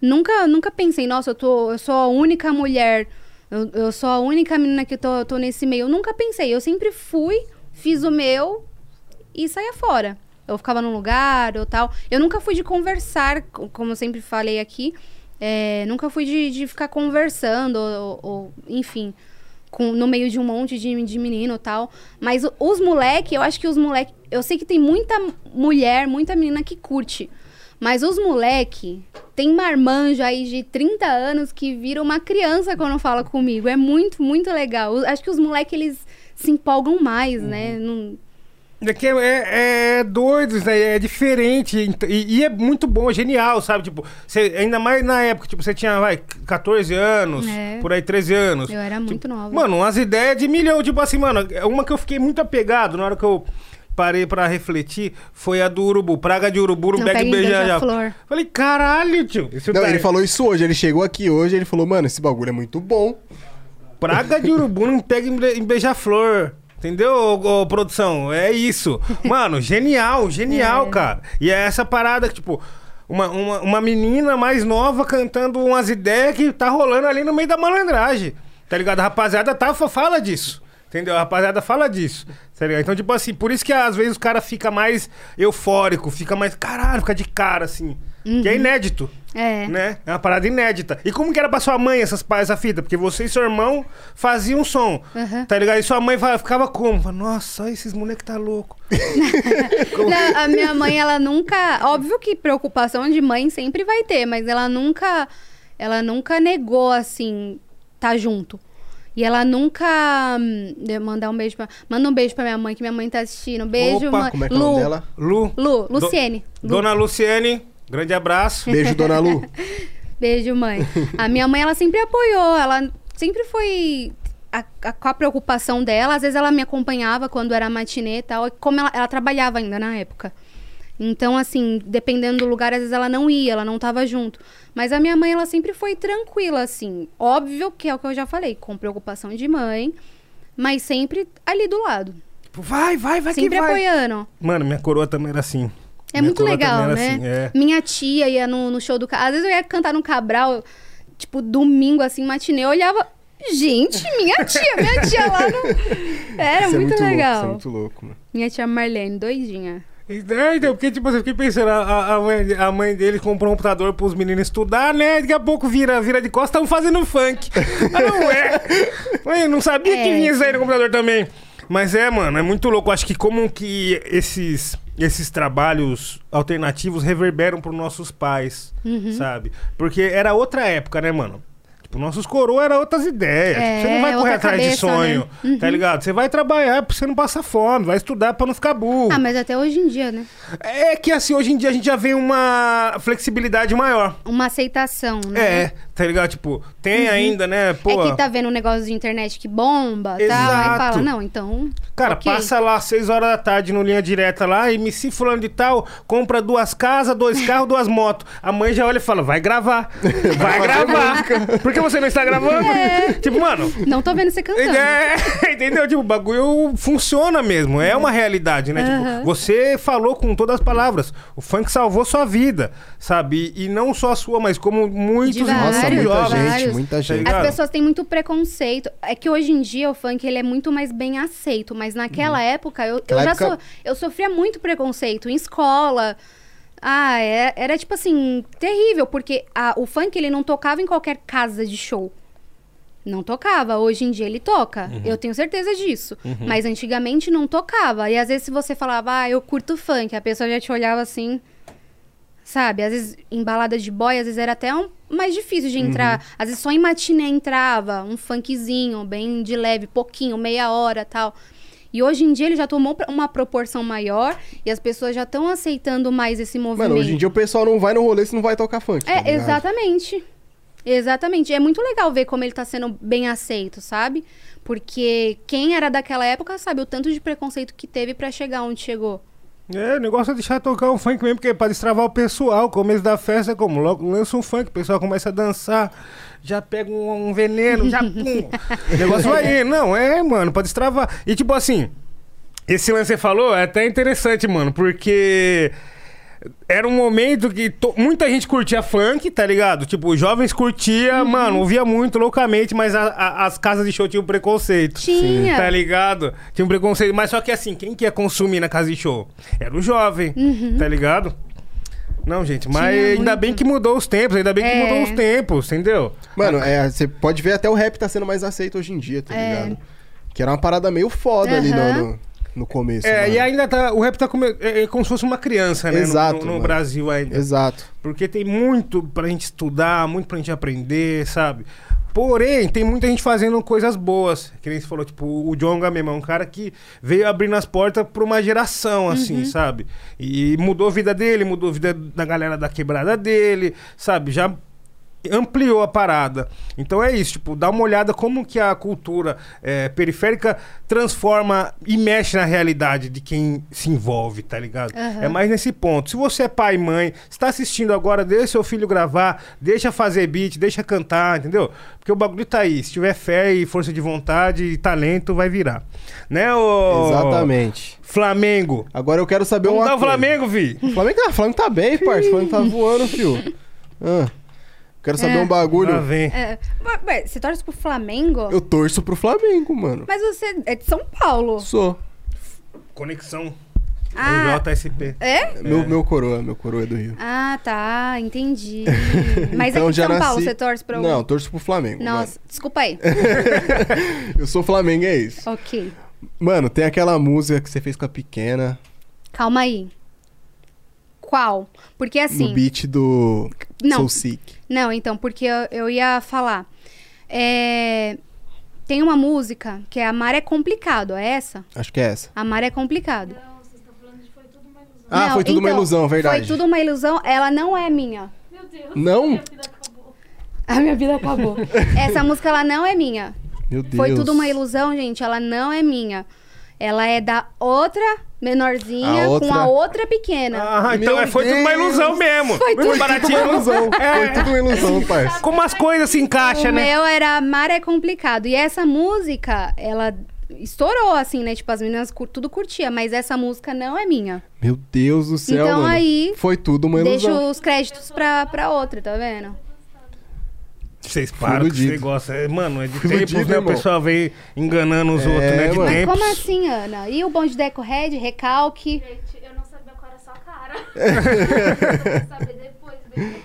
Nunca, nunca pensei, nossa, eu, tô, eu sou a única mulher, eu, eu sou a única menina que tô, tô nesse meio. Eu nunca pensei, eu sempre fui, fiz o meu e saía fora. Eu ficava num lugar ou tal. Eu nunca fui de conversar, co- como eu sempre falei aqui. É, nunca fui de, de ficar conversando, ou, ou, enfim, com, no meio de um monte de, de menino e tal. Mas os moleque, eu acho que os moleque. Eu sei que tem muita mulher, muita menina que curte. Mas os moleque tem marmanjo aí de 30 anos que vira uma criança quando fala comigo. É muito, muito legal. Acho que os moleque, eles se empolgam mais, né? Não- É é, é, é doido, né? É diferente. ent- E, e é muito bom, é genial, sabe? Tipo, você, ainda mais na época, tipo, você tinha, vai, 14 anos, É. por aí 13 anos. Eu era muito nova. Mano, umas ideias de milhão, tipo assim, mano, uma que eu fiquei muito apegado na hora que eu parei pra refletir foi a do urubu, praga de urubu no Não em beija beija-flor. Falei, caralho, tio. Isso Não, tá- ele falou isso hoje, ele chegou aqui hoje, ele falou, mano, esse bagulho é muito bom. Praga de urubu não pega em beija-flor. Entendeu, ô, ô, produção? É isso. Mano, genial, genial, É. cara. E é essa parada que, tipo, uma, uma, uma menina mais nova cantando umas ideias que tá rolando ali no meio da malandragem. Tá ligado? A rapaziada tá, fala disso. Entendeu? A rapaziada fala disso. Tá ligado? Então, tipo assim, por isso que às vezes o cara fica mais eufórico, fica mais. Caralho, fica de cara, assim. Que é inédito. É. Né? É uma parada inédita. E como que era pra sua mãe essas, essa fita? Porque você e seu irmão faziam um som. Aham. Tá ligado? E sua mãe ficava como? Nossa, esses moleque tá louco. Não, a minha mãe, ela nunca. Óbvio que preocupação de mãe sempre vai ter, mas ela nunca. Ela nunca negou, assim, tá junto. E ela nunca. hum, Mandar um beijo pra. Manda um beijo pra minha mãe, que minha mãe tá assistindo. Beijo, Opa, mãe. Como é que é o Lu, nome dela? Lu. Lu, Do- Luciene. Lu. Dona Luciene, grande abraço. Beijo, dona Lu. Beijo, mãe. A minha mãe, ela sempre apoiou, ela sempre foi a- a- com a preocupação dela. Às vezes ela me acompanhava quando era matinê e tal. e Como ela, ela trabalhava ainda na época. Então, assim, dependendo do lugar, às vezes ela não ia, ela não tava junto. Mas a minha mãe, ela sempre foi tranquila, assim. Óbvio que é o que eu já falei, com preocupação de mãe, mas sempre ali do lado. Tipo, vai, vai, vai sempre que vai. apoiando. Mano, minha coroa também era assim. É Minha muito legal, né? assim, é. Minha tia ia no, no show do Cabral. Às vezes eu ia cantar no Cabral, tipo, domingo, assim, matinê. Eu olhava. Gente, minha tia, minha tia lá no. Era Isso é muito, louco, legal. isso é muito louco, mano. Minha tia Marlene, doidinha. É, então, porque, tipo, eu fiquei pensando, a, a- mãe, a mãe dele comprou um computador pros meninos estudar, né? Daqui a pouco vira, vira de costas, estão fazendo funk. ah, não é? Ué, não sabia que É, vinha isso aí no computador também. Mas é, mano, é muito louco. Acho que como que esses, esses trabalhos alternativos reverberam pros nossos pais, Uhum. sabe? Porque era outra época, né, mano? Tipo, nossos coroas eram outras ideias. É, Tipo, você não vai correr outra atrás de cabeça, sonho, né? Uhum. tá ligado? Você vai trabalhar pra você não passar fome, vai estudar pra não ficar burro. Ah, mas até hoje em dia, né? É que assim, hoje em dia a gente já vê uma flexibilidade maior. Uma aceitação, né? É, tá ligado? Tipo, tem ainda, né? Pô, É que tá vendo um negócio de internet que bomba e tal. Aí fala, não, então. cara, ok. passa lá às 6 horas da tarde no linha direta lá, MC fulano de tal, compra duas casas, dois carros, duas motos. A mãe já olha e fala, vai gravar. Vai gravar. Por que você não está gravando? Tipo, mano, Não tô vendo você cantando. É, entendeu? Tipo, o bagulho funciona mesmo. É uma realidade, né? Aham. Tipo, você falou com todas as palavras. O funk salvou sua vida, sabe? E, e não só a sua, mas como muitos De e muitos Nossa, Vários, muita jovens. gente, vários. muita gente. As pessoas têm muito preconceito. É que hoje em dia o funk ele é muito mais bem aceito, mas naquela época eu, eu já época- so- eu sofria muito preconceito em escola. Ah, é- era tipo assim, terrível, porque a- o funk ele não tocava em qualquer casa de show. Não tocava. Hoje em dia ele toca. Eu tenho certeza disso. Mas antigamente não tocava. E às vezes se você falava, ah, eu curto funk, a pessoa já te olhava assim. Sabe? Às vezes em balada de boy, às vezes era até um, mais difícil de entrar. Às vezes só em matiné entrava, um funkzinho, bem de leve, pouquinho, meia hora tal. E hoje em dia ele já tomou uma proporção maior e as pessoas já estão aceitando mais esse movimento. Mano, hoje em dia o pessoal não vai no rolê se não vai tocar funk. tá É, ligado? exatamente. Exatamente. É muito legal ver como ele tá sendo bem aceito, sabe? Porque quem era daquela época sabe o tanto de preconceito que teve pra chegar onde chegou. É, o negócio é deixar tocar um funk mesmo, porque é pra destravar o pessoal. O começo da festa é como? Logo lança um funk, o pessoal começa a dançar, já pega um, um veneno, já. pum. o negócio vai indo. Não, é, mano, pra destravar. E tipo assim, esse lance que você falou é até interessante, mano, porque. Era um momento que to- muita gente curtia funk, tá ligado? Tipo, os jovens curtia, Uhum. mano, ouvia muito loucamente, mas a- a- as casas de show tinham preconceito. Tinha. Tá ligado? Tinha um preconceito. Mas só que assim, quem que ia consumir na casa de show? Era o jovem, tá ligado? Não, gente, mas Uhum. Tinha ainda muito. bem que mudou os tempos, ainda bem que É. mudou os tempos, entendeu? Mano, é, você pode ver até o rap tá sendo mais aceito hoje em dia, tá É. ligado? Que era uma parada meio foda ali no, no, no começo. É, mano. e ainda tá. O rap tá como, é, é como se fosse uma criança, né? no- Exato, No, no mano. Brasil ainda. Exato. Porque tem muito pra gente estudar, muito pra gente aprender, sabe? Porém, tem muita gente fazendo coisas boas. Que nem você falou, tipo, o Jonga mesmo, é um cara que veio abrindo as portas pra uma geração, assim, sabe? E mudou a vida dele, mudou a vida da galera da quebrada dele, sabe? Já ampliou a parada. Então é isso, tipo, dá uma olhada como que a cultura é, periférica transforma e mexe na realidade de quem se envolve, tá ligado? Aham. É mais nesse ponto. Se você é pai e mãe, está assistindo agora, deixa seu filho gravar, deixa fazer beat, deixa cantar, entendeu? Porque o bagulho tá aí. Se tiver fé e força de vontade e talento, vai virar. Né, ô... Exatamente. Flamengo. Agora eu quero saber Vamos uma dar o. Flamengo, Vi. O Flamengo, tá, o Flamengo tá bem, parça. O Flamengo tá voando, fio. Ah. Quero saber É. um bagulho. Lá vem. É, mas você torce pro Flamengo? Eu torço pro Flamengo, mano. Mas você é de São Paulo. Sou. Conexão. Ah, JSP. é? Meu, meu coroa, meu coroa é do Rio. Ah, tá, entendi. Mas Então aqui de já São Paulo você torce pra algum? Não, torço pro Flamengo. Nossa, desculpa aí. mano. Eu sou flamenguês. ok. Mano, tem aquela música que você fez com a pequena Calma aí. Qual? Porque assim. no beat do Não. Soul Sick. Não, então, porque eu, eu ia falar. É, Tem uma música que é Amar é Complicado, é essa? Acho que é essa. Amar é Complicado. Não, vocês estão falando de foi tudo uma ilusão. Ah, Não, foi tudo uma então, ilusão, verdade. Foi tudo uma ilusão, ela não é minha. Meu Deus. Não? Minha vida acabou. A minha vida acabou. Essa música, ela não é minha. Meu Deus. Foi tudo uma ilusão, gente, ela não é minha. Ela é da outra menorzinha A outra- com a outra pequena. Ah, então Meu é, foi tudo uma ilusão mesmo. Foi tudo- baratinho. Foi ilusão. É. Foi tudo uma ilusão, parça. Como as coisas se encaixam, o né? meu era Amar é Complicado. E essa música, ela estourou, assim, né? Tipo, as meninas cur- tudo curtia, mas essa música não é minha. Meu Deus do céu, Então mano. aí, Foi tudo uma Deixo ilusão. os créditos pra, pra outra, tá vendo? Vocês param com esse iludido. negócio. É, mano, é de Fui tempos, iludido, né? O pessoal vem enganando os É, outros, né? De mano. Tempos. como assim, Ana? E o bonde Deco Red, recalque? Gente, eu não sabia qual era a sua cara. eu vou saber depois, depois.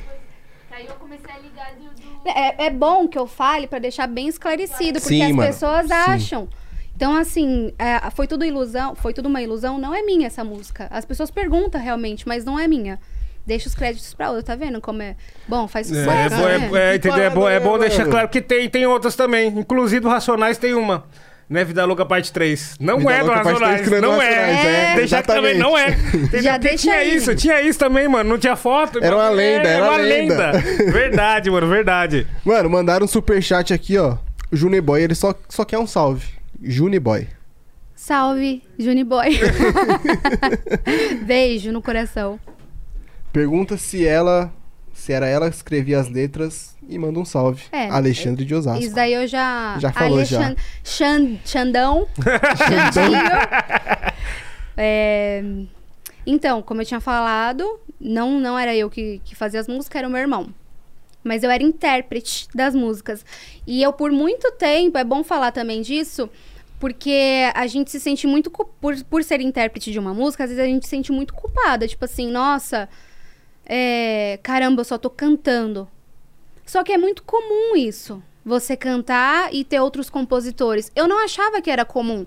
Aí eu comecei a ligar do. do... É, é bom que eu fale pra deixar bem esclarecido, porque Sim, as mano. pessoas Sim. acham. Então, assim, é, foi tudo ilusão, foi tudo uma ilusão, não é minha essa música. As pessoas perguntam realmente, mas não é minha. Deixa os créditos pra outra, tá vendo como é? Bom, faz É, sucesso, é, bom, né? é, é, entendeu? É bom, é bom deixar claro que tem, tem outras também. Inclusive do Racionais tem uma. Né, Vida Louca Parte 3. Não Vida é do Racionais. 3 que Não, não é do é. É, Deixar que também não é. Já deixa tinha aí. isso, tinha isso também, mano. Não tinha foto. Era uma lenda, É, era uma uma lenda. Verdade, mano, verdade. Mano, mandaram um superchat aqui, ó. O Juniboy, ele só, só quer um salve. Juniboy. Salve, Juniboy. Beijo no coração. Pergunta se ela. Se era ela que escrevia as letras e manda um salve. É, Alexandre de Osasco. Isso daí eu já. Já falou, já. Alexan- Xan- Xandão. Xandinho. É, Então, como eu tinha falado, não, não era eu que, que fazia as músicas, era o meu irmão. Mas eu era intérprete das músicas. E eu, por muito tempo, é bom falar também disso, porque a gente se sente muito. Por, por ser intérprete de uma música, às vezes a gente se sente muito culpada. Tipo assim, nossa, é, caramba, eu só tô cantando. Só que é muito comum isso. Você cantar e ter outros compositores. Eu não achava que era comum.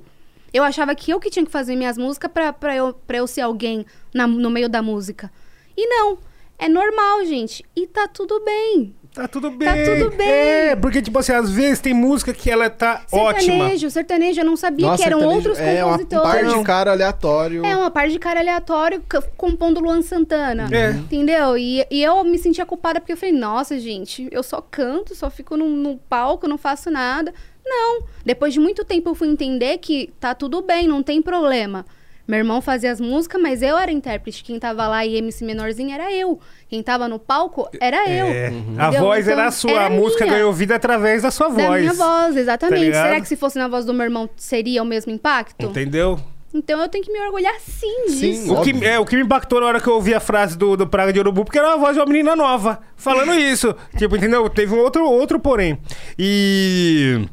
Eu achava que eu que tinha que fazer minhas músicas pra, eu, eu ser alguém na- no meio da música. E não. É normal, gente. E tá tudo bem. Tá tudo bem. Tá tudo bem. É, porque, tipo assim, às vezes tem música que ela tá ótima. Sertanejo, sertanejo, eu não sabia Nossa, que eram sertanejo outros é uma compositores. par de cara aleatório. É uma par de cara aleatório compondo Luan Santana. É. Entendeu? E, e eu me sentia culpada porque eu falei, nossa, gente, eu só canto, só fico no, no palco, não faço nada. Não. Depois de muito tempo eu fui entender que tá tudo bem, não tem problema. Meu irmão fazia as músicas, mas eu era intérprete. Quem tava lá e MC menorzinha era eu. Quem tava no palco era eu. É, A voz Então, era a sua, era a música minha. ganhou vida através da sua Da voz. minha voz, Tá exatamente. ligado? Será que se fosse na voz do meu irmão seria o mesmo impacto? Entendeu? Então eu tenho que me orgulhar sim Sim, disso. O que, é, o que me impactou na hora que eu ouvi a frase do, do Praga de Urubu, porque era a voz de uma menina nova, falando isso. Tipo, entendeu? Teve um outro, outro porém. E.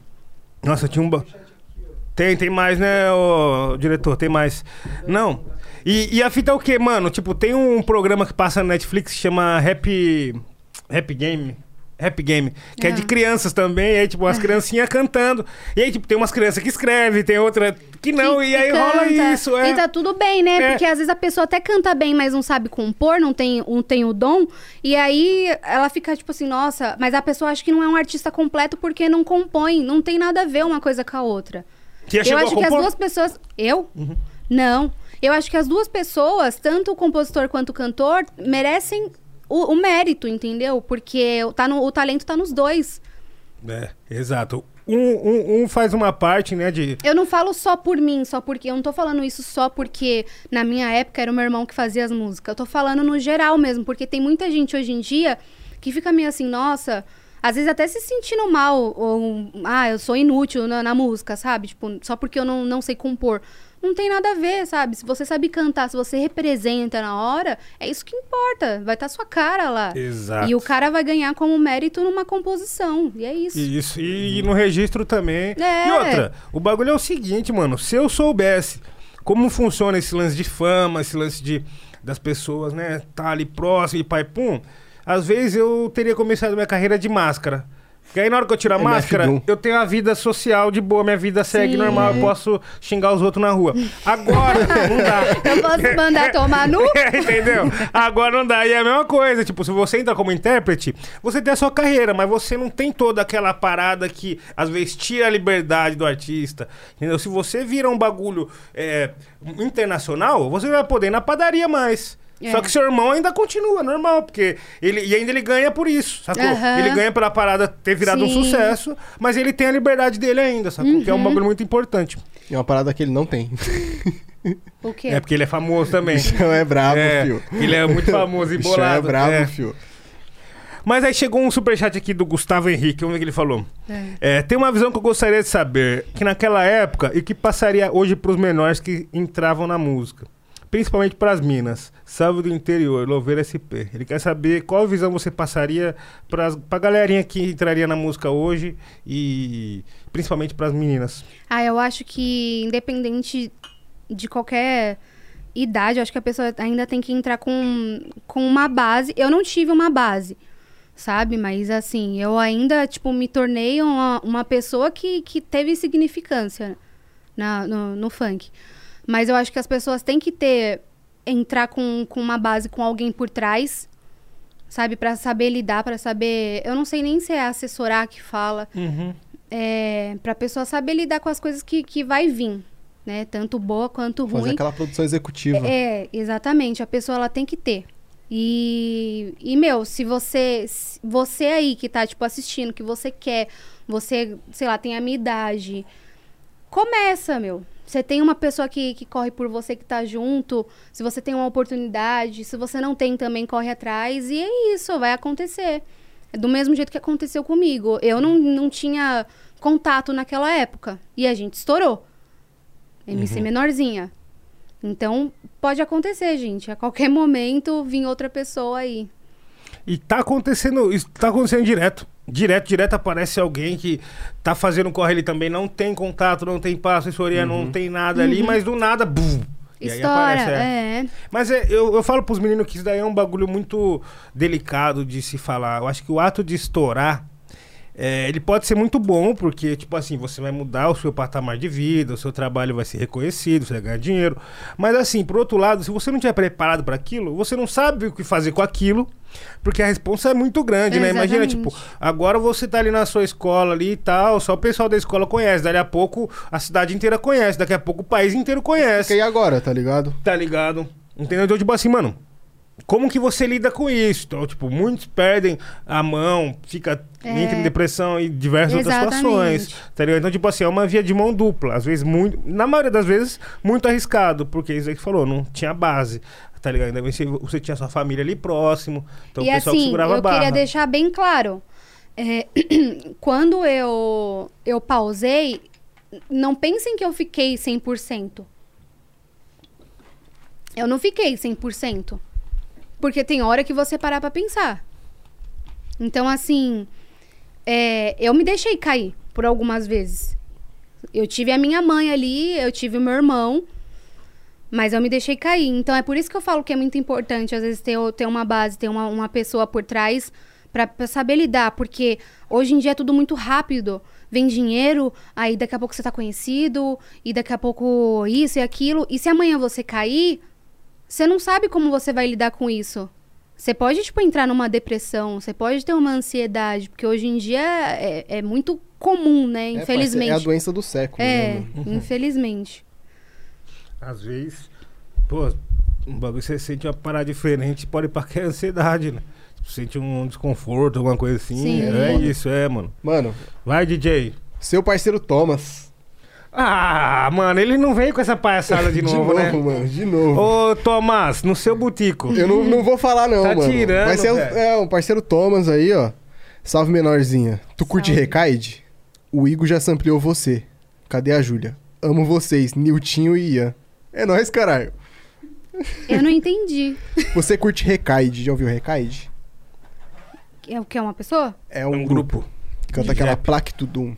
Nossa, tinha um. Tem, tem mais, né, ô, diretor? Tem mais. Não. E, e a fita é o quê, mano? Tipo, tem um programa que passa na Netflix que chama Rap. Rap Game. Rap Game, que é de Ah. crianças também, e aí, tipo, as criancinhas cantando. E aí, tipo, tem umas crianças que escrevem, tem outra que não, que- e aí rola isso, é. E tá tudo bem, né? É. Porque às vezes a pessoa até canta bem, mas não sabe compor, não tem, não tem o dom. E aí ela fica tipo assim, nossa, mas a pessoa acha que não é um artista completo porque não compõe. Não tem nada a ver uma coisa com a outra. Que Eu acho que as? Uhum. duas pessoas. Eu? Não. Eu acho que as duas pessoas, tanto o compositor quanto o cantor, merecem o, o mérito, entendeu? Porque tá no, o talento tá nos dois. É, exato. Um, um, um faz uma parte, né, de... Eu não falo só por mim, só porque. Eu não tô falando isso só porque na minha época era o meu irmão que fazia as músicas. Eu tô falando no geral mesmo, porque tem muita gente hoje em dia que fica meio assim, nossa, Às vezes até se sentindo mal, ou, ah, eu sou inútil na, na música, sabe? Tipo, só porque eu não, não sei compor. Não tem nada a ver, sabe? Se você sabe cantar, se você representa na hora, é isso que importa. Vai estar sua cara lá. Exato. E o cara vai ganhar como mérito numa composição. E é isso. Isso, e, e no registro também. É. E outra, o bagulho é o seguinte, mano. Se eu soubesse como funciona esse lance de fama, esse lance de das pessoas, né, tá ali próximo e pai pum, às vezes eu teria começado minha carreira de máscara. Porque aí na hora que eu tiro a MF máscara, Doom. eu tenho a vida social de boa, minha vida segue Sim. normal, eu posso xingar os outros na rua. Agora, não dá. Eu posso mandar tomar no. Entendeu? Agora não dá. E é a mesma coisa. Tipo, se você entra como intérprete, você tem a sua carreira, mas você não tem toda aquela parada que às vezes tira a liberdade do artista. Entendeu? Se você vira um bagulho é, internacional, você vai poder ir na padaria mais. É. Só que seu irmão ainda continua normal, porque ele e ainda ele ganha por isso, sacou? Aham. Ele ganha pela parada ter virado um Sim. sucesso, mas ele tem a liberdade dele ainda, sacou? Que é um bagulho muito importante. É uma parada que ele não tem. O quê? É porque ele é famoso também. Bichão é brabo, é, fio. ele é muito famoso e Bichão bolado. é brabo, é. fio. Mas aí chegou um superchat aqui do Gustavo Henrique, vamos ver o que ele falou. É, tem uma visão que eu gostaria de saber, que naquela época, e que passaria hoje pros menores que entravam na música. Principalmente pras minas. Salve do interior, Louveira SP. Ele quer saber qual visão você passaria pras, pra galerinha que entraria na música hoje e principalmente pras meninas. Ah, eu acho que independente de qualquer idade, eu acho que a pessoa ainda tem que entrar com, com uma base. Eu não tive uma base, sabe? Mas assim, eu ainda, tipo, me tornei uma, uma pessoa que, que teve significância na, no, no funk. Mas eu acho que as pessoas têm que ter. entrar com, com uma base, com alguém por trás. Sabe, Pra saber lidar, pra saber. Eu não sei nem se é assessorar que fala, é, pra pessoa saber lidar com as coisas que, que vai vir, né? Tanto boa quanto Fazer ruim. aquela produção executiva. É, exatamente. A pessoa ela tem que ter. E, e meu, se você se você aí que tá tipo assistindo, que você quer, você, sei lá, tem a minha idade, começa, meu. Você tem uma pessoa que, que corre por você, que tá junto. Se você tem uma oportunidade, se você não tem também, corre atrás. E é isso, vai acontecer. É do mesmo jeito que aconteceu comigo. Eu não, não tinha contato naquela época. E a gente estourou. MC menorzinha. Então, pode acontecer, gente. A qualquer momento, vir outra pessoa aí. E tá acontecendo, isso tá acontecendo direto. Direto, direto aparece alguém que tá fazendo um corre ali também, não tem contato, não tem passo, assessoria, não tem nada ali, mas do nada, bum, e aí História, aparece, é. é. Mas é, eu, eu falo pros meninos que isso daí é um bagulho muito delicado de se falar. Eu acho que o ato de estourar, é, ele pode ser muito bom, porque, tipo assim, você vai mudar o seu patamar de vida, o seu trabalho vai ser reconhecido, você vai ganhar dinheiro. Mas, assim, por outro lado, se você não estiver preparado para aquilo, você não sabe o que fazer com aquilo, porque a responsa é muito grande, né? Imagina, tipo, agora você tá ali na sua escola ali e tal, só o pessoal da escola conhece, daqui a pouco a cidade inteira conhece, daqui a pouco o país inteiro conhece. E agora, tá ligado? Tá ligado? Entendeu? Então, tipo assim, mano, como que você lida com isso? Então, tipo, muitos perdem a mão, fica É. entra em depressão e diversas outras Exatamente. situações. Tá ligado? Então, tipo assim, é uma via de mão dupla. Às vezes, muito. Na maioria das vezes, muito arriscado, porque isso aí que falou, não tinha base. Tá ligado? Ainda bem que você, tinha sua família ali próximo. Então e o pessoal que assim, segurava a eu barra. queria deixar bem claro. é, quando eu, eu pausei, não pensem que eu fiquei 100%. Eu não fiquei 100%. Porque tem hora que você parar pra pensar. Então, assim, é, eu me deixei cair por algumas vezes. Eu tive a minha mãe ali, eu tive o meu irmão, mas eu me deixei cair. Então é por isso que eu falo que é muito importante, às vezes, ter, ter uma base, ter uma, uma pessoa por trás pra saber lidar. Porque hoje em dia é tudo muito rápido. Vem dinheiro, aí daqui a pouco você tá conhecido, e daqui a pouco isso e aquilo. E se amanhã você cair, você não sabe como você vai lidar com isso. Você pode, tipo, entrar numa depressão, você pode ter uma ansiedade, porque hoje em dia é, é muito comum, né? É, Infelizmente. parece- É a doença do século, É, né, mano? infelizmente. Às vezes, pô, um bagulho você sente uma parada diferente, pode ir pra que é ansiedade, né? Sente um desconforto, alguma coisa assim. Sim. É isso, é, mano. Mano, Vai, DJ. seu parceiro Thomas. Ah, mano, ele não veio com essa palhaçada de novo, né? mano, de novo. Ô, Tomás, no seu butico. Eu não, não vou falar, não, Tá mano. tirando, Vai ser um, velho. é, um parceiro Thomas aí, ó. Salve, menorzinha. Tu curte Salve. Recaide? O Igor já sampleou você. Cadê a Júlia? Amo vocês, Niltinho e Ian. É nóis, caralho. Eu não entendi. Você curte Recaide? Já ouviu Recaide? É o que? É uma pessoa? É É um, um grupo. grupo. Canta de aquela rap. plaque Tudum.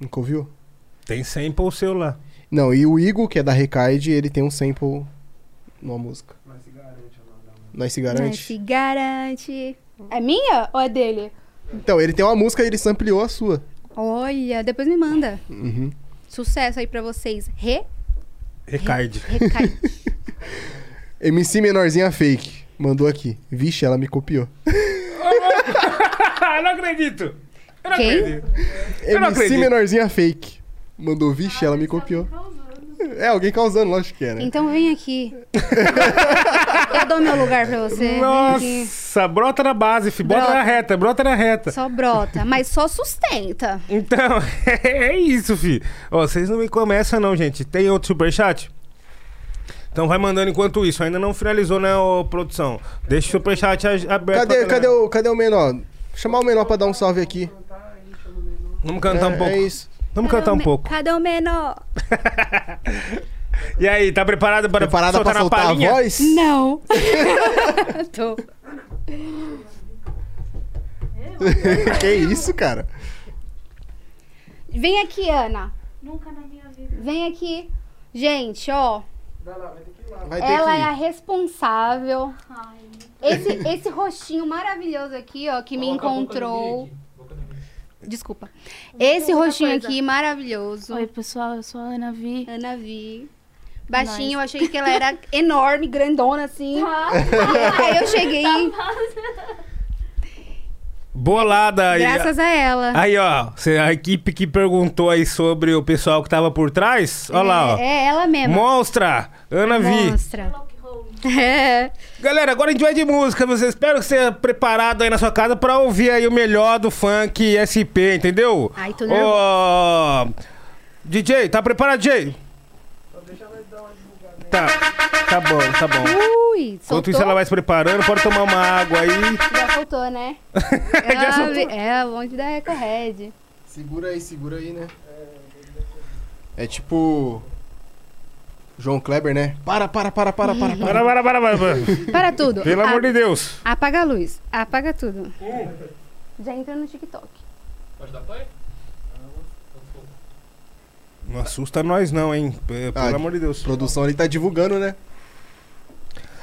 Nunca ouviu? Tem sample seu lá. Não, e o Igor, que é da Recaide, ele tem um sample numa música. Nós se garante. Mas se garante. É minha ou é dele? Então, ele tem uma música e ele sampleou a sua. Olha, depois me manda. Uhum. Sucesso aí pra vocês. Re... Recaide. Recai. MC Menorzinha Fake. Mandou aqui. Vixe, ela me copiou. não acredito. Eu não Quem? acredito. Eu não MC acredito. Menorzinha Fake. Mandou, vixe, ela me copiou. É, alguém causando, lógico que é, né? Então vem aqui. Eu dou meu lugar pra você. Nossa, brota na base, fi. Bota Brota. na reta, brota na reta. Só brota, mas só sustenta. Então, é isso, fi. Ó, vocês não me começam não, gente. Tem outro superchat? Então vai mandando enquanto isso. Ainda não finalizou, né, ô, produção? Deixa o superchat aberto. Cadê, cadê, o, cadê o menor? Chamar o menor pra dar um salve aqui. Vamos cantar um é, pouco. É isso. Vamos cantar um me- pouco. Cadê o menor? E aí, tá preparado para Preparada pra soltar na soltar a voz? Não. Tô. que isso, cara? Vem aqui, Ana. Nunca na minha vida. Vem aqui. Gente, ó. Vai ter Ela que é a responsável. Ai, Esse, esse rostinho maravilhoso aqui, ó, que me Coloca no encontrou. mic. Boca no mic. Desculpa. Esse rostinho coisa. aqui maravilhoso. Oi, pessoal, eu sou a Ana Vi. Ana Vi. Baixinho, eu Nós. achei que ela era enorme, grandona assim. Aí eu cheguei, Bolada aí. graças a ela. Aí, ó, a equipe que perguntou aí sobre o pessoal que tava por trás, ó lá, ó. É, é ela mesma. Monstra, Ana Vi. Monstra. É. Galera, agora a gente vai de música. Você espero que você esteja preparado aí na sua casa pra ouvir aí o melhor do funk SP, entendeu? Ai, tô Ô, DJ, tá preparado, DJ? Tá, tá bom, tá bom. Ui, Enquanto isso ela vai se preparando, pode tomar uma água aí. Já soltou, né? Já Ela soltou? vi- É, a bonde da Record. Segura aí, segura aí, né? É tipo. João Kleber, né? Para, para, para, para, para, para. Para, para, para, para. para. Para tudo. Pelo A- amor de Deus. Apaga a luz. Apaga tudo. Já entra no TikTok. Pode dar play? Não assusta nós não, hein? Pelo Ah, amor de Deus. Produção ali tá divulgando, né?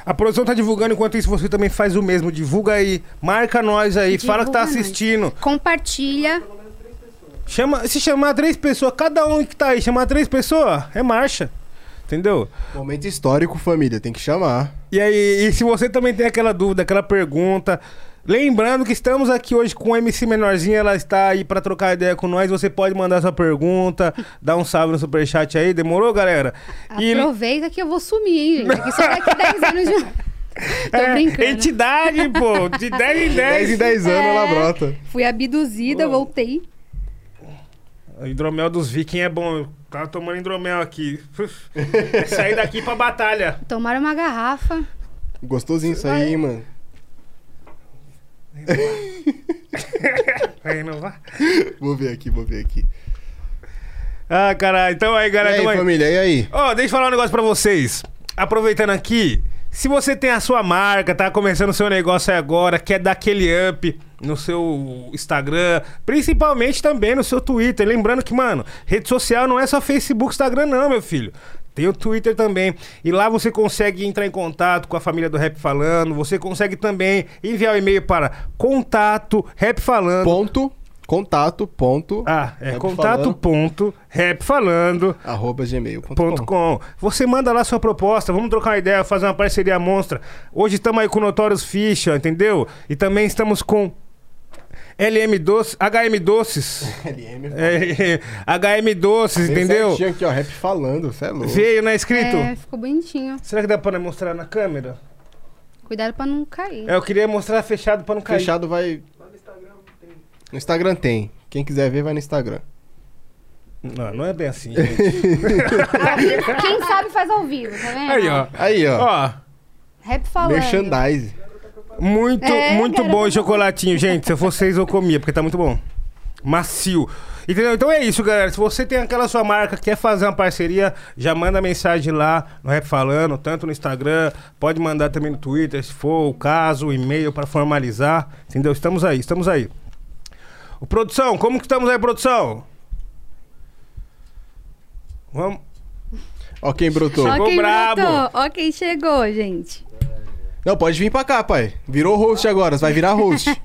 A produção tá divulgando, enquanto isso você também faz o mesmo. Divulga aí, marca nós aí, fala que tá Divulga nós. assistindo. Compartilha. Chama, se chamar três pessoas, cada um que tá aí, chamar três pessoas, é marcha. Entendeu? Momento histórico, família, tem que chamar. E aí, e se você também tem aquela dúvida, aquela pergunta, lembrando que estamos aqui hoje com a MC Menorzinha, ela está aí pra trocar ideia com nós, você pode mandar sua pergunta, dar um salve no superchat aí, demorou, galera? E Aproveita que eu vou sumir, hein, gente. Que só daqui 10 anos de. Tô é, brincando. entidade, pô, de 10 em 10. 10 em 10 anos ela brota. Fui abduzida, voltei. O hidromel dos vikings é bom. Eu tava tomando hidromel aqui. Sair daqui pra batalha. Tomaram uma garrafa. Gostosinho isso aí, hein, mano. Vai renovar? Vou ver aqui, vou ver aqui. Ah, caralho. Então aí, E galera. aí, tamo aí. família, e aí? Ó, deixa eu falar um negócio pra vocês. Aproveitando aqui, se você tem a sua marca, tá começando o seu negócio agora, quer dar aquele up no seu Instagram, principalmente também no seu Twitter. Lembrando que, mano, rede social não é só Facebook, Instagram, não, meu filho. Tem o Twitter também. E lá você consegue entrar em contato com a família do Rap Falando. Você consegue também enviar o e-mail para contato rap falando. Ponto, contato, ponto, Ah, é contato Falando. ponto rap falando arroba gmail.com. Ponto .com. Você manda lá sua proposta, vamos trocar uma ideia, fazer uma parceria monstra. Hoje estamos aí com Fish, ó, entendeu? E também estamos com LM Doces, HM Doces. LM. É, HM Doces, Bem entendeu? certinho aqui, ó, rap falando, cê é louco. Veio, né, escrito? É, ficou bonitinho. Será que dá pra mostrar na câmera? Cuidado pra não cair. É, eu queria mostrar fechado pra não cair. Fechado vai... No Instagram tem. Quem quiser ver, vai no Instagram. Não, não é bem assim, gente. Quem sabe faz ao vivo, tá vendo? Aí, ó. Aí, ó. Ó, Rap falando. Merchandise. Muito, É, muito garoto. bom esse chocolatinho, gente. Se eu fosse vocês, eu comia, porque tá muito bom. Macio. Entendeu? Então é isso, galera. Se você tem aquela sua marca, quer fazer uma parceria, já manda mensagem lá no Rap Falando, tanto no Instagram, pode mandar também no Twitter, se for o caso, o e-mail pra formalizar. Entendeu? Estamos aí, estamos aí. O produção, como que estamos aí, produção? Vamos. Ó quem brotou. Chegou Ó quem brabo. brotou, Ó quem chegou, gente. Não, pode vir pra cá, pai. Virou host agora, você vai virar host.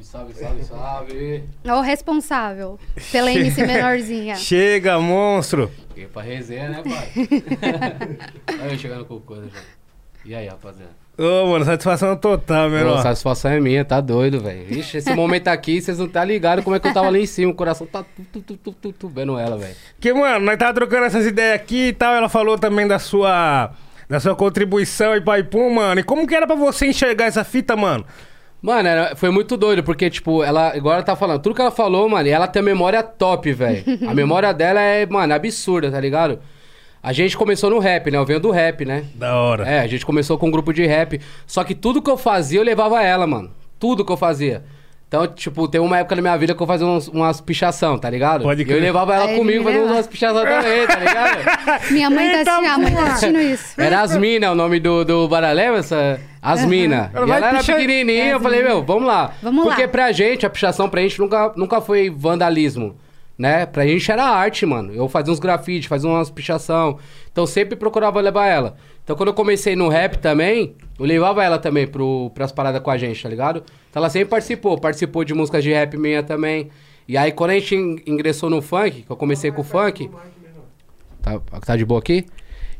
Salve, salve, salve, salve. Ó o responsável pela MC menorzinha. Chega, monstro. Fiquei pra resenha, né, pai? Olha eu chegando com coisa já. E aí, rapaziada? Ô, mano, satisfação total, menor. a satisfação é minha, tá doido, velho. Ixi, esse momento aqui, vocês não tá ligados como é que eu tava ali em cima. O coração tá tu, tu, tu, tu, tu, vendo ela, velho. Porque, mano, nós tava trocando essas ideias aqui e tal. Ela falou também da sua. Da sua contribuição aí pra Ipum, mano. E como que era pra você enxergar essa fita, mano? Mano, era- foi muito doido, porque, tipo, ela, agora ela tá falando, tudo que ela falou, mano, e ela tem a memória top, velho. A memória dela é, mano, absurda, tá ligado? A gente começou no rap, né? Eu venho do rap, né? Da hora. É, a gente começou com um grupo de rap. Só que tudo que eu fazia, eu levava ela, mano. Tudo que eu fazia. Então, tipo, tem uma época na minha vida que eu fazia uns- umas pichação, tá ligado? Pode E eu crer. levava ela Aí comigo ele fazendo leva. umas pichação também, tá ligado? Minha mãe tá assistindo, a mãe tá assistindo isso. Era Asmina, o nome do, do Baralema, essa... Asmina. Ela E ela era pichar- pequenininha, É, eu falei, meu, vamos lá. Vamos lá. Porque pra gente, a pichação pra gente nunca, nunca foi vandalismo, né? Pra gente era arte, mano. Eu fazia uns grafites, fazia umas pichação. Então sempre procurava levar ela. Então quando eu comecei no rap também, eu levava ela também pro, pras paradas com a gente, tá ligado? Então ela sempre participou. Participou de músicas de rap minha também. E aí quando a gente in- ingressou no funk, que eu comecei com o funk... Tá, tá de boa aqui?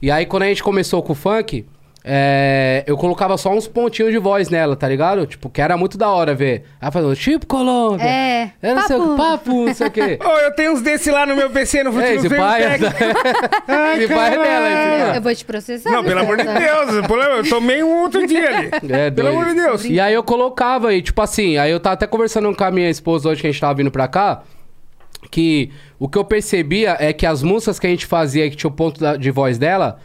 E aí, quando a gente começou com o funk, é, eu colocava só uns pontinhos de voz nela, tá ligado? Tipo, que era muito da hora ver. Ela falando, tipo Colômbia. É, Eu não sei o que, papo. papo, não sei o quê. Ô, eu tenho uns desses lá no meu PC no É, futuro. esse pai é, esse pai é dela, esse pai. Eu vou te processar. Não, pelo amor de Deus. pelo- Eu tomei um outro dia ali. É, Pelo doido. amor de Deus. E aí eu colocava aí, tipo assim, aí eu tava até conversando com a minha esposa hoje que a gente tava vindo pra cá, que o que eu percebia é que as músicas que a gente fazia, que tinha o ponto da- de voz dela,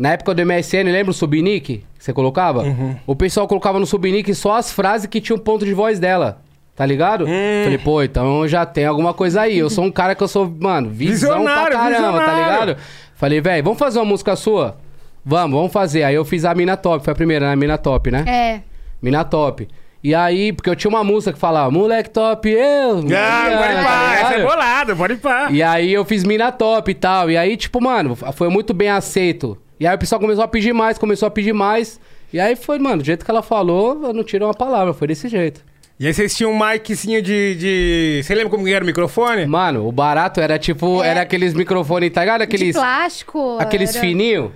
na época do MSN, lembra o Subnick que você colocava? O pessoal colocava no Subnick só as frases que tinham ponto de voz dela. Tá ligado? Falei, pô, então já tem alguma coisa aí. Eu sou um cara que eu sou, mano, visão Visionário, pra caramba, tá visionário. ligado? Falei, velho, vamos fazer uma música sua? Vamos, vamos fazer. Aí eu fiz a Mina Top, foi a primeira, né? Mina Top, né? É. Mina top. E aí, porque eu tinha uma música que falava, moleque top, eu. Ah, Mariana", pode tá pá. Essa é bolada, pode pá. E aí eu fiz mina top e tal. E aí, tipo, mano, foi muito bem aceito. E aí o pessoal começou a pedir mais, começou a pedir mais. E aí foi, mano, do jeito que ela falou, eu não tiro uma palavra, foi desse jeito. E aí vocês tinham um miczinho de, de... Você lembra como que era o microfone? Mano, o barato era tipo, É. era aqueles microfones, tá ligado? De Aqueles, plástico. aqueles era- fininhos.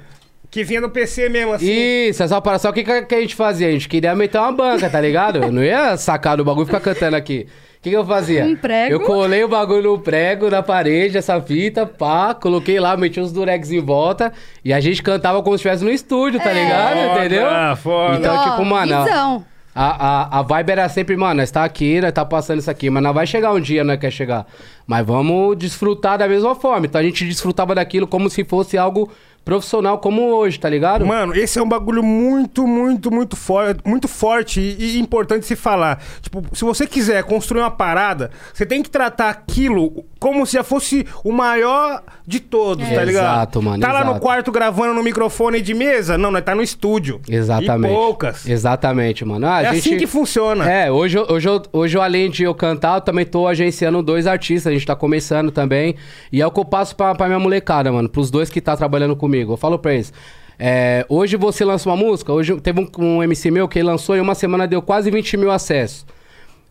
Que vinha do PC mesmo, assim. Isso, é só para só o que, que que a gente fazia? A gente queria meter uma banca, tá ligado? Eu não ia sacar do bagulho e ficar cantando aqui. O que, que eu fazia? Um prego. Eu colei o bagulho no prego, na parede, essa fita, pá, coloquei lá, meti uns durex em volta e a gente cantava como se estivesse no estúdio, tá ligado? Foda, Entendeu? foda. Então, Ó, tipo, mano, a- Visão. a, a, a vibe era sempre, mano, nós tá aqui, nós tá passando isso aqui, mas não vai chegar um dia, nós quer chegar. Mas vamos desfrutar da mesma forma. Então a gente desfrutava daquilo como se fosse algo profissional como hoje, tá ligado? Mano, esse é um bagulho muito, muito, muito, for muito forte e, e importante se falar. Tipo, se você quiser construir uma parada, você tem que tratar aquilo como se já fosse o maior de todos, tá ligado? Exato, mano, Tá lá no exato. quarto gravando no microfone de mesa? Não, nós tá no estúdio. Exatamente. E poucas. Exatamente, mano. Ah, a é gente... assim que funciona. É, hoje, hoje, hoje além de eu cantar, eu também tô agenciando dois artistas, a gente tá começando também. E é o que eu passo pra, pra minha molecada, mano, pros dois que tá trabalhando comigo. Eu falo pra eles. é, hoje você lança uma música, hoje teve um, um MC meu que lançou em uma semana deu quase 20 mil acessos.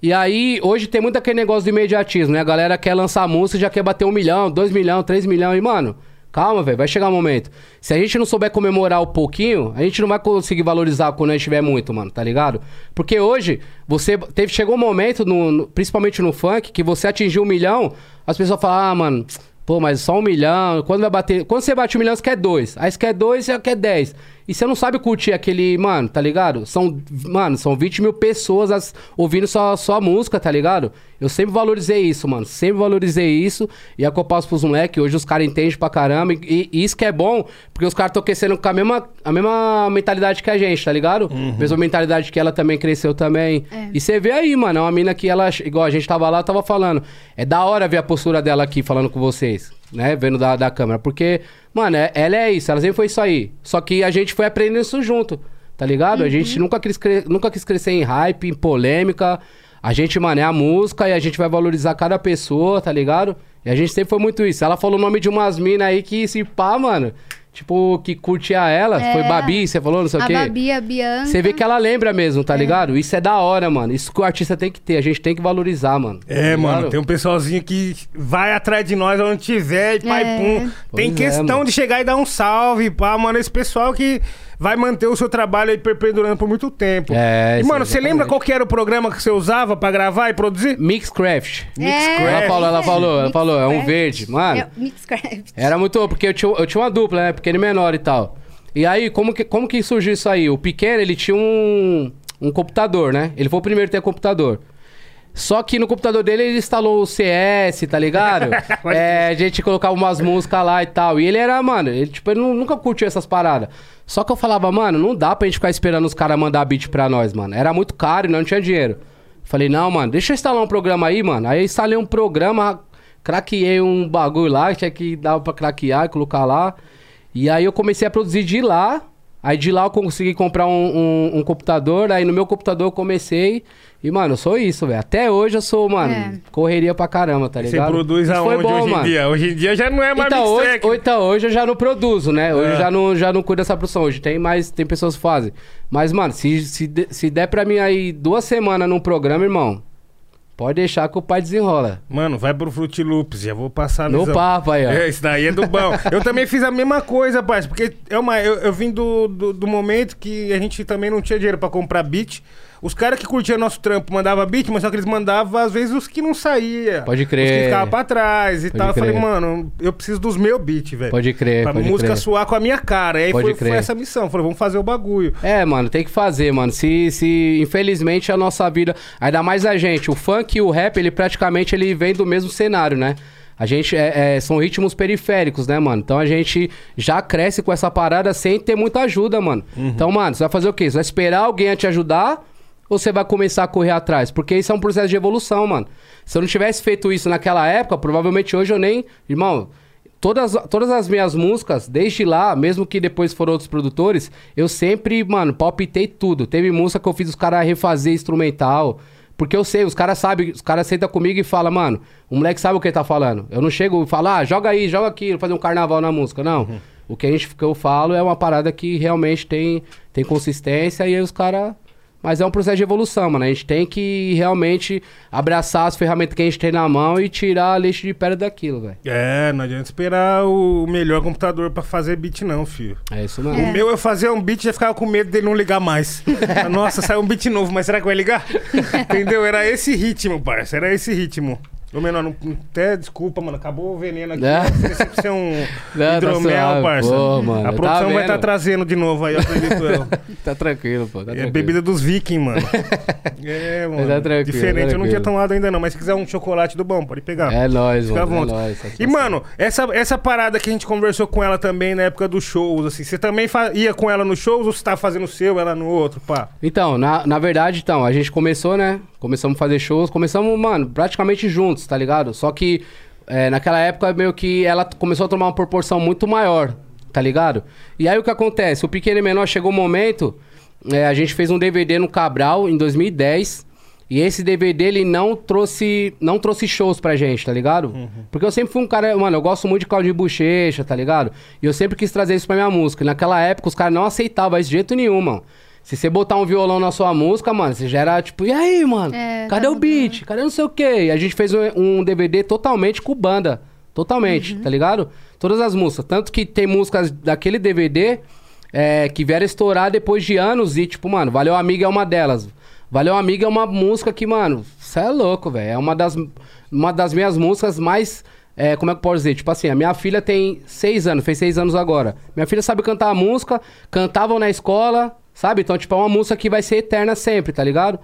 E aí, hoje tem muito aquele negócio do imediatismo, né? A galera quer lançar música já quer bater um milhão, dois milhão, três milhão. E, mano, calma, velho, vai chegar um momento. Se a gente não souber comemorar o pouquinho, a gente não vai conseguir valorizar quando a gente tiver muito, mano, tá ligado? Porque hoje, você teve, chegou um momento, no, no- principalmente no funk, que você atingiu um milhão, as pessoas falam, ah, mano, pô, mas só um milhão, quando vai bater. Quando você bate um milhão, você quer dois. Aí você quer dois, você quer dez. E você não sabe curtir aquele, mano, tá ligado? São, mano, são 20 mil pessoas as- ouvindo sua, sua música, tá ligado? Eu sempre valorizei isso, mano. Sempre valorizei isso. E é o que eu passo pros moleques. Hoje os caras entendem pra caramba. E, e isso que é bom, porque os caras estão crescendo com a mesma, a mesma mentalidade que a gente, tá ligado? Mesma mentalidade que ela também cresceu também. É. E você vê aí, mano, é uma mina que ela, igual a gente tava lá, eu tava falando. É da hora ver a postura dela aqui falando com vocês, né? Vendo da, da câmera. Porque, mano, é- ela é isso, ela sempre foi isso aí. Só que a gente foi aprendendo isso junto, tá ligado? A gente nunca quis, nunca quis crescer em hype, em polêmica. A gente, mano, é a música e a gente vai valorizar cada pessoa, tá ligado? E a gente sempre foi muito isso. Ela falou o nome de umas minas aí que se pá, mano. Tipo, que curtia ela. É. Foi Babi, você falou, não sei o A quê. Babi, a Bianca. Você vê que ela lembra mesmo, tá ligado? Isso é da hora, mano. Isso que o artista tem que ter. A gente tem que valorizar, mano. É, Tá mano, tem um pessoalzinho que vai atrás de nós onde tiver e pai É. pum. Tem Pois é, questão de chegar e dar um salve, pá, mano. Esse pessoal que vai manter o seu trabalho aí perpendurando por muito tempo. É, E, isso, mano, você lembra qual que era o programa que você usava pra gravar e produzir? Mixcraft. É, Ela falou, ela falou, ela falou, é um Mixcraft. verde, mano. É, Mixcraft. Era muito, porque eu tinha, eu tinha uma dupla, né? Pequeno e menor e tal. E aí, como que, como que surgiu isso aí? O pequeno, ele tinha um, um computador, né? Ele foi o primeiro a ter computador. Só que no computador dele ele instalou o CS, tá ligado? é, a gente colocava umas músicas lá e tal. E ele era, mano, ele tipo, ele nu- nunca curtiu essas paradas. Só que eu falava, mano, não dá pra gente ficar esperando os caras mandar beat pra nós, mano. Era muito caro e não tinha dinheiro. Falei, não, mano, deixa eu instalar um programa aí, mano. Aí eu instalei um programa, craqueei um bagulho lá, que tinha que dar pra craquear e colocar lá. E aí eu comecei a produzir de lá. Aí de lá eu consegui comprar um, um- um computador. Aí no meu computador eu comecei. E, mano, eu sou isso, velho. Até hoje eu sou, mano, É. correria pra caramba, tá Você ligado? produz Isso foi aonde bom, hoje mano. em dia? Hoje em dia já não é mais Então hoje, ou então hoje eu já não produzo, né? Hoje É. eu já não, já não cuido dessa produção. Hoje tem mais, tem pessoas que fazem. Mas, mano, se, se, se der pra mim aí duas semanas num programa, irmão, pode deixar que o pai desenrola. Mano, vai pro Fruit Loops, já vou passar No visão. papo aí, ó. É, isso daí é do bom. eu também fiz a mesma coisa, parça, porque é uma, eu, eu vim do, do, do momento que a gente também não tinha dinheiro pra comprar beat. Os caras que curtiam nosso trampo mandavam beat, mas só que eles mandavam, às vezes, os que não saía. Pode crer. Os que ficavam pra trás e Pode tal. Eu falei, crer. mano, eu preciso dos meus beats, velho. Pode crer, Pra pode música crer. suar com a minha cara. E aí Pode foi, foi crer. essa missão. Falei, vamos fazer o bagulho. É, mano, tem que fazer, mano. Se, se infelizmente a nossa vida, ainda mais a gente, o funk e o rap, ele praticamente ele vem do mesmo cenário, né? A gente é, é, são ritmos periféricos, né, mano? Então a gente já cresce com essa parada sem ter muita ajuda, mano. Então, mano, você vai fazer o quê? Você vai esperar alguém a te ajudar ou você vai começar a correr atrás? Porque isso é um processo de evolução, mano. Se eu não tivesse feito isso naquela época, provavelmente hoje eu nem. Irmão, Todas, todas as minhas músicas, desde lá, mesmo que depois foram outros produtores, eu sempre, mano, palpitei tudo. Teve música que eu fiz os caras refazer instrumental. Porque eu sei, os caras sabem, os caras sentam comigo e falam, mano, o moleque sabe o que ele tá falando. Eu não chego e falo, ah, joga aí, joga aqui, fazer um carnaval na música. Não. O que, a gente, que eu falo é uma parada que realmente tem, tem consistência e aí os caras. Mas é um processo de evolução, mano. A gente tem que realmente abraçar as ferramentas que a gente tem na mão e tirar a leite de pedra daquilo, velho. É, não adianta esperar o melhor computador pra fazer beat, não, filho. É isso O mesmo. meu eu fazia um beat e já ficava com medo dele não ligar mais. Nossa, saiu um beat novo, mas será que vai ligar? Entendeu? Era esse ritmo, parça. Era esse ritmo. Ô, menor, não, até desculpa, mano. Acabou o veneno aqui. É. Esqueci de ser um Não, tá hidromel, suave. parça. Pô, mano, A tá produção vai vendo? estar trazendo de novo aí, acredito eu. Tá tranquilo, pô. Tá É tranquilo. bebida dos vikings, mano. É, mano. Tá tranquilo, Diferente, tá eu não tinha tranquilo. tomado ainda não, mas se quiser um chocolate do bom, pode pegar. É nóis, Fica à mano. É nóis. E, satisfação. mano, essa, essa parada que a gente conversou com ela também na época dos shows, assim, você também ia com ela nos shows ou você tava fazendo o seu, ela no outro, pá? Então, na, na verdade, então, a gente começou, né? Começamos a fazer shows, começamos, mano, praticamente juntos, tá ligado? Só que é, naquela época, meio que ela começou a tomar uma proporção muito maior, tá ligado? E aí o que acontece? O Pequeno e Menor chegou um momento, é, a gente fez um DVD no Cabral em 2010. E esse DVD, ele não trouxe, não trouxe shows pra gente, tá ligado? Porque eu sempre fui um cara, mano, eu gosto muito de caldo de bochecha, tá ligado? E eu sempre quis trazer isso pra minha música. E naquela época, os caras não aceitavam isso de jeito nenhum, mano. Se você botar um violão na sua música, mano, você já era tipo, e aí, mano? É, Cadê tá o beat? Cadê não sei o quê? E a gente fez um, um DVD totalmente com banda. Totalmente, tá ligado? Todas as músicas. Tanto que tem músicas daquele DVD é, que vieram estourar depois de anos e, tipo, mano, Valeu Amiga é uma delas. Valeu Amiga é uma música que, mano, você é louco, velho. É uma das, uma das minhas músicas mais é, como é que eu posso dizer? Tipo assim, a minha filha tem seis anos, fez seis anos agora. Minha filha sabe cantar a música, cantavam na escola, sabe? Então, tipo, é uma música que vai ser eterna sempre, tá ligado?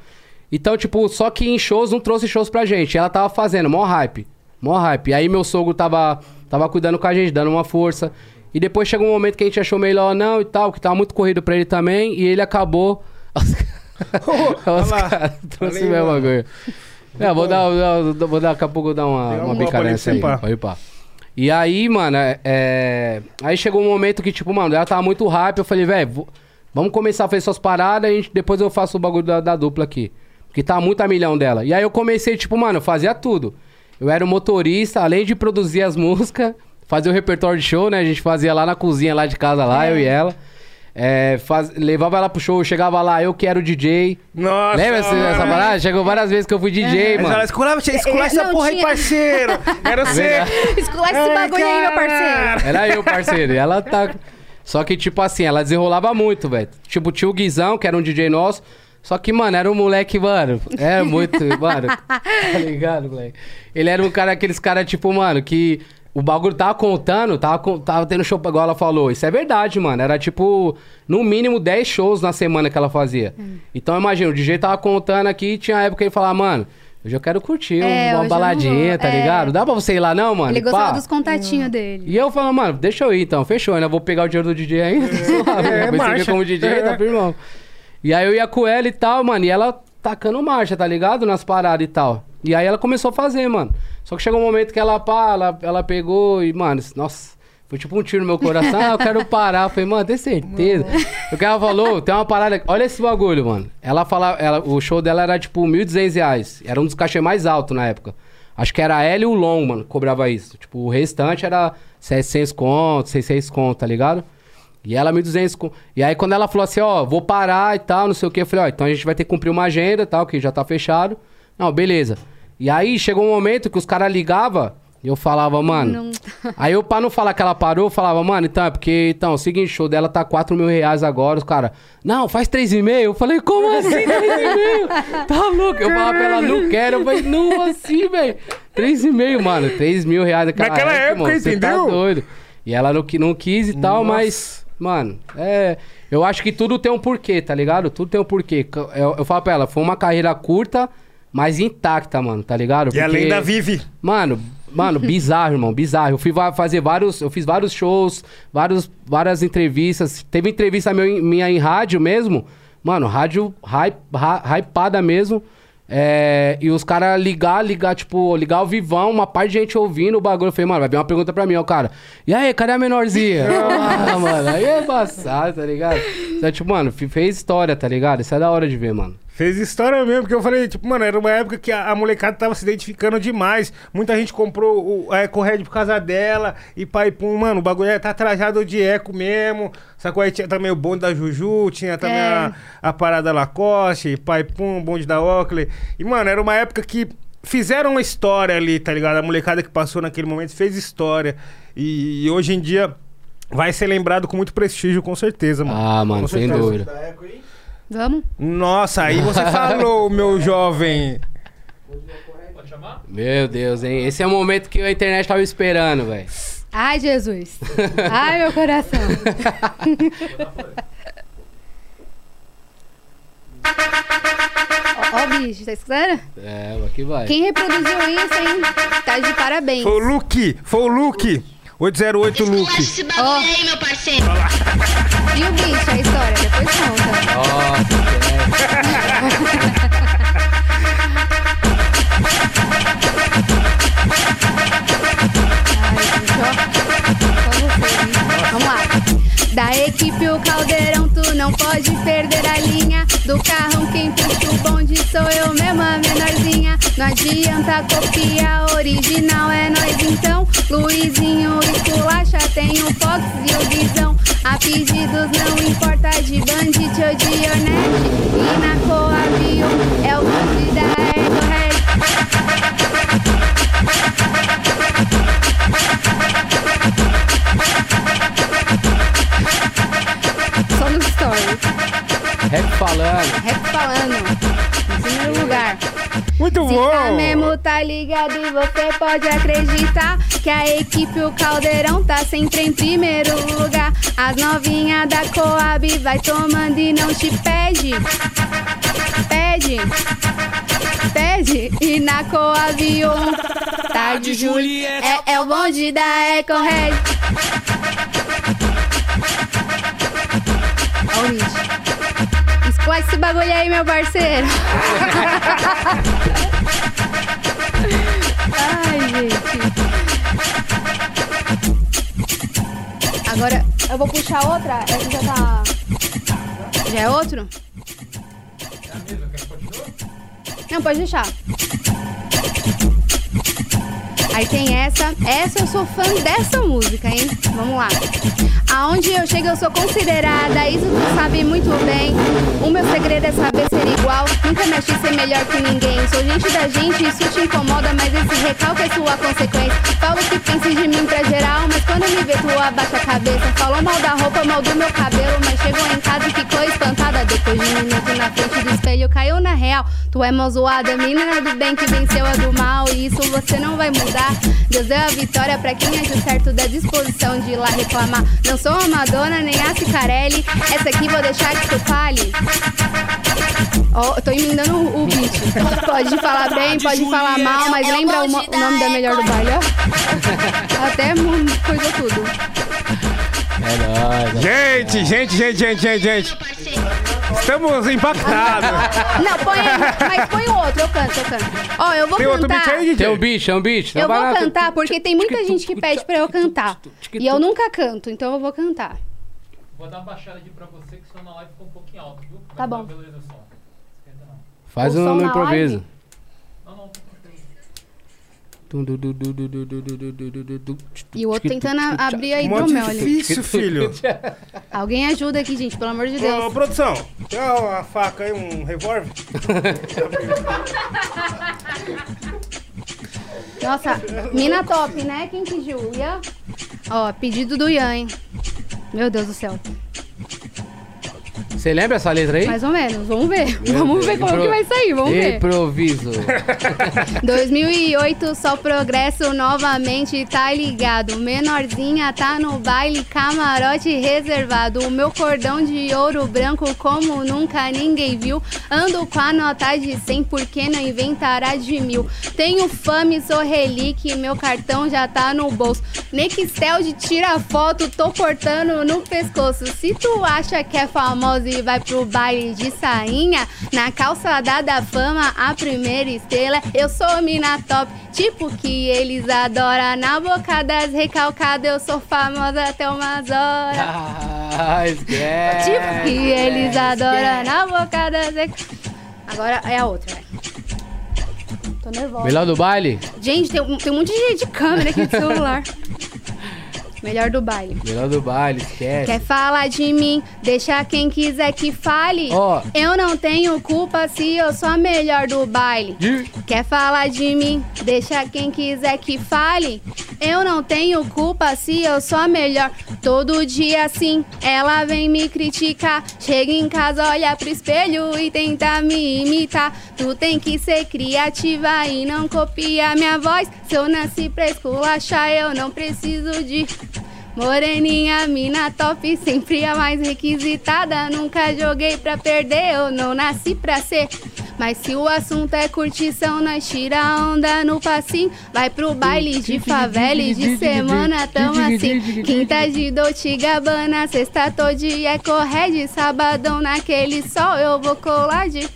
Então, tipo, só que em shows não trouxe shows pra gente. Ela tava fazendo, mó hype. Mó hype. E aí meu sogro tava, tava cuidando com a gente, dando uma força. E depois chegou um momento que a gente achou melhor não e tal, que tava muito corrido pra ele também. E ele acabou. Olha Os caras trouxe mano. bagulho. É, vou dar, vou, vou dar, daqui a pouco eu dar uma, um uma pra aí. Pode pá. E aí, mano, é, é, Aí chegou um momento que, tipo, mano, ela tava muito hype. Eu falei, velho, vamos começar a fazer suas paradas. A gente, depois eu faço o bagulho da, da dupla aqui. Porque tá muito a milhão dela. E aí eu comecei, tipo, mano, eu fazia tudo. Eu era o motorista, além de produzir as músicas, fazer o repertório de show, né? A gente fazia lá na cozinha, lá de casa, lá, eu e ela. É, faz- levava ela pro show, chegava lá, eu que era o DJ. Nossa, Lembra essa, mano. essa parada? Chegou várias vezes que eu fui DJ, Mas mano. ela esculava, esculava essa Não porra aí, tinha. parceiro. Era você. Esculacha esse bagulho aí, meu parceiro. Era eu, parceiro. E ela tá. Só que, tipo assim, ela desenrolava muito, velho. Tipo, tinha o Guizão, que era um DJ nosso. Só que, mano, era um moleque, mano. É muito. mano, tá ligado, moleque? Ele era um cara, aqueles caras, tipo, mano, que. O bagulho tava contando, tava, tava tendo show, igual ela falou. Isso é verdade, mano. Era tipo, no mínimo 10 shows na semana que ela fazia. Então imagina, o DJ tava contando aqui e tinha época que ele falava, mano, hoje eu quero curtir É, uma baladinha, tá É. ligado? Dá pra você ir lá não, mano? Ele gostava Pá. dos contatinhos dele. E eu falo, mano, deixa eu ir então, fechou, ainda vou pegar o dinheiro do DJ ainda, é, né? Vai marcha. seguir como DJ, É. tá firmão. E aí eu ia com ela e tal, mano, e ela tacando marcha, tá ligado? Nas paradas e tal. E aí ela começou a fazer, mano. Só que chegou um momento que ela, pá, ela, ela pegou e, mano, nossa, foi tipo um tiro no meu coração, ah, eu quero parar. Eu falei, mano, tem certeza. O ela falou, tem uma parada, olha esse bagulho, mano. Ela fala, ela, o show dela era tipo 1.200 reais, era um dos cachês mais altos na época. Acho que era ela e o Long, mano, que cobrava isso. Tipo, o restante era 700 conto, 600 conto, tá ligado? E ela 1.200 conto. E aí quando ela falou assim, ó, vou parar e tal, não sei o que, eu falei, ó, então a gente vai ter que cumprir uma agenda e tal, que já tá fechado. Não, beleza. E aí chegou um momento que os caras ligavam eu falava, mano... Não- Aí eu, pra não falar que ela parou, eu falava, mano, então, é porque, então, o seguinte, o show dela tá 4 mil reais agora, os caras, não, faz 3,5. Eu falei, como assim 3,5? Tá louco? Eu falava pra ela, não quero. Eu falei, não, assim, velho. 3,5, mano, 3 mil reais naquela, Naquela época, Você tá entendeu? doido. E ela não, não quis e tal, Nossa. mas, mano, é. Eu acho que tudo tem um porquê, tá ligado? Tudo tem um porquê. Eu, eu falo pra ela, foi uma carreira curta, mas intacta, mano, tá ligado? E a Porque- lenda vive. Mano, mano, bizarro, irmão, bizarro. Eu fui fazer vários, eu fiz vários shows, vários, várias entrevistas. Teve entrevista em- minha em rádio mesmo. Mano, rádio hype, hypada mesmo. É, e os caras ligar, ligar, tipo, ligar ao vivão, uma parte de gente ouvindo o bagulho. Eu falei, mano, vai vir uma pergunta pra mim, ó, cara. E aí, cadê a menorzinha? ah, mano, aí é embaçado, tá ligado? Então, tipo, mano, fe- fez história, tá ligado? Isso é da hora de ver, mano. Fez história mesmo, porque eu falei, tipo, mano, era uma época que a, a molecada tava se identificando demais. Muita gente comprou o, a EcoRed por causa dela. E pai, pum, mano, o bagulho é- tá trajado de eco mesmo. Sacou? Aí tinha também o bonde da Juju, tinha também É. a, a parada Lacoste, pai, pum, bonde da Oakley. E, mano, era uma época que fizeram uma história ali, tá ligado? A molecada que passou naquele momento fez história. E, e hoje em dia vai ser lembrado com muito prestígio, com certeza, mano. Ah, mano, Com sem certeza. dúvida. Vamos? Nossa, aí você falou, meu jovem. Pode chamar? Meu Deus, hein? Esse é o momento que a internet tava esperando, velho. Ai, Jesus. Ai, meu coração. Ó, ó, bicho, tá escutando? É, aqui vai. Quem reproduziu isso, hein? Tá de parabéns. Foi o Luke, foi o Luke. 808 Luke. esse bagulho Ó. aí, meu parceiro. Viu, bicho? A história, depois conta. Nossa, Vamos Da equipe o caldeirão, tu não pode perder a linha. Do carrão quem puxa o bonde sou eu mesma, menorzinha. Não adianta copiar, original é nós então. Luizinho esculacha, tem o Fox e o Guizão. A pedidos não importa de bandit ou de Ionete. E na Coaviu é o bonde da story. rap falando. Rap falando. Em primeiro lugar. Muito Se bom. tá mesmo, tá ligado e você pode acreditar que a equipe, o Caldeirão tá sempre em primeiro lugar. As novinhas da Coab vai tomando e não te pede. Pede. Pede. E na Coab um tarde Julieta. É, é o bonde da EcoRed. Ó o Nietzsche. Explode esse bagulho aí, meu parceiro. Ai, gente. Agora, eu vou puxar outra. Essa já tá. Já é outro? Não, pode deixar. Aí tem essa. Essa eu sou fã dessa música, hein? Vamos lá. Aonde eu chego, eu sou considerada. Isso tu sabe muito bem. O meu segredo é saber ser igual. Nunca me achei ser melhor que ninguém. Sou gente da gente, isso te incomoda, mas esse recalque é sua consequência. Falo que penses de mim pra geral, mas quando me vê, tu abaixa a cabeça. Falou mal da roupa, mal do meu cabelo, mas chegou em casa e ficou espantada. Depois de um minuto na frente do espelho, caiu na real. Tu é mal zoada, menina do bem que venceu a do mal. E isso você não vai mudar. Deus deu a vitória pra quem é de certo da disposição de ir lá reclamar. Não sou a Madonna nem a Cicarelli. Essa aqui vou deixar que tu fale. Ó, eu tô emendando o, o beat. Pode falar bem, pode falar mal, mas lembra o, mo- o nome da melhor do baile, ó. Até coisa tudo. É nóis. Gente, gente, gente, gente, gente, gente. Estamos impactados. Não, põe aí, mas põe o outro, eu canto, eu canto. Ó, eu vou Tem outro beat cantar. aí, DJ? Tem um bicho, é um bicho. Eu vai vou cantar porque tem muita gente que pede pra eu cantar. E eu nunca canto, então eu vou cantar. Vou dar uma baixada aqui pra você, que senão na live ficou um pouquinho alto, viu? Tá bom. Faz O um improviso. live? Não, não, tá tranquilo. E o outro tentando abrir a hidromel ali. difícil, filho. Alguém ajuda aqui, gente, pelo amor de Ô, Deus. produção, tem uma faca aí, um revólver? Nossa, mina top, né? Quem pediu? Ian? Ó, pedido do Ian, hein? Meu Deus do céu. Você lembra essa letra aí? Mais ou menos, vamos ver. Meu vamos Deus, ver como impro- que vai sair, vamos ver. Improviso. 2008, só progresso novamente, tá ligado? Menorzinha tá no baile, camarote reservado. O meu cordão de ouro branco, como nunca ninguém viu. Ando com a nota de 100, porque não inventará de mil. Tenho fame, sou relíquia, meu cartão já tá no bolso. Nextel de tira foto, tô cortando no pescoço. Se tu acha que é famosa e vai pro baile de sainha, na calçada da fama, a primeira estrela, eu sou mina top. Tipo que eles adoram, na boca das recalcadas, eu sou famosa até umas horas. Ah, esquece. Tipo que eles adoram, na boca das recalcadas. Agora é a outra, vai. Tô nervosa. Melhor do baile? Gente, tem, um- tem um monte de, de câmera aqui do celular. Melhor do baile. Melhor do baile, esquece. Quer falar de mim? Deixa quem quiser que fale. Ó. Eu não tenho culpa se eu sou a melhor do baile. De- Quer falar de mim? Deixa quem quiser que fale. Eu não tenho culpa se eu sou a melhor. Todo dia assim, ela vem me criticar. Chega em casa, olha pro espelho e tenta me imitar. Tu tem que ser criativa e não copiar minha voz. Se eu nasci pra esculachar, eu não preciso de. Moreninha, mina top, sempre a mais requisitada. Nunca joguei pra perder, eu não nasci pra ser. Mas se o assunto é curtição, nós tira a onda no passinho. Vai pro baile de favela e de semana tamo assim. Quinta de Dolce Gabbana, sexta tô de Ecored. Sabadão naquele sol eu vou colar de...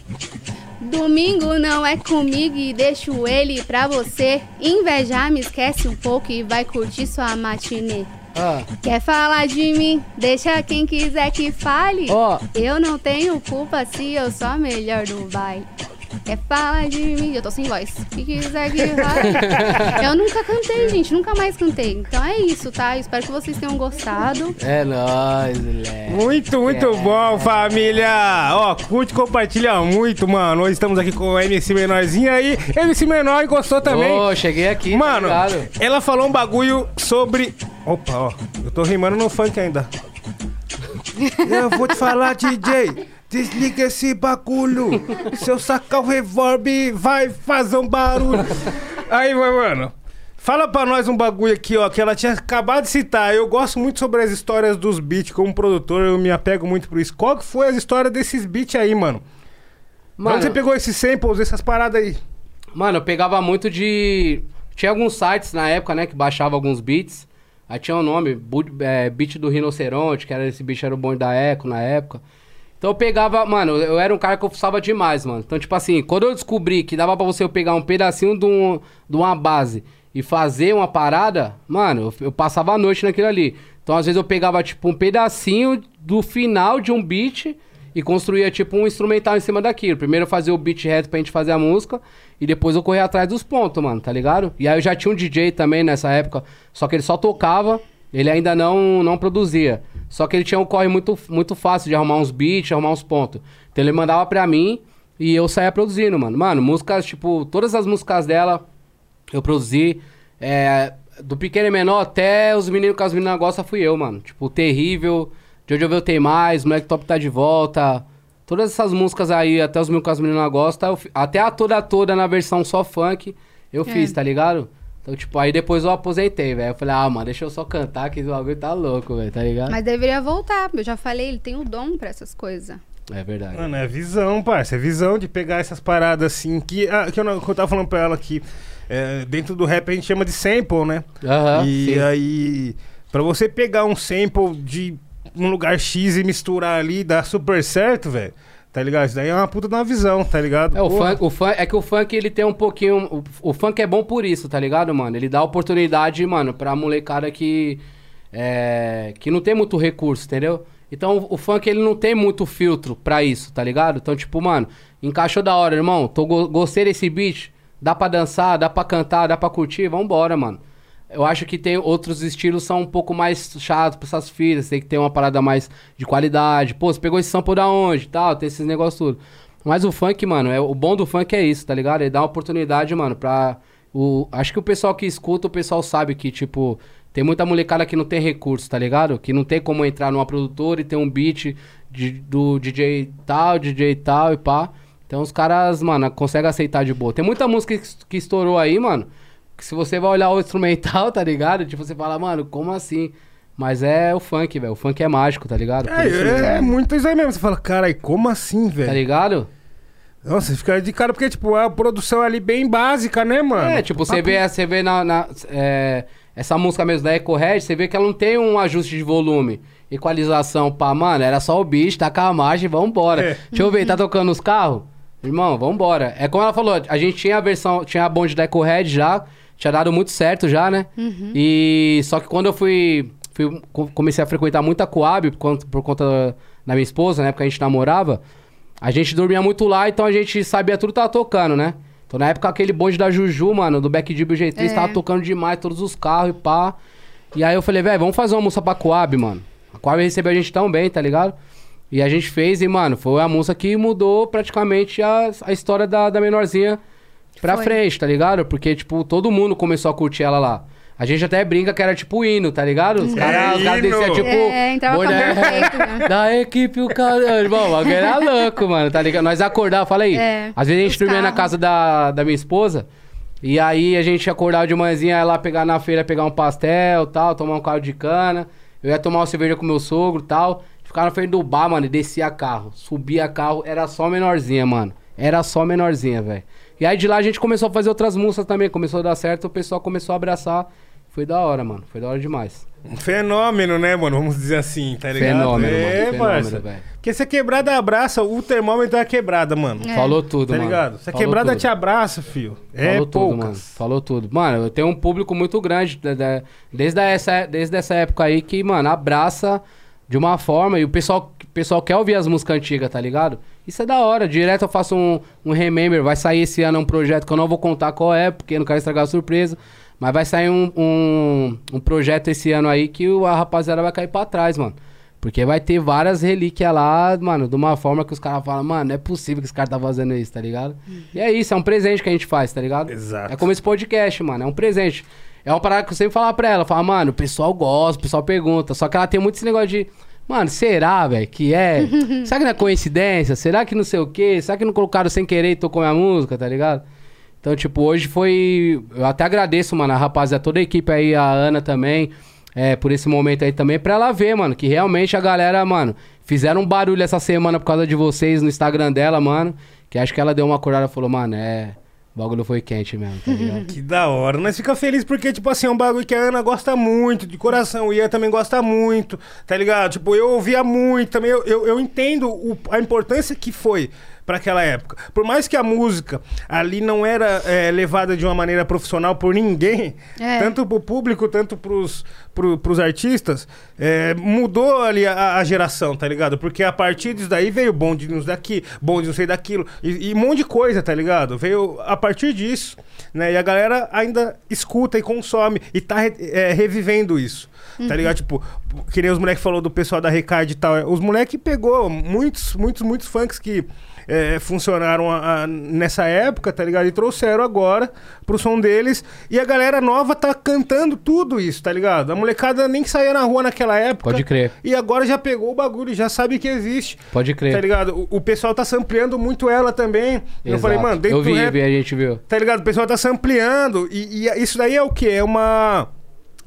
Domingo não é comigo e deixo ele pra você. Invejar me esquece um pouco e vai curtir sua matinê. Ah, Quer falar de mim? Deixa quem quiser que fale. Ó. Eu não tenho culpa se eu sou a melhor do baile. Quer falar de mim? Eu tô sem voz. Que quiser que fale. eu nunca cantei, gente. Nunca mais cantei. Então é isso, tá? Eu espero que vocês tenham gostado. é nóis, moleque. Muito, muito É. bom, família! Ó, curte, compartilha muito, mano. Hoje estamos aqui com o MC Menorzinho aí. MC Menor gostou também. Ô, cheguei aqui, Mano, tá ela falou um bagulho sobre. Opa, ó, eu tô rimando no funk ainda. eu vou te falar, DJ. Desliga esse bagulho. Se eu sacar o revólver, vai fazer um barulho. Aí, mano. Fala pra nós um bagulho aqui, ó, que ela tinha acabado de citar. Eu gosto muito sobre as histórias dos beats. Como produtor, eu me apego muito por isso. Qual que foi a história desses beats aí, mano? Mano, Onde você pegou esses samples, essas paradas aí? Mano, eu pegava muito de. Tinha alguns sites na época, né, que baixava alguns beats. Aí tinha um nome, é, beat do Rinoceronte, que era esse bicho era o bonde da Eco na época. Então eu pegava, mano, eu era um cara que eu fuçava demais, mano. Então, tipo assim, quando eu descobri que dava pra você pegar um pedacinho de, um, de uma base e fazer uma parada, mano, eu, eu passava a noite naquilo ali. Então, às vezes, eu pegava, tipo, um pedacinho do final de um beat e construía, tipo, um instrumental em cima daquilo. Primeiro eu fazia o beat reto pra gente fazer a música e depois eu corria atrás dos pontos, mano, tá ligado? E aí eu já tinha um DJ também nessa época, só que ele só tocava, ele ainda não, não produzia. Só que ele tinha um corre muito, muito fácil de arrumar uns beats, arrumar uns pontos. Então ele mandava pra mim e eu saía produzindo, mano. Mano, músicas, tipo, todas as músicas dela eu produzi. é, do pequeno e menor até os meninos que as meninas gostam fui eu, mano. Tipo, Terrível, De Onde Eu Veio Tem Mais, Moleque Top Tá de Volta. Todas essas músicas aí, até os meninos que as meninas gostam, até a toda toda na versão só funk, eu fiz, tá ligado? Então, tipo, aí depois eu aposentei, velho. Eu falei, ah, mano, deixa eu só cantar que o bagulho tá louco, velho, tá ligado? Mas deveria voltar. Eu já falei, ele tem o dom pra essas coisas. É verdade. Mano, é visão, parça. É visão de pegar essas paradas assim. Que, ah, que, eu, não- que eu tava falando pra ela que é, dentro do rap a gente chama de sample, né? Aham, e sim. aí, pra você pegar um sample de um lugar X e misturar ali dar super certo, velho. Tá ligado? Isso daí é uma puta de uma visão, tá ligado? É, o Porra. funk, o funk, é que o funk ele tem um pouquinho. O, o funk é bom por isso, tá ligado, mano? Ele dá oportunidade, mano, pra molecada que. É, que não tem muito recurso, entendeu? Então o, funk ele não tem muito filtro pra isso, tá ligado? Então, tipo, mano, encaixou da hora, irmão. Tô, go- gostei desse beat. Dá pra dançar, dá pra cantar, dá pra curtir, vambora, mano. Eu acho que tem outros estilos são um pouco mais chatos pra essas filhas. Tem que ter uma parada mais de qualidade. Pô, você pegou esse sample da onde? Tal, tem esses negócios tudo. Mas o funk, mano, é, o bom do funk é isso, tá ligado? Ele dá uma oportunidade, mano, pra. O, acho que o pessoal que escuta, o pessoal sabe que, tipo, tem muita molecada que não tem recurso, tá ligado? Que não tem como entrar numa produtora e ter um beat de- do DJ tal, DJ tal e pá. Então os caras, mano, conseguem aceitar de boa. Tem muita música que, que estourou aí, mano. Que se você vai olhar o instrumental, tá ligado? Tipo, você fala, mano, como assim? Mas é o funk, velho. O funk é mágico, tá ligado? Por isso- É, é, muito isso aí mesmo. Você fala, carai, como assim, Tá velho? ligado? Nossa, fica de cara porque, tipo, é a produção ali bem básica, né, mano? É, tipo, você vê, você vê na, na- é, essa música mesmo da Eco Red, você vê que ela não tem um ajuste de volume, equalização, pá, mano, era só o bicho, tacar a margem vambora. É. Deixa eu ver, tá tocando os carros? Irmão, vambora. É como ela falou, a gente tinha a versão, tinha a bonde da Eco Red já, tinha dado muito certo já, né? E só que quando eu fui, fui- co- comecei a frequentar muita Coab por conta, por conta da minha esposa, na época a gente namorava, a gente dormia muito lá, então a gente sabia tudo que tava tocando, né? Então na época aquele bonde da Juju, mano, do Back Deep G3, É. tava tocando demais, todos os carros e pá. E aí eu falei, velho, vamos fazer uma música pra Coab, mano. A Coab recebeu a gente tão bem, tá ligado? E a gente fez e, mano, foi a música que mudou praticamente a, a história da, da menorzinha pra Foi. frente, tá ligado? Porque, tipo, todo mundo começou a curtir ela lá. A gente até brinca que era tipo hino, tá ligado? Os caras os caras hino. desciam, tipo. É, entrava perfeito, né? da equipe, o cara. Irmão, o bagulho era louco, mano, tá ligado? Nós acordava, fala aí. É, Às vezes a gente dormia na casa da, da minha esposa. E aí a gente acordava de manhãzinha, ia lá pegar na feira, pegar um pastel tal, tomar um caldo de cana. Eu ia tomar uma cerveja com meu sogro tal. Ficava na frente do bar, mano, e descia carro. Subia carro, era só menorzinha, mano. Era só menorzinha, velho. E aí de lá a gente começou a fazer outras músicas também. Começou a dar certo, o pessoal começou a abraçar. Foi da hora, mano. Foi da hora demais. Um fenômeno, né, mano? Vamos dizer assim, tá ligado? Fenômeno, é, mano. Fenômeno, velho. Porque se a quebrada abraça, o termômetro é a quebrada, mano. É. Falou tudo, Tá mano. ligado? Se a Falou quebrada tudo. te abraça, filho. É Falou tudo, mano. poucas. Falou tudo. Mano, eu tenho um público muito grande da- da- desde, essa, desde essa época aí que, mano, abraça de uma forma e o pessoal, o pessoal quer ouvir as músicas antigas, tá ligado? Isso é da hora. Direto eu faço um, um remember. Vai sair esse ano um projeto que eu não vou contar qual é, porque eu não quero estragar a surpresa. Mas vai sair um, um, um projeto esse ano aí que o- a rapaziada vai cair pra trás, mano. Porque vai ter várias relíquias lá, mano, de uma forma que os caras falam, mano, não é possível que esse cara tá fazendo isso, tá ligado? E é isso, é um presente que a gente faz, tá ligado? Exato. É como esse podcast, mano, é um presente. É uma parada que eu sempre falava pra ela, fala, mano, o pessoal gosta, o pessoal pergunta. Só que ela tem muito esse negócio de. Mano, será, velho, que é? será que não é coincidência? Será que não sei o quê? Será que não colocaram sem querer e tocou minha música, tá ligado? Então, tipo, hoje foi. Eu até agradeço, mano, a rapaziada, toda a equipe aí, a Ana também, é, por esse momento aí também, pra ela ver, mano, que realmente a galera, mano, fizeram um barulho essa semana por causa de vocês no Instagram dela, mano. Que acho que ela deu uma acordada e falou, mano, é. O bagulho foi quente mesmo, tá ligado? Que da hora. Nós fica feliz porque, tipo assim, é um bagulho que a Ana gosta muito, de coração. O Ian também gosta muito, tá ligado? Tipo, eu ouvia muito também. Eu, eu, eu entendo o- a importância que foi pra aquela época. Por mais que a música ali não era é, levada de uma maneira profissional por ninguém, É. tanto pro público, tanto pros, pro, pros artistas, é, mudou ali a, a geração, tá ligado? Porque a partir disso daí veio bonde nos daqui, bonde não sei daquilo, e, e um monte de coisa, tá ligado? Veio a partir disso, né? E a galera ainda escuta e consome e tá re- é, revivendo isso. Tá ligado? Tipo, que nem os moleques falou do pessoal da Recard e tal. Os moleques pegou muitos, muitos, muitos funks que é, funcionaram a- a- nessa época, tá ligado? E trouxeram agora pro som deles. E a galera nova tá cantando tudo isso, tá ligado? A molecada nem saía na rua naquela época. Pode crer. E agora já pegou o bagulho, já sabe que existe. Pode crer. Tá ligado? O, o pessoal tá sampleando muito ela também. Eu Exato. falei, mano, dentro Eu vi, do eu rap, vi, a gente viu. Tá ligado? O pessoal tá sampleando. E, e isso daí é o quê? É uma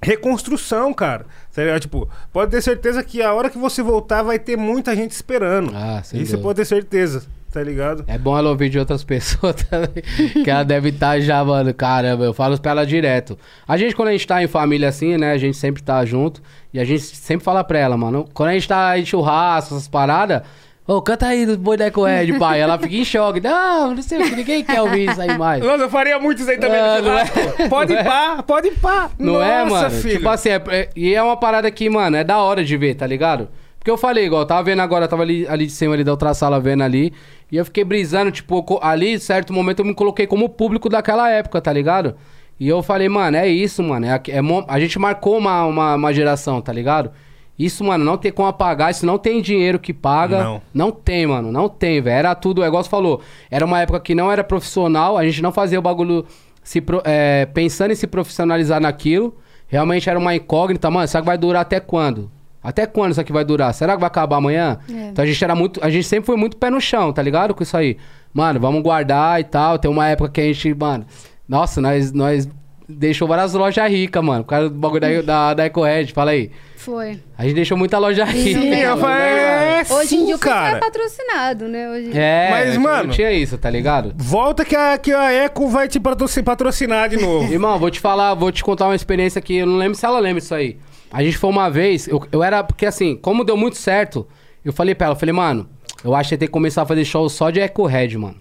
reconstrução, cara. Tá ligado? Tipo, pode ter certeza que a hora que você voltar vai ter muita gente esperando. Ah, sem Isso dúvida. pode ter certeza, tá ligado? É bom ela ouvir de outras pessoas também. que ela deve estar já, mano. Caramba, eu falo pra ela direto. A gente, quando a gente tá em família assim, né? A gente sempre tá junto. E a gente sempre fala pra ela, mano. Quando a gente tá em churrasco, essas paradas. Ô, canta aí do Boi Deco Red, pai. Ela fica em choque. Não, não sei ninguém quer ouvir isso aí mais. Nossa, eu faria muito isso aí também. Ah, no não é? Pode Não ir é? pá, pode ir pá. Não Nossa, é, mano? filho. Tipo assim, é- é- e é uma parada que, mano, é da hora de ver, tá ligado? Porque eu falei, igual, eu tava vendo agora, tava ali, ali de cima ali da outra sala vendo ali. E eu fiquei brisando, tipo, co- ali, certo momento, eu me coloquei como público daquela época, tá ligado? E eu falei, mano, é isso, mano. É, a- é mo- a gente marcou uma, uma, uma geração, tá ligado? Isso, mano, não tem como apagar, isso não tem dinheiro que paga. Não. Não tem, mano, não tem, velho. Era tudo, é igual você falou, era uma época que não era profissional, a gente não fazia o bagulho se pro- é, pensando em se profissionalizar naquilo. Realmente era uma incógnita, mano, será que vai durar até quando? Até quando isso aqui vai durar? Será que vai acabar amanhã? É. Então a gente era muito, a gente sempre foi muito pé no chão, tá ligado? Com isso aí. Mano, vamos guardar e tal. Tem uma época que a gente, mano, nossa, nós, nós deixou várias lojas ricas, mano, por causa do bagulho da, da, da EcoRed, fala aí. Foi. A gente deixou muita loja rica. Sim, eu mano, falei, né, é, Hoje em dia o pessoal cara. é patrocinado, né? Hoje... É, Mas, mas, mano- Não tinha isso, tá ligado? Volta que a, que a Eco vai te patrocin- patrocinar de novo. Irmão, vou te falar, vou te contar uma experiência que eu não lembro se ela lembra isso aí. A gente foi uma vez, eu, eu era, porque assim, como deu muito certo, eu falei pra ela, eu falei, mano, eu acho que tem que começar a fazer show só de Eco Red, mano.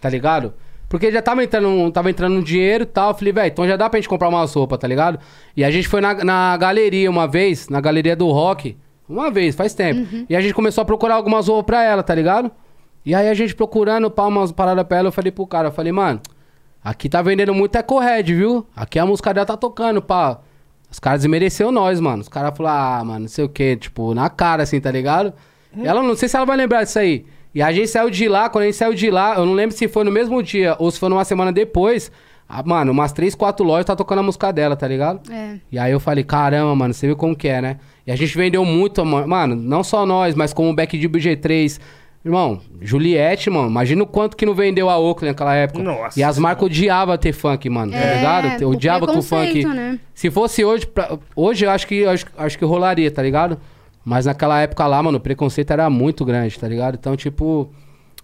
Tá ligado? Porque já tava entrando, tava entrando um dinheiro e tal. Eu falei, velho, então já dá pra gente comprar umas roupas, tá ligado? E a gente foi na, na galeria uma vez, na galeria do rock. Uma vez, faz tempo. E a gente começou a procurar algumas roupas pra ela, tá ligado? E aí a gente procurando pá, umas paradas pra ela, eu falei pro cara, eu falei, mano, aqui tá vendendo muito Eco-Red, viu? Aqui a música dela tá tocando, pá. Os caras desmereceu nós, mano. Os caras falaram, ah, mano, não sei o que, tipo, na cara, assim, tá ligado? Ela, não sei se ela vai lembrar disso aí. E a gente saiu de lá, quando a gente saiu de lá, eu não lembro se foi no mesmo dia ou se foi numa semana depois. ah, mano, umas três, quatro lojas tá tocando a música dela, tá ligado? É. E aí eu falei, caramba, mano, você viu como que é, né? E a gente vendeu muito, ma- mano, não só nós, mas como o Back de BG3. Irmão, Juliette, mano, imagina o quanto que não vendeu a Oakley naquela época. Nossa E as marcas odiavam ter funk, mano, tá É, ligado? o Odiava que o funk. né? Se fosse hoje, pra- hoje eu acho que, acho, acho que rolaria, tá ligado? Mas naquela época lá, mano, o preconceito era muito grande, tá ligado? Então, tipo,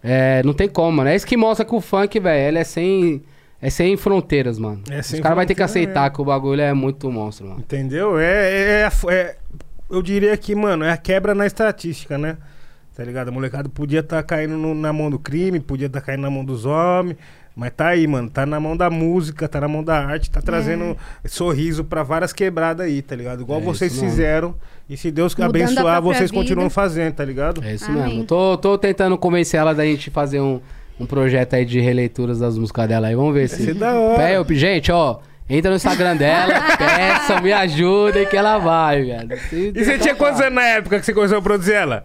é, não tem como, mano. É isso que mostra que o funk, velho, ele é sem, é sem fronteiras, mano. É Os sem caras vão ter que aceitar que o bagulho é muito monstro, mano. Entendeu? É, é, é- é- Eu diria que, mano, é a quebra na estatística, né? Tá ligado? A molecada podia estar caindo no- na mão do crime, podia estar caindo na mão dos homens. Mas tá aí, mano. Tá na mão da música, tá na mão da arte, tá trazendo sorriso pra várias quebradas aí, tá ligado? Igual É vocês isso fizeram. E se Deus Mudando abençoar, vocês vida. continuam fazendo, tá ligado? É isso Amém. mesmo. Tô, tô tentando convencer ela da gente fazer um, um projeto aí de releituras das músicas dela aí. Vamos ver se. ser da hora. Pé, eu- gente, ó. Entra no Instagram dela, peça, me ajudem que ela vai, velho. E você tinha quantos anos na época que você começou a produzir ela?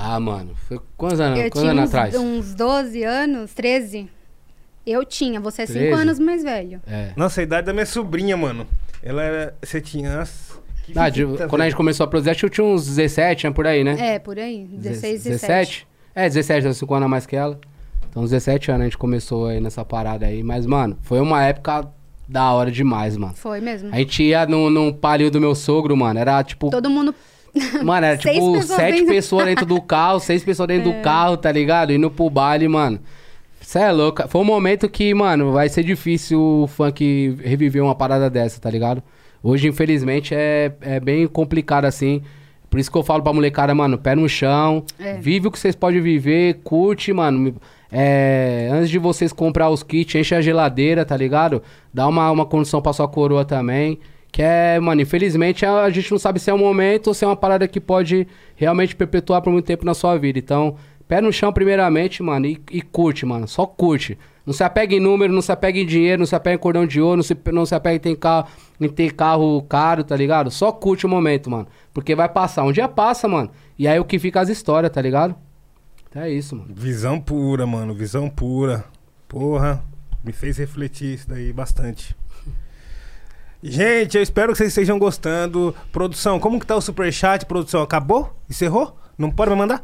Ah, mano. Foi quantos anos, Eu quantos tinha anos uns, atrás? uns 12 anos, 13. Eu tinha, você é 5 13? anos mais velho. É. Nossa, a idade da minha sobrinha, mano. Ela era. Você tinha. Ah, de- quando a gente começou a produzir, acho que eu tinha uns 17, né, por aí, né? É, por aí. 16, 17. É, 17, eu 5 anos a mais que ela. Então, 17 anos a gente começou aí nessa parada aí. Mas, mano, foi uma época da hora demais, mano. Foi mesmo. A gente ia num, num palio do meu sogro, mano. Era tipo. Todo mundo. Mano, era tipo pessoas sete dentro- pessoas dentro do carro, seis pessoas dentro do carro, tá ligado? Indo pro baile, mano. Cê é louco. Foi um momento que, mano, vai ser difícil o funk reviver uma parada dessa, tá ligado? Hoje, infelizmente, é, é bem complicado assim. Por isso que eu falo pra molecada, mano, pé no chão, É. vive o que vocês podem viver, curte, mano. É, antes de vocês comprar os kits, enche a geladeira, tá ligado? Dá uma, uma condição pra sua coroa também. Que é, mano, infelizmente a, a gente não sabe se é um momento ou se é uma parada que pode realmente perpetuar por muito tempo na sua vida. Então, pé no chão primeiramente, mano, e, e curte, mano. Só curte. Não se apega em número, não se apega em dinheiro, não se apega em cordão de ouro, não se, não se apega em ter, carro, em ter carro caro, tá ligado? Só curte o momento, mano. Porque vai passar. Um dia passa, mano. E aí o que fica as histórias, tá ligado? Então é isso, mano. Visão pura, mano. Visão pura. Porra. Me fez refletir isso daí bastante. Gente, eu espero que vocês estejam gostando. Produção, como que tá o superchat, produção? Acabou? Encerrou? Não pode mais mandar?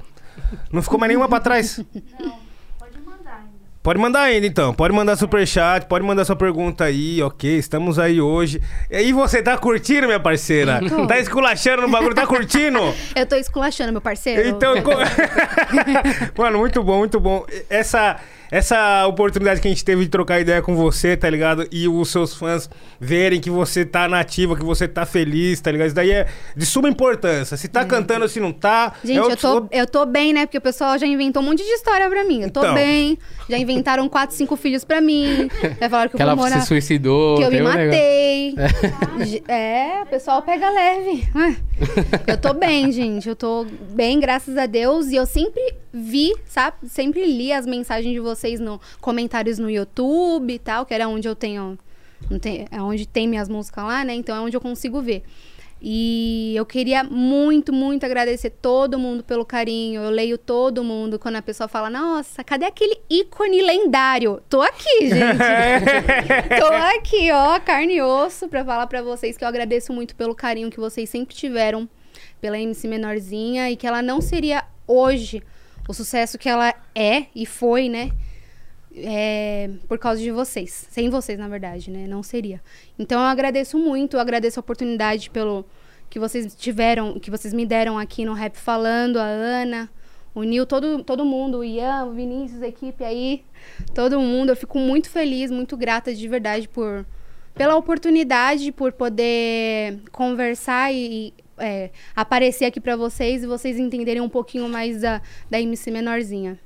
Não ficou mais nenhuma pra trás? Não, pode mandar ainda. Pode mandar ainda, então. Pode mandar superchat, pode mandar sua pergunta aí, ok? Estamos aí hoje. E aí, você tá curtindo, minha parceira? Tô. Tá esculachando no bagulho, tá curtindo? Eu tô esculachando, meu parceiro. Então, co- mano, muito bom, muito bom. Essa, essa oportunidade que a gente teve de trocar ideia com você, tá ligado? E os seus fãs verem que você tá nativa, que você tá feliz, tá ligado? Isso daí é de suma importância. Se tá cantando, se não tá. Gente, é eu, outro- tô, eu tô bem, né? Porque o pessoal já inventou um monte de história pra mim. Eu tô Então. bem. Já inventaram quatro, cinco filhos pra mim. Já falaram que Que eu ela vou morar... se suicidou. Que eu me um matei. É, o pessoal pega leve. Eu tô bem, gente. Eu tô bem, graças a Deus. E eu sempre vi, sabe? Sempre li as mensagens de vocês no comentários no YouTube e tal, que era onde eu tenho. tem- É onde tem minhas músicas lá, né? Então é onde eu consigo ver. E eu queria muito, muito agradecer todo mundo pelo carinho. Eu leio todo mundo quando a pessoa fala: Nossa, cadê aquele ícone lendário? Tô aqui, gente. Tô aqui, ó, carne e osso, pra falar pra vocês que eu agradeço muito pelo carinho que vocês sempre tiveram pela MC Menorzinha e que ela não seria hoje o sucesso que ela é e foi, né? É, por causa de vocês. Sem vocês, na verdade, né? Não seria. Então eu agradeço muito, eu agradeço a oportunidade pelo que vocês tiveram, que vocês me deram aqui no Rap Falando, a Ana, o Nil, todo, todo mundo, o Ian, o Vinícius, a equipe aí, todo mundo. Eu fico muito feliz, muito grata de verdade por pela oportunidade, por poder conversar e é, aparecer aqui pra vocês e vocês entenderem um pouquinho mais da, da MC Menorzinha.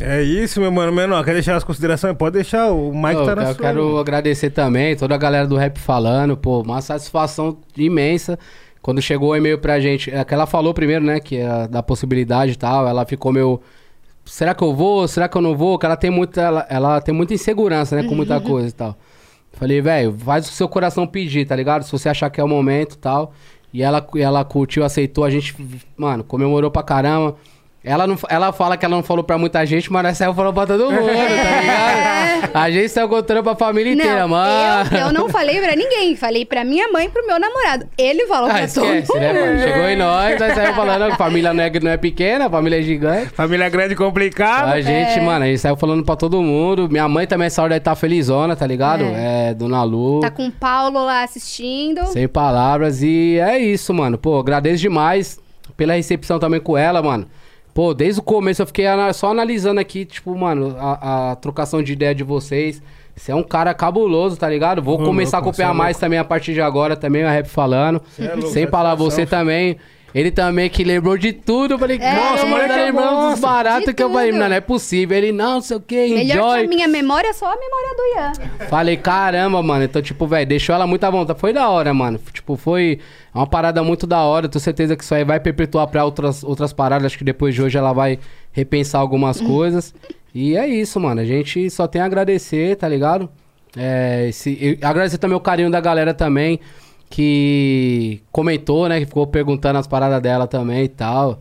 É isso, meu mano. Menor, quer deixar as considerações? Pode deixar, o Mike tá na eu sua. quero agradecer também toda a galera do Rap falando, pô, uma satisfação imensa. Quando chegou o e-mail pra gente, é que ela falou primeiro, né, que é da possibilidade e tal, ela ficou meio será que eu vou? Será que eu não vou? Que ela tem muita ela, ela tem muita insegurança, né, com muita coisa e tal. Falei, velho, faz o seu coração pedir, tá ligado? Se você achar que é o momento e tal. E ela, ela curtiu, aceitou, a gente, mano, comemorou pra caramba. Ela, não, ela fala que ela não falou pra muita gente, mas nós saiu falando pra todo mundo, tá ligado? A gente saiu contando pra família inteira, não, mano. eu, eu não falei pra ninguém, falei pra minha mãe e pro meu namorado. Ele falou Ah, pra esquece, todo né, mundo. mano? Chegou em nós, nós saímos falando que a família não é, não é pequena, a família é gigante. Família grande e complicada. A gente, mano, a gente saiu falando pra todo mundo. Minha mãe também, essa hora deve estar felizona, tá ligado? É, Dona Lu. Tá com o Paulo lá assistindo. Sem palavras. E é isso, mano. Pô, agradeço demais pela recepção também com ela, mano. Pô, desde o começo eu fiquei só analisando aqui, tipo, mano, a, a trocação de ideia de vocês. Você é um cara cabuloso, tá ligado? Vou começar louco, a acompanhar cê é mais também a partir de agora, também, a rap falando. É louco, Sem palavras, você também. Ele também que lembrou de tudo. Eu falei, É, nossa, ele mano, tá lembrou lembrando dos baratos que eu falei, não, não é possível. Ele, não, não sei o que, Melhor que a minha memória é só a memória do Ian. Falei, caramba, mano. Então, tipo, velho, deixou ela muito à vontade. Foi da hora, mano. Tipo, foi uma parada muito da hora. Tenho certeza que isso aí vai perpetuar pra outras, outras paradas. Acho que depois de hoje ela vai repensar algumas coisas. E é isso, mano. A gente só tem a agradecer, tá ligado? É, esse, agradecer também o carinho da galera também. Que comentou, né? Que ficou perguntando as paradas dela também e tal.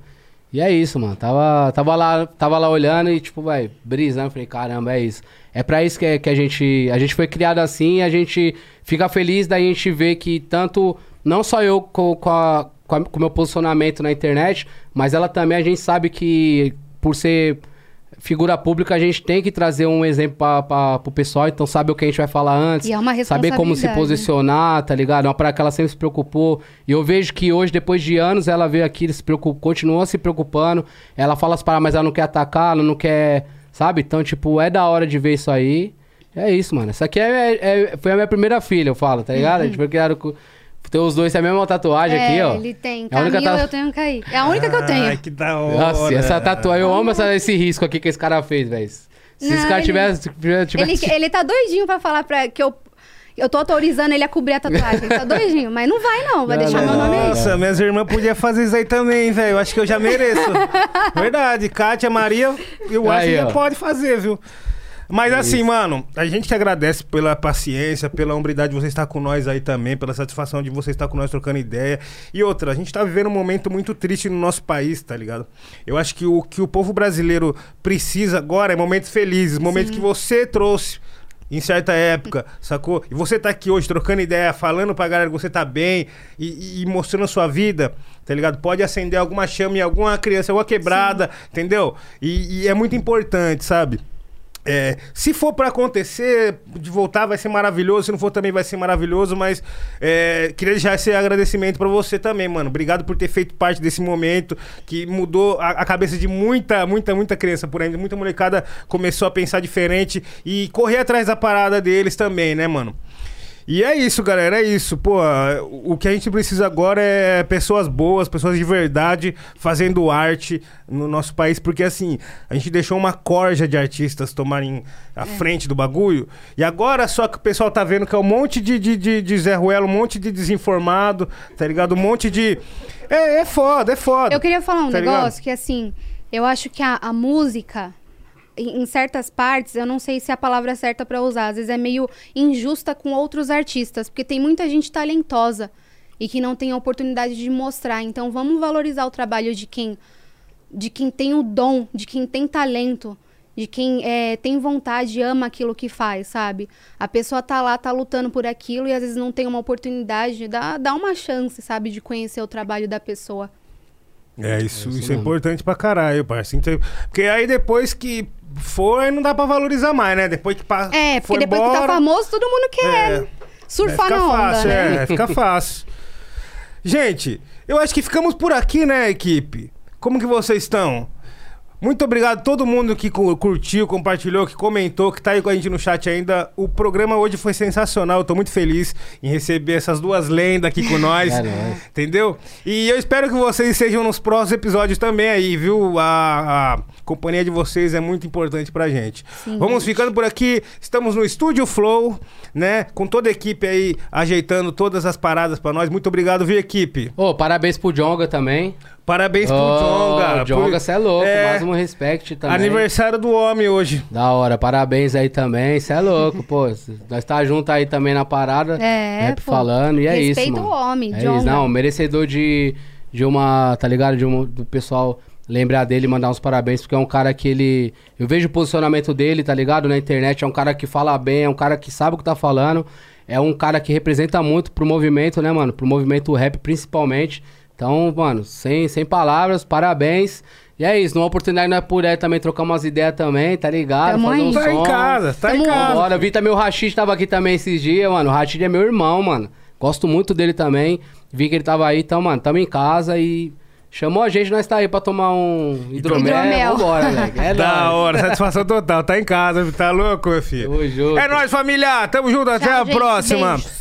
E é isso, mano. Tava, tava, lá, tava lá olhando e, tipo, vai, brisando. Falei, caramba, é isso. É pra isso que, que a gente. A gente foi criado assim a gente fica feliz da gente ver que tanto não só eu com, com, a- com a- com o meu posicionamento na internet, mas ela também, a gente sabe que por ser figura pública, a gente tem que trazer um exemplo pra, pro pessoal, então sabe o que a gente vai falar antes. E é uma Saber como se posicionar, tá ligado? É uma parada que ela sempre se preocupou. E eu vejo que hoje, depois de anos, ela veio aqui, se preocupa, continua se preocupando. Ela fala as paradas, mas ela não quer atacar, ela não quer. Sabe? Então, tipo, é da hora de ver isso aí. É isso, mano. Isso aqui é, é- foi a minha primeira filha, eu falo, tá ligado? A gente foi criado com. Tem os dois, tem a mesma tatuagem é, aqui, ó. ele tem. É a única Camila, ta- eu tenho Caí. É a única que eu Ai, tenho. que da hora. Nossa, essa tatuagem, eu amo essa- esse risco aqui que esse cara fez, velho. Se esse Não, cara ele- tivesse. tivesse Ele, ele tá doidinho pra falar pra, que eu, eu tô autorizando ele a cobrir a tatuagem. Ele tá doidinho, mas não vai não, vai Não, deixar não, meu nome aí. Nossa, minhas irmãs podiam fazer isso aí também, velho. Eu acho que eu já mereço. Verdade. Kátia, Maria, eu acho Aí, que já pode fazer, viu? Mas assim, mano, a gente que agradece pela paciência, pela hombridade de você estar com nós aí também, pela satisfação de você estar com nós trocando ideia. E outra, a gente tá vivendo um momento muito triste no nosso país, tá ligado? Eu acho que o que o povo brasileiro precisa agora é momentos felizes, momentos que você trouxe em certa época, sacou? E você tá aqui hoje trocando ideia, falando pra galera que você tá bem e, e- mostrando a sua vida, tá ligado? Pode acender alguma chama em alguma criança, alguma quebrada, entendeu? E, e é muito importante, sabe? É, se for pra acontecer, de voltar vai ser maravilhoso. Se não for também vai ser maravilhoso. Mas é, queria deixar esse agradecimento pra você também, mano. Obrigado por ter feito parte desse momento que mudou a, a cabeça de muita, muita, muita criança por aí. Muita molecada começou a pensar diferente e correr atrás da parada deles também, né, mano? E é isso, galera, é isso. Pô, o que a gente precisa agora é pessoas boas, pessoas de verdade fazendo arte no nosso país, porque assim, a gente deixou uma corja de artistas tomarem a frente do bagulho, e agora só que o pessoal tá vendo que é um monte de, de, de, de Zé Ruelo, um monte de desinformado, tá ligado? Um monte de. É, é foda, é foda. Eu queria falar um Tá negócio ligado? que, assim, eu acho que a, a música, em, certas partes, eu não sei se é a palavra certa pra usar, às vezes é meio injusta com outros artistas, porque tem muita gente talentosa e que não tem a oportunidade de mostrar. Então, vamos valorizar o trabalho de quem, de quem tem o dom, de quem tem talento. De quem é, tem vontade, ama aquilo que faz, sabe? A pessoa tá lá, tá lutando por aquilo e às vezes não tem uma oportunidade, dá, dá uma chance, sabe, de conhecer o trabalho da pessoa. É, isso, isso isso é importante pra caralho, parceiro. Então, Porque aí depois que for, não dá pra valorizar mais, né? Depois que pa... É, porque depois que tá embora, famoso, todo mundo quer É. surfar fica na onda, fácil, né? É, fica fácil. Gente, eu acho que ficamos por aqui, né, equipe? Como que vocês estão? Muito obrigado a todo mundo que cu- curtiu, compartilhou, que comentou, que tá aí com a gente no chat ainda. O programa hoje foi sensacional. Eu tô muito feliz em receber essas duas lendas aqui com nós. É. Entendeu? E eu espero que vocês sejam nos próximos episódios também aí, viu? A, a companhia de vocês é muito importante pra gente. Vamos ficando por aqui. Estamos no Estúdio Flow, né? Com toda a equipe aí ajeitando todas as paradas pra nós. Muito obrigado, viu, equipe? Ô, parabéns pro Jonga também. Parabéns pro Ô, Jonga. Jonga, por- você é louco. É, Mais um respeito também. Aniversário do homem hoje. Da hora, parabéns aí também. Você é louco, pô. Nós tá junto aí também na parada. É, rap pô. falando. E é isso. Respeita mano. o homem, é Jonga. isso. Não, merecedor de, de uma. Tá ligado? De um, do pessoal lembrar dele e mandar uns parabéns, porque é um cara que ele. Eu vejo o posicionamento dele, tá ligado? Na internet. É um cara que fala bem, é um cara que sabe o que tá falando. É um cara que representa muito pro movimento, né, mano? Pro movimento rap principalmente. Então, mano, sem, sem palavras, parabéns. E é isso, numa oportunidade nós puder também trocar umas ideias também, tá ligado? Tamo aí. um Tá em som. casa, tá em Tamo- casa. Bora, vi também o Rachid tava aqui também esses dias, mano. O Rachid é meu irmão, mano. Gosto muito dele também. Vi que ele tava aí, então, mano, tamo em casa e chamou a gente, nós tá aí pra tomar um hidromel. Hidromel. Vambora, moleque. É Da nóis. hora, satisfação total. Tá em casa, tá louco, meu filho? Tamo junto. É nóis, família. Tamo junto. Até Tchau, a gente. próxima. Beijos.